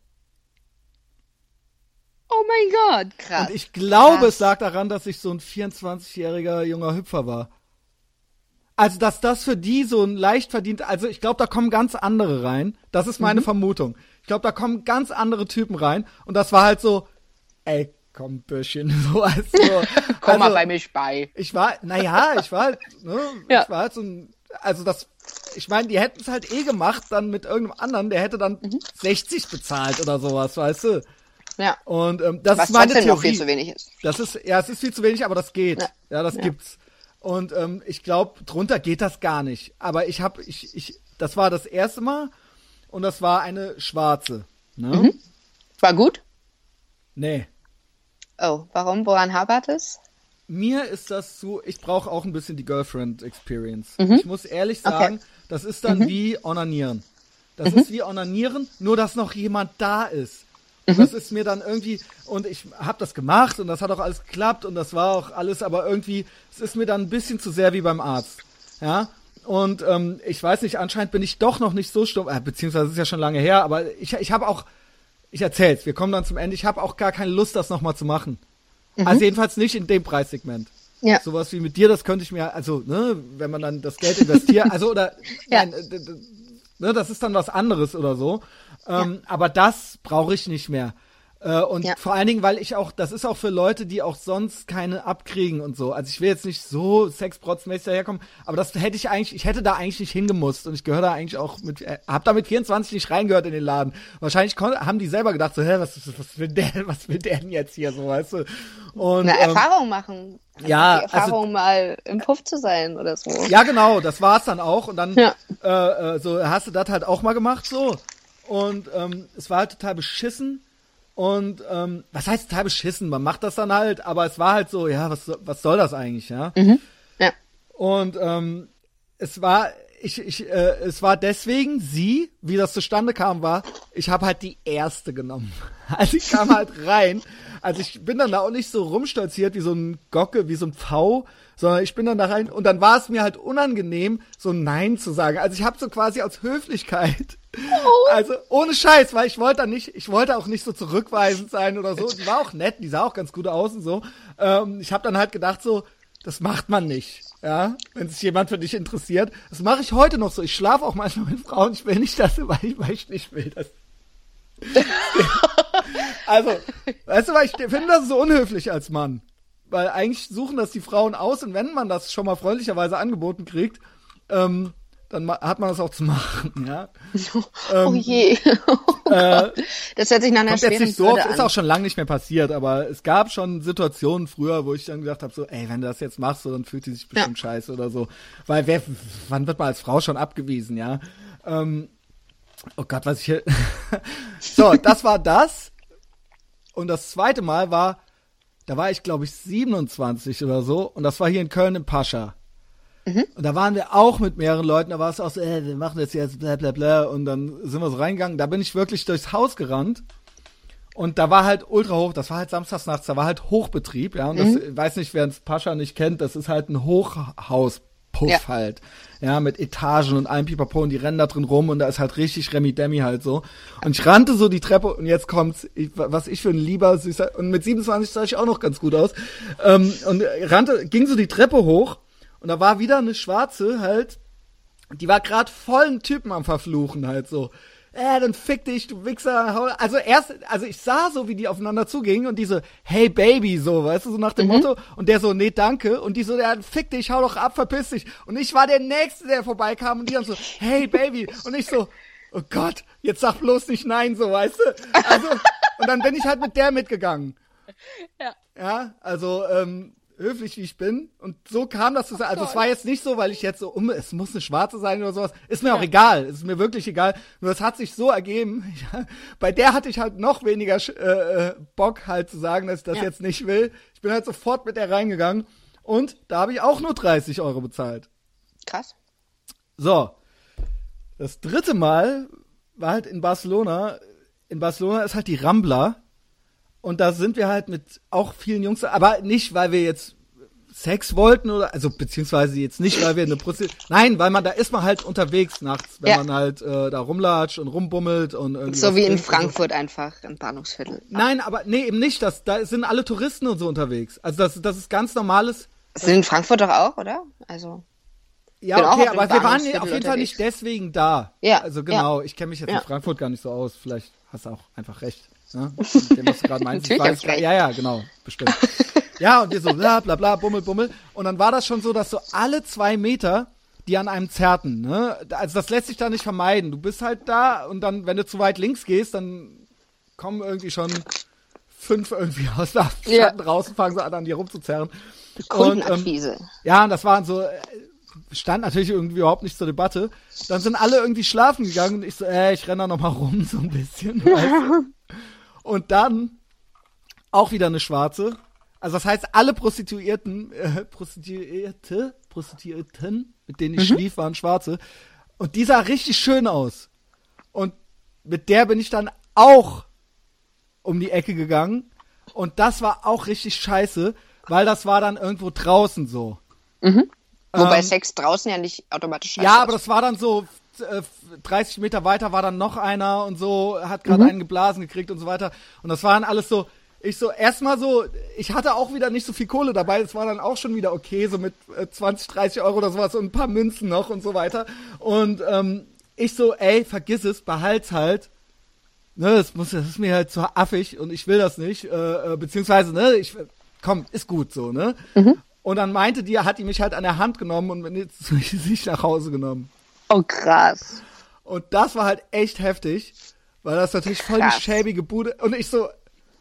[SPEAKER 1] Oh mein Gott, krass.
[SPEAKER 2] Und ich glaube,
[SPEAKER 1] Krass.
[SPEAKER 2] es lag daran, dass ich so ein 24-jähriger junger Hüpfer war. Also, dass das für die so ein leicht verdient, also ich glaube, da kommen ganz andere rein. Das ist
[SPEAKER 1] Mhm.
[SPEAKER 2] meine Vermutung. Ich glaube, da kommen ganz andere Typen rein. Und das war halt so, ey, komm, Bürschchen, so als so.
[SPEAKER 1] Komm
[SPEAKER 2] also,
[SPEAKER 1] mal bei mich bei.
[SPEAKER 2] Ich war, naja, ich war halt, ne,
[SPEAKER 1] Ja.
[SPEAKER 2] ich war halt so ein, also das ich meine, die hätten es halt eh gemacht, dann mit irgendeinem anderen, der hätte dann mhm. 60 bezahlt oder sowas, weißt du?
[SPEAKER 1] Ja.
[SPEAKER 2] Und ähm, das
[SPEAKER 1] Was
[SPEAKER 2] ist meine Theorie.
[SPEAKER 1] noch viel zu wenig ist.
[SPEAKER 2] Das ist, ja, es ist viel zu wenig, aber das geht. Ja,
[SPEAKER 1] Ja.
[SPEAKER 2] das
[SPEAKER 1] Ja.
[SPEAKER 2] gibt's. Und ähm, ich glaube, drunter geht das gar nicht. Aber ich habe, ich, ich, das war das erste Mal und das war eine schwarze. Ne?
[SPEAKER 1] Mhm. War gut?
[SPEAKER 2] Nee.
[SPEAKER 1] Oh, warum? Woran hapert es?
[SPEAKER 2] Mir ist das zu, ich brauche auch ein bisschen die Girlfriend Experience. Ich muss ehrlich sagen, das ist dann wie Onanieren. Das ist wie Onanieren, nur dass noch jemand da ist. Und das ist mir dann irgendwie, und ich habe das gemacht und das hat auch alles geklappt und das war auch alles, aber irgendwie, es ist mir dann ein bisschen zu sehr wie beim Arzt. Ja. Und ähm, ich weiß nicht, anscheinend bin ich doch noch nicht so stumm, äh, beziehungsweise es ist ja schon lange her, aber ich, ich habe auch, ich erzähl's, wir kommen dann zum Ende, ich habe auch gar keine Lust, das nochmal zu machen. Also jedenfalls nicht in dem Preissegment.
[SPEAKER 1] Ja.
[SPEAKER 2] Sowas wie mit dir, das könnte ich mir, also, ne, wenn man dann das Geld investiert, also oder
[SPEAKER 1] Ja.
[SPEAKER 2] nein, ne, das ist dann was anderes oder so. Ähm, Aber das brauche ich nicht mehr. Äh, und
[SPEAKER 1] Ja.
[SPEAKER 2] vor allen Dingen, weil ich auch, das ist auch für Leute, die auch sonst keine abkriegen und so. Also ich will jetzt nicht so sexprotzmäßig daherkommen, aber das hätte ich eigentlich, ich hätte da eigentlich nicht hingemusst und ich gehöre da eigentlich auch mit, äh, hab da mit 24 nicht reingehört in den Laden. Wahrscheinlich haben die selber gedacht so, hä, was, was will der, was will der denn jetzt hier so, weißt du? Und,
[SPEAKER 1] Eine
[SPEAKER 2] ähm,
[SPEAKER 1] Erfahrung machen.
[SPEAKER 2] ja,
[SPEAKER 1] Die Erfahrung, mal im Puff zu sein oder so.
[SPEAKER 2] ja, genau, das war's dann auch. Und dann
[SPEAKER 1] Ja.
[SPEAKER 2] äh, äh, so hast du das halt auch mal gemacht so. Und ähm, es war halt total beschissen. Und ähm, was heißt total beschissen? Man macht das dann halt, aber es war halt so, ja, was, was soll das eigentlich, ja?
[SPEAKER 1] Ja.
[SPEAKER 2] Und ähm, es war, ich, ich, äh, es war deswegen sie, wie das zustande kam, war, ich habe halt die erste genommen. Also ich kam halt rein. Also ich bin dann da auch nicht so rumstolziert wie so ein Gocke, wie so ein V, sondern ich bin dann da rein und dann war es mir halt unangenehm, so Nein zu sagen. Also ich habe so quasi aus Höflichkeit, also ohne Scheiß, weil ich wollte dann nicht, ich wollte auch nicht so zurückweisend sein oder so. Die war auch nett, die sah auch ganz gut aus und so. Ähm, ich habe dann halt gedacht so, das macht man nicht. Ja, wenn sich jemand für dich interessiert. Das mache ich heute noch so. Ich schlafe auch manchmal mit Frauen. Ich will nicht, dass weil ich, weil ich nicht will, dass. also, weißt du, weil ich finde das so unhöflich als Mann. Weil eigentlich suchen das die Frauen aus und wenn man das schon mal freundlicherweise angeboten kriegt, ähm, dann hat man das auch zu machen, ja.
[SPEAKER 1] oh je.
[SPEAKER 2] Äh,
[SPEAKER 1] das hört sich nach einer
[SPEAKER 2] jetzt
[SPEAKER 1] schweren
[SPEAKER 2] nicht so oft, ist auch schon lange nicht mehr passiert, aber es gab schon Situationen früher, wo ich dann gedacht habe, so, ey, wenn du das jetzt machst, so, dann fühlt die sich bestimmt scheiße oder so. Weil wer, wann wird man als Frau schon abgewiesen, ja? Ähm, oh Gott, was ich hier. so, das war das. Und das zweite Mal war, da war ich, glaube ich, 27 oder so, und das war hier in Köln im Pascha. Und da waren wir auch mit mehreren Leuten, da war es auch so, äh, wir machen das jetzt, bla bla bla. Und dann sind wir so reingegangen. Da bin ich wirklich durchs Haus gerannt. Und da war halt ultra hoch, das war halt samstags nachts, da war halt Hochbetrieb, ja. Und das, ich weiß nicht, wer das Pascha nicht kennt, das ist halt ein Hochhauspuff
[SPEAKER 1] Ja.
[SPEAKER 2] halt. Ja, mit Etagen und allem Pipapo und die rennen da drin rum und da ist halt richtig Remi Demi halt so. Und ich rannte so die Treppe und jetzt kommt's, ich, was ich für ein lieber, süßer, und mit 27 sah ich auch noch ganz gut aus. Ähm, und rannte, ging so die Treppe hoch und da war wieder eine Schwarze halt, die war gerade vollen Typen am Verfluchen halt so. Äh, dann fick dich, du Wichser. hau- Also erst, also ich sah so, wie die aufeinander zugingen und diese, hey Baby, so, weißt du, so nach dem Motto. Und der so, nee, danke. Und die so, ja, fick dich, hau doch ab, verpiss dich. Und ich war der Nächste, der vorbeikam und die dann so, hey Baby. Und ich so, oh Gott, jetzt sag bloß nicht nein, so, weißt du. Also, und dann bin ich halt mit der mitgegangen.
[SPEAKER 1] Ja.
[SPEAKER 2] Ja, also, ähm, höflich wie ich bin. Und so kam das zusammen. Also es war jetzt nicht so, weil ich jetzt so, um, es muss eine schwarze sein oder sowas. Ist mir auch egal. Ist mir wirklich egal. Nur es hat sich so ergeben. Ja, bei der hatte ich halt noch weniger äh, äh, Bock halt zu sagen, dass ich das
[SPEAKER 1] Ja.
[SPEAKER 2] jetzt nicht will. Ich bin halt sofort mit der reingegangen. Und da habe ich auch nur 30 Euro bezahlt.
[SPEAKER 1] Krass.
[SPEAKER 2] So. Das dritte Mal war halt in Barcelona. In Barcelona ist halt die Rambla. Und da sind wir halt mit auch vielen Jungs, aber nicht, weil wir jetzt Sex wollten oder, also beziehungsweise jetzt nicht, weil wir eine Prostitution, nein, weil man, da ist man halt unterwegs nachts, wenn
[SPEAKER 1] Ja.
[SPEAKER 2] man halt äh, da rumlatscht und rumbummelt und irgendwie
[SPEAKER 1] So wie in
[SPEAKER 2] und so.
[SPEAKER 1] Frankfurt einfach im Bahnhofsviertel.
[SPEAKER 2] Nein, aber nee, eben nicht, das, da sind alle Touristen und so unterwegs. Also das, das ist ganz normales,
[SPEAKER 1] sind in Frankfurt doch auch, oder? Also.
[SPEAKER 2] Ja, okay, aber wir waren auf jeden Fall nicht
[SPEAKER 1] unterwegs.
[SPEAKER 2] deswegen da.
[SPEAKER 1] Ja,
[SPEAKER 2] Also genau, ich kenne mich jetzt
[SPEAKER 1] Ja.
[SPEAKER 2] in Frankfurt gar nicht so aus. Vielleicht hast du auch einfach recht. Ne? Dem, was du gerade meinst. Ich weiß. Ja, ja, genau, bestimmt. ja, und wir so bla bla bla, bummel, bummel. Und dann war das schon so, dass so alle zwei Meter die an einem zerrten. Ne? Also das lässt sich da nicht vermeiden. Du bist halt da und dann, wenn du zu weit links gehst, dann kommen irgendwie schon fünf irgendwie aus der
[SPEAKER 1] Ja.
[SPEAKER 2] Schatten raus und fangen so an, an dir rumzuzerren.
[SPEAKER 1] Kundenakquise.
[SPEAKER 2] ähm, ja, und das waren so, äh, stand natürlich irgendwie überhaupt nicht zur Debatte. Dann sind alle irgendwie schlafen gegangen und ich so, äh, ich renne da noch mal rum so ein bisschen. weißt du? Und dann auch wieder eine Schwarze. Also das heißt, alle Prostituierten, äh, Prostituierte, Prostituierten, mit denen ich schlief, waren Schwarze. Und die sah richtig schön aus. Und mit der bin ich dann auch um die Ecke gegangen. Und das war auch richtig scheiße, weil das war dann irgendwo draußen so.
[SPEAKER 1] Wobei
[SPEAKER 2] ähm,
[SPEAKER 1] Sex draußen ja nicht automatisch scheiße
[SPEAKER 2] Ja, aber
[SPEAKER 1] ist.
[SPEAKER 2] das war dann so, äh, 30 Meter weiter war dann noch einer und so, hat gerade einen geblasen gekriegt und so weiter. Und das waren alles so, ich so, erstmal so, ich hatte auch wieder nicht so viel Kohle dabei, es war dann auch schon wieder okay, so mit äh, 20, 30 Euro oder sowas und ein paar Münzen noch und so weiter. Und ähm, ich so, ey, vergiss es, behalt's halt. Ne, das, muss, das ist mir halt zu affig und ich will das nicht. Äh, äh, beziehungsweise, ne, ich, komm, ist gut so, ne? Und dann meinte die, hat die mich halt an der Hand genommen und mit sich nach Hause genommen.
[SPEAKER 1] Oh, krass.
[SPEAKER 2] Und das war halt echt heftig, weil das natürlich voll
[SPEAKER 1] Krass.
[SPEAKER 2] die schäbige Bude. Und ich so,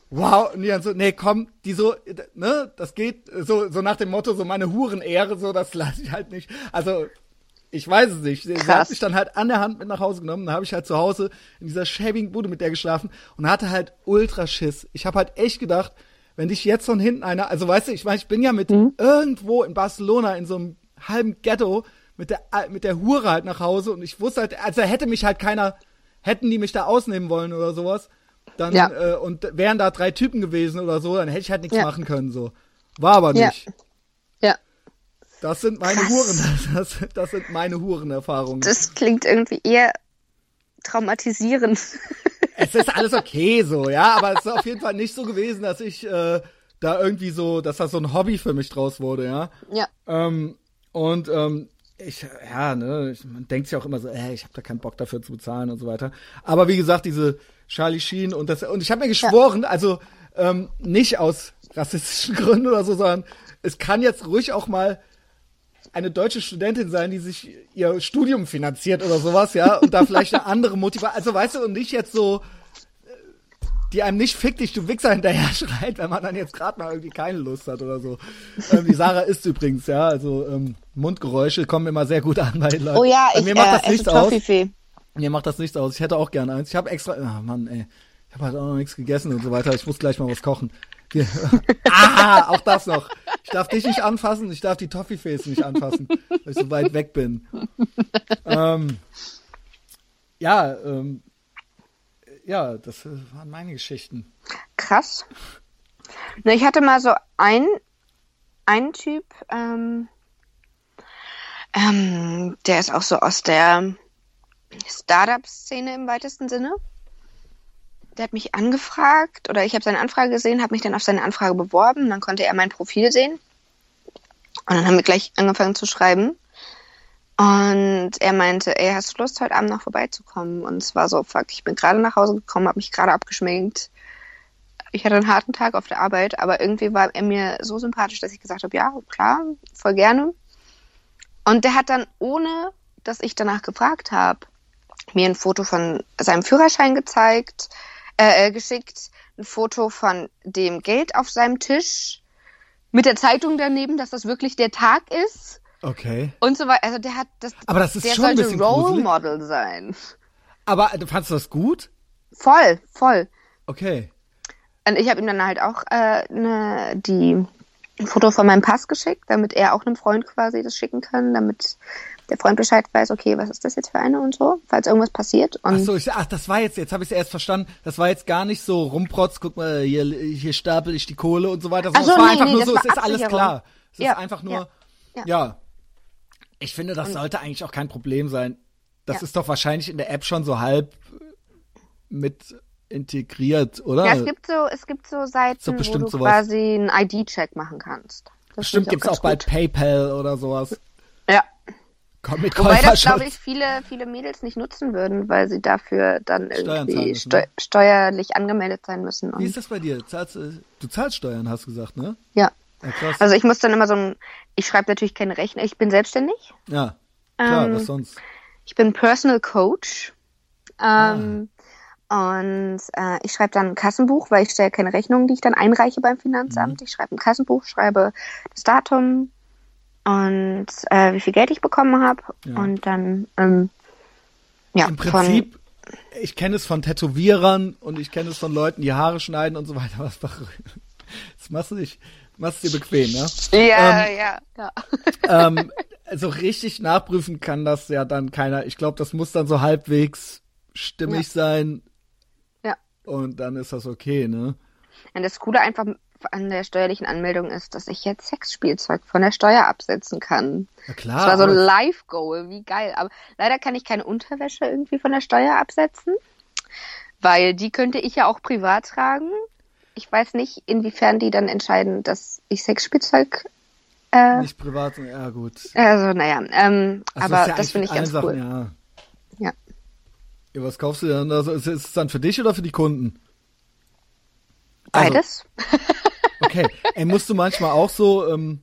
[SPEAKER 2] wow, und die dann so, nee, komm, die so, ne, das geht so, so nach dem Motto, so meine Hurenehre, so, das lasse ich halt nicht. Also, ich weiß es nicht. Sie
[SPEAKER 1] Krass.
[SPEAKER 2] hat mich dann halt an der Hand mit nach Hause genommen. Dann habe ich halt zu Hause in dieser schäbigen Bude mit der geschlafen und hatte halt ultra Schiss. Ich habe halt echt gedacht, wenn dich jetzt von hinten einer, also weißt du, ich meine, ich bin ja mit irgendwo in Barcelona in so einem halben Ghetto mit der mit der Hure halt nach Hause und ich wusste halt, also hätte mich halt keiner, hätten die mich da ausnehmen wollen oder sowas, dann
[SPEAKER 1] Ja.
[SPEAKER 2] äh, und wären da drei Typen gewesen oder so, dann hätte ich halt nichts
[SPEAKER 1] Ja.
[SPEAKER 2] machen können so. War aber
[SPEAKER 1] Ja.
[SPEAKER 2] nicht.
[SPEAKER 1] Ja.
[SPEAKER 2] Das sind meine
[SPEAKER 1] Krass.
[SPEAKER 2] Huren, das, das sind meine Hurenerfahrungen.
[SPEAKER 1] Das klingt irgendwie eher traumatisierend.
[SPEAKER 2] es ist alles okay so, ja, aber es ist auf jeden Fall nicht so gewesen, dass ich äh, da irgendwie so, dass das so ein Hobby für mich draus wurde, ja.
[SPEAKER 1] ja.
[SPEAKER 2] Ähm, und ähm, ich, ja, ne, ich, man denkt sich auch immer so, ey, ich habe da keinen Bock dafür zu bezahlen und so weiter. Aber wie gesagt, diese Charlie Sheen und das, und ich habe mir geschworen, also ähm, nicht aus rassistischen Gründen oder so, sondern es kann jetzt ruhig auch mal eine deutsche Studentin sein, die sich ihr Studium finanziert oder sowas, ja, und da vielleicht eine andere Motivation, also weißt du, und nicht jetzt so, äh, die einem nicht fick dich, du Wichser hinterher schreit, wenn man dann jetzt gerade mal irgendwie keine Lust hat oder so. Ähm, die Sarah isst übrigens, ja, also ähm, Mundgeräusche kommen immer sehr gut an bei den Leuten.
[SPEAKER 1] Oh ja, ich
[SPEAKER 2] mir macht
[SPEAKER 1] äh,
[SPEAKER 2] das nichts aus. Mir macht das nichts aus. Ich hätte auch gerne eins. Ich habe extra, ah Mann, ey, ich habe halt auch noch nichts gegessen und so weiter. Ich muss gleich mal was kochen. Wir- ah, auch das noch. Ich darf dich nicht anfassen, ich darf die Toffifees nicht anfassen, weil ich so weit weg bin. ähm, ja, ähm, ja, das waren meine Geschichten.
[SPEAKER 1] Krass. Ich hatte mal so ein, einen Typ, ähm, ähm, der ist auch so aus der Startup-Szene im weitesten Sinne. Der hat mich angefragt oder ich habe seine Anfrage gesehen, habe mich dann auf seine Anfrage beworben, dann konnte er mein Profil sehen. Und dann haben wir gleich angefangen zu schreiben. Und er meinte, ey, hast du Lust, heute Abend noch vorbeizukommen? Und es war so, fuck, ich bin gerade nach Hause gekommen, habe mich gerade abgeschminkt. Ich hatte einen harten Tag auf der Arbeit, aber irgendwie war er mir so sympathisch, dass ich gesagt habe, ja, klar, voll gerne. Und der hat dann, ohne dass ich danach gefragt habe, mir ein Foto von seinem Führerschein gezeigt, äh, äh, geschickt, ein Foto von dem Geld auf seinem Tisch, mit der Zeitung daneben, dass das wirklich der Tag ist
[SPEAKER 2] Okay.
[SPEAKER 1] und so weiter. Also der hat das,
[SPEAKER 2] Aber das ist
[SPEAKER 1] der
[SPEAKER 2] schon ein
[SPEAKER 1] sollte
[SPEAKER 2] bisschen
[SPEAKER 1] Role
[SPEAKER 2] gruselig.
[SPEAKER 1] Model sein.
[SPEAKER 2] Aber du fandst du das gut?
[SPEAKER 1] Voll, voll.
[SPEAKER 2] Okay.
[SPEAKER 1] Und ich habe ihm dann halt auch äh, ne, die ein Foto von meinem Pass geschickt, damit er auch einem Freund quasi das schicken kann, damit der Freund Bescheid weiß, okay, was ist das jetzt für eine und so, falls irgendwas passiert. Und
[SPEAKER 2] Ach so, ich, ach, das war jetzt, jetzt habe ich es erst verstanden. Das war jetzt gar nicht so rumprotz, guck mal, hier, hier stapel ich die Kohle und so weiter. Sondern
[SPEAKER 1] so,
[SPEAKER 2] es war
[SPEAKER 1] nee,
[SPEAKER 2] einfach
[SPEAKER 1] nee,
[SPEAKER 2] nur so, es ist alles klar. Es
[SPEAKER 1] Ja,
[SPEAKER 2] ist einfach nur,
[SPEAKER 1] ja,
[SPEAKER 2] ja.
[SPEAKER 1] ja.
[SPEAKER 2] Ich finde, das sollte eigentlich auch kein Problem sein. Das
[SPEAKER 1] Ja.
[SPEAKER 2] ist doch wahrscheinlich in der App schon so halb mit integriert, oder?
[SPEAKER 1] ja, es gibt so, es gibt so Seiten,
[SPEAKER 2] doch
[SPEAKER 1] wo du
[SPEAKER 2] sowas.
[SPEAKER 1] quasi einen ID-Check machen kannst. Das
[SPEAKER 2] Bestimmt
[SPEAKER 1] ich
[SPEAKER 2] gibt's auch
[SPEAKER 1] ganz
[SPEAKER 2] bald. PayPal oder sowas.
[SPEAKER 1] Ja.
[SPEAKER 2] Komm mit
[SPEAKER 1] Wobei das, glaube ich, viele, viele Mädels nicht nutzen würden, weil sie dafür dann irgendwie
[SPEAKER 2] müssen,
[SPEAKER 1] steu
[SPEAKER 2] ne?
[SPEAKER 1] steuerlich angemeldet sein müssen.
[SPEAKER 2] Wie
[SPEAKER 1] Und,
[SPEAKER 2] ist das bei dir? Zahlst, äh, du zahlst Steuern, hast du gesagt, ne?
[SPEAKER 1] ja.
[SPEAKER 2] Ja, krass.
[SPEAKER 1] Also ich muss dann immer so ein, ich schreibe natürlich keine Rechnung, ich bin selbstständig.
[SPEAKER 2] ja. Klar,
[SPEAKER 1] Ähm,
[SPEAKER 2] was sonst?
[SPEAKER 1] Ich bin Personal Coach. Ähm, Und äh, ich schreibe dann ein Kassenbuch, weil ich stelle keine Rechnungen, die ich dann einreiche beim Finanzamt. Ich schreibe ein Kassenbuch, schreibe das Datum und äh, wie viel Geld ich bekommen habe.
[SPEAKER 2] Ja.
[SPEAKER 1] Und dann, ähm, ja,
[SPEAKER 2] Im Prinzip, ich kenne es von Tätowierern und ich kenne es von Leuten, die Haare schneiden und so weiter. Was das machst du nicht, machst du dir bequem, ja?
[SPEAKER 1] ja,
[SPEAKER 2] ähm,
[SPEAKER 1] ja, ja.
[SPEAKER 2] ähm, so richtig nachprüfen kann das ja dann keiner. Ich glaube, das muss dann so halbwegs stimmig sein.
[SPEAKER 1] Ja.
[SPEAKER 2] Und dann ist das okay, ne?
[SPEAKER 1] Und das Coole einfach an der steuerlichen Anmeldung ist, dass ich jetzt Sexspielzeug von der Steuer absetzen kann.
[SPEAKER 2] Na
[SPEAKER 1] Das
[SPEAKER 2] klar.
[SPEAKER 1] war so ein Live-Goal, wie geil. Aber leider kann ich keine Unterwäsche irgendwie von der Steuer absetzen, weil die könnte ich ja auch privat tragen. Ich weiß nicht, inwiefern die dann entscheiden, dass ich Sexspielzeug. Äh,
[SPEAKER 2] nicht privat, ja gut.
[SPEAKER 1] also, naja, ähm,
[SPEAKER 2] Also
[SPEAKER 1] aber
[SPEAKER 2] ist ja
[SPEAKER 1] das finde ich ganz
[SPEAKER 2] allen
[SPEAKER 1] cool.
[SPEAKER 2] Ja.
[SPEAKER 1] Ja.
[SPEAKER 2] ja. Was kaufst du denn? Also, ist, ist es dann für dich oder für die Kunden? Also,
[SPEAKER 1] Beides.
[SPEAKER 2] Okay. Ey, musst du manchmal auch so, ähm,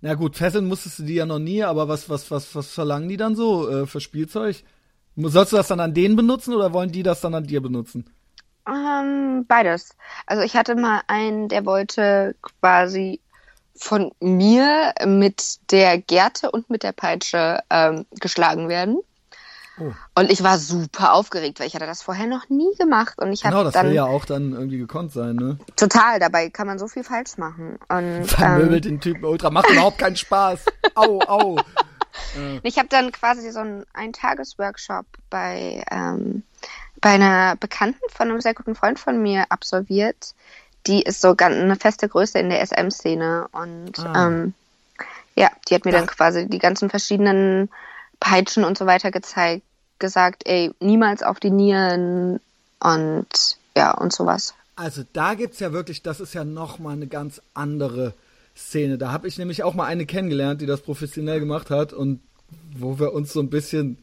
[SPEAKER 2] na gut, fesseln musstest du die ja noch nie, aber was, was, was, was verlangen die dann so äh, für Spielzeug? Sollst du das dann an denen benutzen oder wollen die das dann an dir benutzen?
[SPEAKER 1] Ähm, beides. Also ich hatte mal einen, der wollte quasi von mir mit der Gerte und mit der Peitsche ähm, geschlagen werden.
[SPEAKER 2] Oh.
[SPEAKER 1] Und ich war super aufgeregt, weil ich hatte das vorher noch nie gemacht. Und ich
[SPEAKER 2] Genau, das
[SPEAKER 1] dann
[SPEAKER 2] will ja auch dann irgendwie gekonnt sein, ne?
[SPEAKER 1] total, dabei kann man so viel falsch machen. Und
[SPEAKER 2] Vermöbelt
[SPEAKER 1] ähm,
[SPEAKER 2] den Typen ultra, macht überhaupt keinen Spaß. Au, au.
[SPEAKER 1] ich habe dann quasi so einen Eintagesworkshop bei, ähm, bei einer Bekannten von einem sehr guten Freund von mir absolviert. Die ist so ganz eine feste Größe in der SM-Szene. Und
[SPEAKER 2] Ah.
[SPEAKER 1] ähm, ja, die hat mir
[SPEAKER 2] Da-
[SPEAKER 1] dann quasi die ganzen verschiedenen Peitschen und so weiter gezeigt, gesagt, ey, niemals auf die Nieren und ja, und sowas.
[SPEAKER 2] Also da gibt's ja wirklich, das ist ja noch mal eine ganz andere Szene. Da habe ich nämlich auch mal eine kennengelernt, die das professionell gemacht hat und wo wir uns so ein bisschen,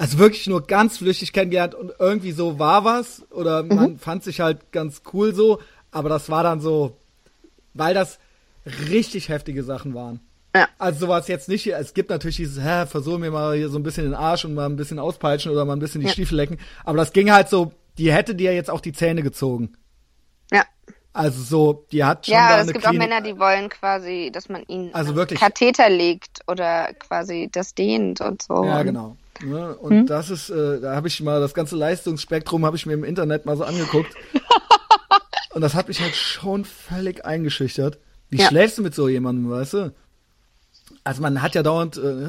[SPEAKER 2] also wirklich nur ganz flüchtig kennengelernt und irgendwie so war was oder man fand sich halt ganz cool so, aber das war dann so, weil das richtig heftige Sachen waren.
[SPEAKER 1] Ja.
[SPEAKER 2] Also sowas jetzt nicht, es gibt natürlich dieses, hä, versuch mir mal hier so ein bisschen den Arsch und mal ein bisschen auspeitschen oder mal ein bisschen die
[SPEAKER 1] Ja.
[SPEAKER 2] Stiefel lecken, aber das ging halt so, die hätte dir jetzt auch die Zähne gezogen.
[SPEAKER 1] Ja.
[SPEAKER 2] Also so, die hat schon
[SPEAKER 1] Ja, es gibt auch
[SPEAKER 2] Klinik.
[SPEAKER 1] Männer, die wollen quasi, dass man ihnen
[SPEAKER 2] Also
[SPEAKER 1] einen
[SPEAKER 2] wirklich-
[SPEAKER 1] Katheter legt oder quasi das dehnt und so.
[SPEAKER 2] ja, genau. Ne? Und
[SPEAKER 1] Hm?
[SPEAKER 2] das ist, äh, da habe ich mal das ganze Leistungsspektrum habe ich mir im Internet mal so angeguckt. und das hat mich halt schon völlig eingeschüchtert. Wie
[SPEAKER 1] Ja.
[SPEAKER 2] schläfst du mit so jemandem, weißt du? Also man hat ja dauernd, äh,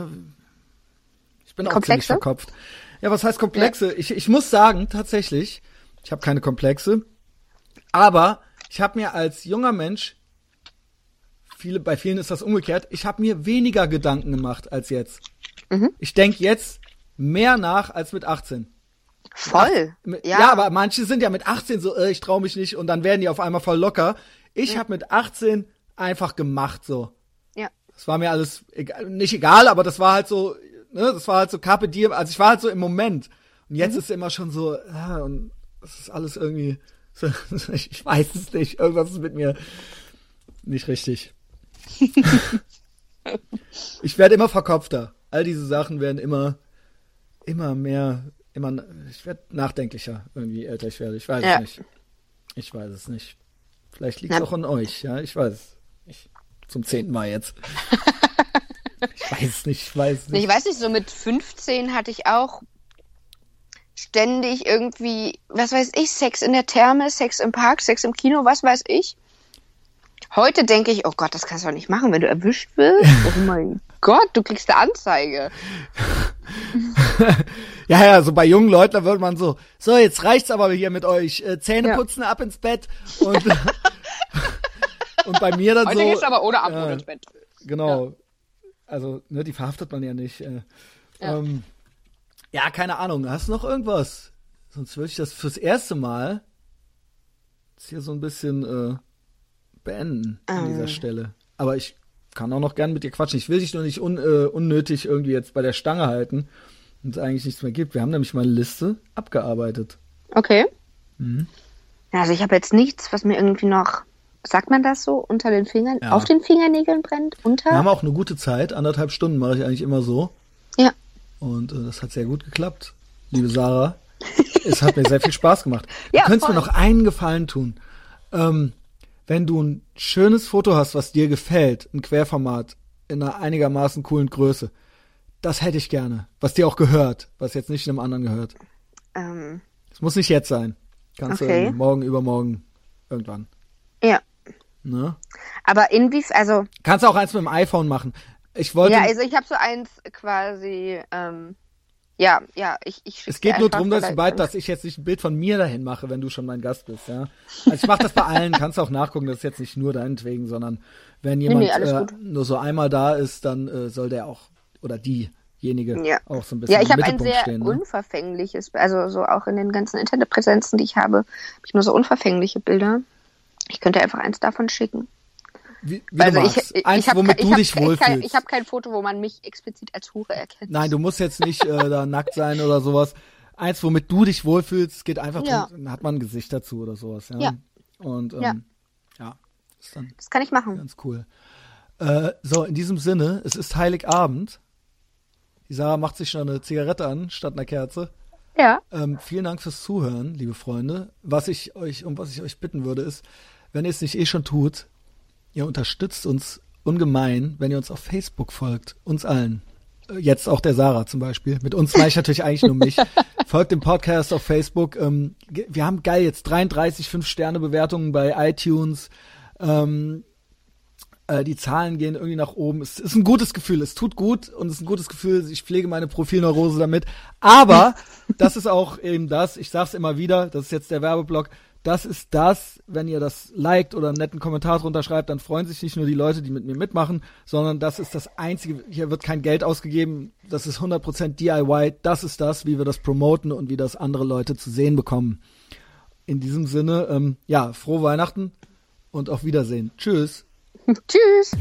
[SPEAKER 2] ich bin auch ziemlich
[SPEAKER 1] Komplexe?
[SPEAKER 2] verkopft. Ja, was heißt Komplexe? Ich, ich muss sagen, tatsächlich, ich habe keine Komplexe, aber ich habe mir als junger Mensch, viele, bei vielen ist das umgekehrt, ich habe mir weniger Gedanken gemacht als jetzt.
[SPEAKER 1] Mhm.
[SPEAKER 2] Ich denke jetzt mehr nach als mit 18.
[SPEAKER 1] Voll.
[SPEAKER 2] Mit-
[SPEAKER 1] Ja.
[SPEAKER 2] Ja. aber manche sind ja mit 18 so, äh, ich traue mich nicht und dann werden die auf einmal voll locker. Ich habe mit 18 einfach gemacht so.
[SPEAKER 1] Ja.
[SPEAKER 2] Das war mir alles egal, nicht egal, aber das war halt so, ne, das war halt so Carpe Diem, also ich war halt so im Moment. Und jetzt ist immer schon so, ja, und das ist alles irgendwie, so, ich weiß es nicht, irgendwas ist mit mir nicht richtig. ich werde immer verkopfter. All diese Sachen werden immer, immer mehr, immer, ich werde nachdenklicher, irgendwie älter ich werde. Ich weiß
[SPEAKER 1] Ja.
[SPEAKER 2] es nicht. Ich weiß es nicht. Vielleicht liegt es auch an euch, ja, ich weiß es. Ich, zum zehnten Mal jetzt. ich weiß es nicht, ich weiß es
[SPEAKER 1] Ich
[SPEAKER 2] nicht.
[SPEAKER 1] weiß nicht, so mit 15 hatte ich auch ständig irgendwie, was weiß ich, Sex in der Therme, Sex im Park, Sex im Kino, was weiß ich. Heute denke ich, oh Gott, das kannst du doch nicht machen, wenn du erwischt wirst. Oh mein Gott, du kriegst eine Anzeige.
[SPEAKER 2] Ja, ja, so bei jungen Leuten, da wird man so, so, jetzt reicht's aber hier mit euch. Äh, Zähne
[SPEAKER 1] Ja.
[SPEAKER 2] putzen, ab ins Bett. Und, und bei mir dann
[SPEAKER 1] Heute
[SPEAKER 2] so.
[SPEAKER 1] gehst du aber ohne Abo
[SPEAKER 2] ja.
[SPEAKER 1] ins Bett.
[SPEAKER 2] Genau. Also, ne, die verhaftet man ja nicht. Äh,
[SPEAKER 1] Ja.
[SPEAKER 2] Ähm, ja, keine Ahnung. Hast du noch irgendwas? Sonst würde ich das fürs erste Mal jetzt hier so ein bisschen äh, beenden an dieser
[SPEAKER 1] Ähm.
[SPEAKER 2] Stelle. Aber ich kann auch noch gern mit dir quatschen. Ich will dich nur nicht un, äh, unnötig irgendwie jetzt bei der Stange halten und es eigentlich nichts mehr gibt. Wir haben nämlich mal eine Liste abgearbeitet.
[SPEAKER 1] Okay.
[SPEAKER 2] Mhm.
[SPEAKER 1] Also ich habe jetzt nichts, was mir irgendwie noch, sagt man das so, unter den Fingern,
[SPEAKER 2] Ja.
[SPEAKER 1] auf den Fingernägeln brennt? Unter?
[SPEAKER 2] Wir haben auch eine gute Zeit. Anderthalb Stunden mache ich eigentlich immer so.
[SPEAKER 1] ja.
[SPEAKER 2] Und äh, das hat sehr gut geklappt, liebe Sarah. es hat mir sehr viel Spaß gemacht.
[SPEAKER 1] Ja,
[SPEAKER 2] du könntest
[SPEAKER 1] voll.
[SPEAKER 2] mir noch einen Gefallen tun. Ähm, wenn du ein schönes Foto hast, was dir gefällt, ein Querformat in einer einigermaßen coolen Größe, das hätte ich gerne. Was dir auch gehört, was jetzt nicht einem anderen gehört.
[SPEAKER 1] Ähm,
[SPEAKER 2] Es muss nicht jetzt sein. Kannst
[SPEAKER 1] Okay.
[SPEAKER 2] du morgen, übermorgen, irgendwann.
[SPEAKER 1] ja.
[SPEAKER 2] Ne?
[SPEAKER 1] Aber inwiefern, also,
[SPEAKER 2] Kannst du auch eins mit dem iPhone machen. Ich wollte.
[SPEAKER 1] ja, also ich habe so eins quasi, ähm, ja, ja, ich, ich
[SPEAKER 2] es geht nur darum, dass,
[SPEAKER 1] dann.
[SPEAKER 2] dass ich jetzt nicht ein Bild von mir dahin mache, wenn du schon mein Gast bist, ja. Also ich mache das bei allen, kannst auch nachgucken, das ist jetzt nicht nur deinetwegen, sondern wenn jemand
[SPEAKER 1] nee, alles
[SPEAKER 2] äh, nur so einmal da ist, dann äh, soll der auch oder diejenige
[SPEAKER 1] Ja.
[SPEAKER 2] auch so ein bisschen
[SPEAKER 1] Ja, ich habe ein sehr
[SPEAKER 2] stehen. Ne?
[SPEAKER 1] unverfängliches, also so auch in den ganzen Internetpräsenzen, die ich habe, habe ich nur so unverfängliche Bilder. Ich könnte einfach eins davon schicken.
[SPEAKER 2] Wie, wie
[SPEAKER 1] also
[SPEAKER 2] du
[SPEAKER 1] ich, ich,
[SPEAKER 2] Eins,
[SPEAKER 1] ich
[SPEAKER 2] womit
[SPEAKER 1] ich
[SPEAKER 2] du
[SPEAKER 1] hab,
[SPEAKER 2] dich
[SPEAKER 1] ich kein,
[SPEAKER 2] wohlfühlst.
[SPEAKER 1] ich habe kein Foto, wo man mich explizit als Hure erkennt.
[SPEAKER 2] Nein, du musst jetzt nicht äh, da nackt sein oder sowas. Eins, womit du dich wohlfühlst, geht einfach
[SPEAKER 1] Ja.
[SPEAKER 2] drum, dann hat man ein Gesicht dazu oder sowas, ja.
[SPEAKER 1] Ja.
[SPEAKER 2] Und ähm,
[SPEAKER 1] Ja.
[SPEAKER 2] ja, ist dann
[SPEAKER 1] Das kann ich machen.
[SPEAKER 2] ganz cool. Äh, so, in diesem Sinne, es ist Heiligabend. Die Sarah macht sich schon eine Zigarette an, statt einer Kerze.
[SPEAKER 1] Ja.
[SPEAKER 2] Ähm, vielen Dank fürs Zuhören, liebe Freunde. Was ich euch, um was ich euch bitten würde, ist, wenn ihr es nicht eh schon tut, ihr unterstützt uns ungemein, wenn ihr uns auf Facebook folgt. Uns allen. Äh, Jetzt auch der Sarah zum Beispiel. Mit uns meine ich natürlich eigentlich nur mich. Folgt dem Podcast auf Facebook. Ähm, wir haben geil jetzt 33 5-Sterne-Bewertungen bei iTunes. Ähm, äh, die Zahlen gehen irgendwie nach oben. Es ist ein gutes Gefühl. Es tut gut und es ist ein gutes Gefühl. Ich pflege meine Profilneurose damit. Aber das ist auch eben das. Ich sag's immer wieder. Das ist jetzt der Werbeblock. Das ist das, wenn ihr das liked oder einen netten Kommentar drunter schreibt, dann freuen sich nicht nur die Leute, die mit mir mitmachen, sondern das ist das einzige, hier wird kein Geld ausgegeben, das ist 100% DIY, das ist das, wie wir das promoten und wie das andere Leute zu sehen bekommen. In diesem Sinne, ähm, ja, frohe Weihnachten und auf Wiedersehen. Tschüss.
[SPEAKER 1] Tschüss.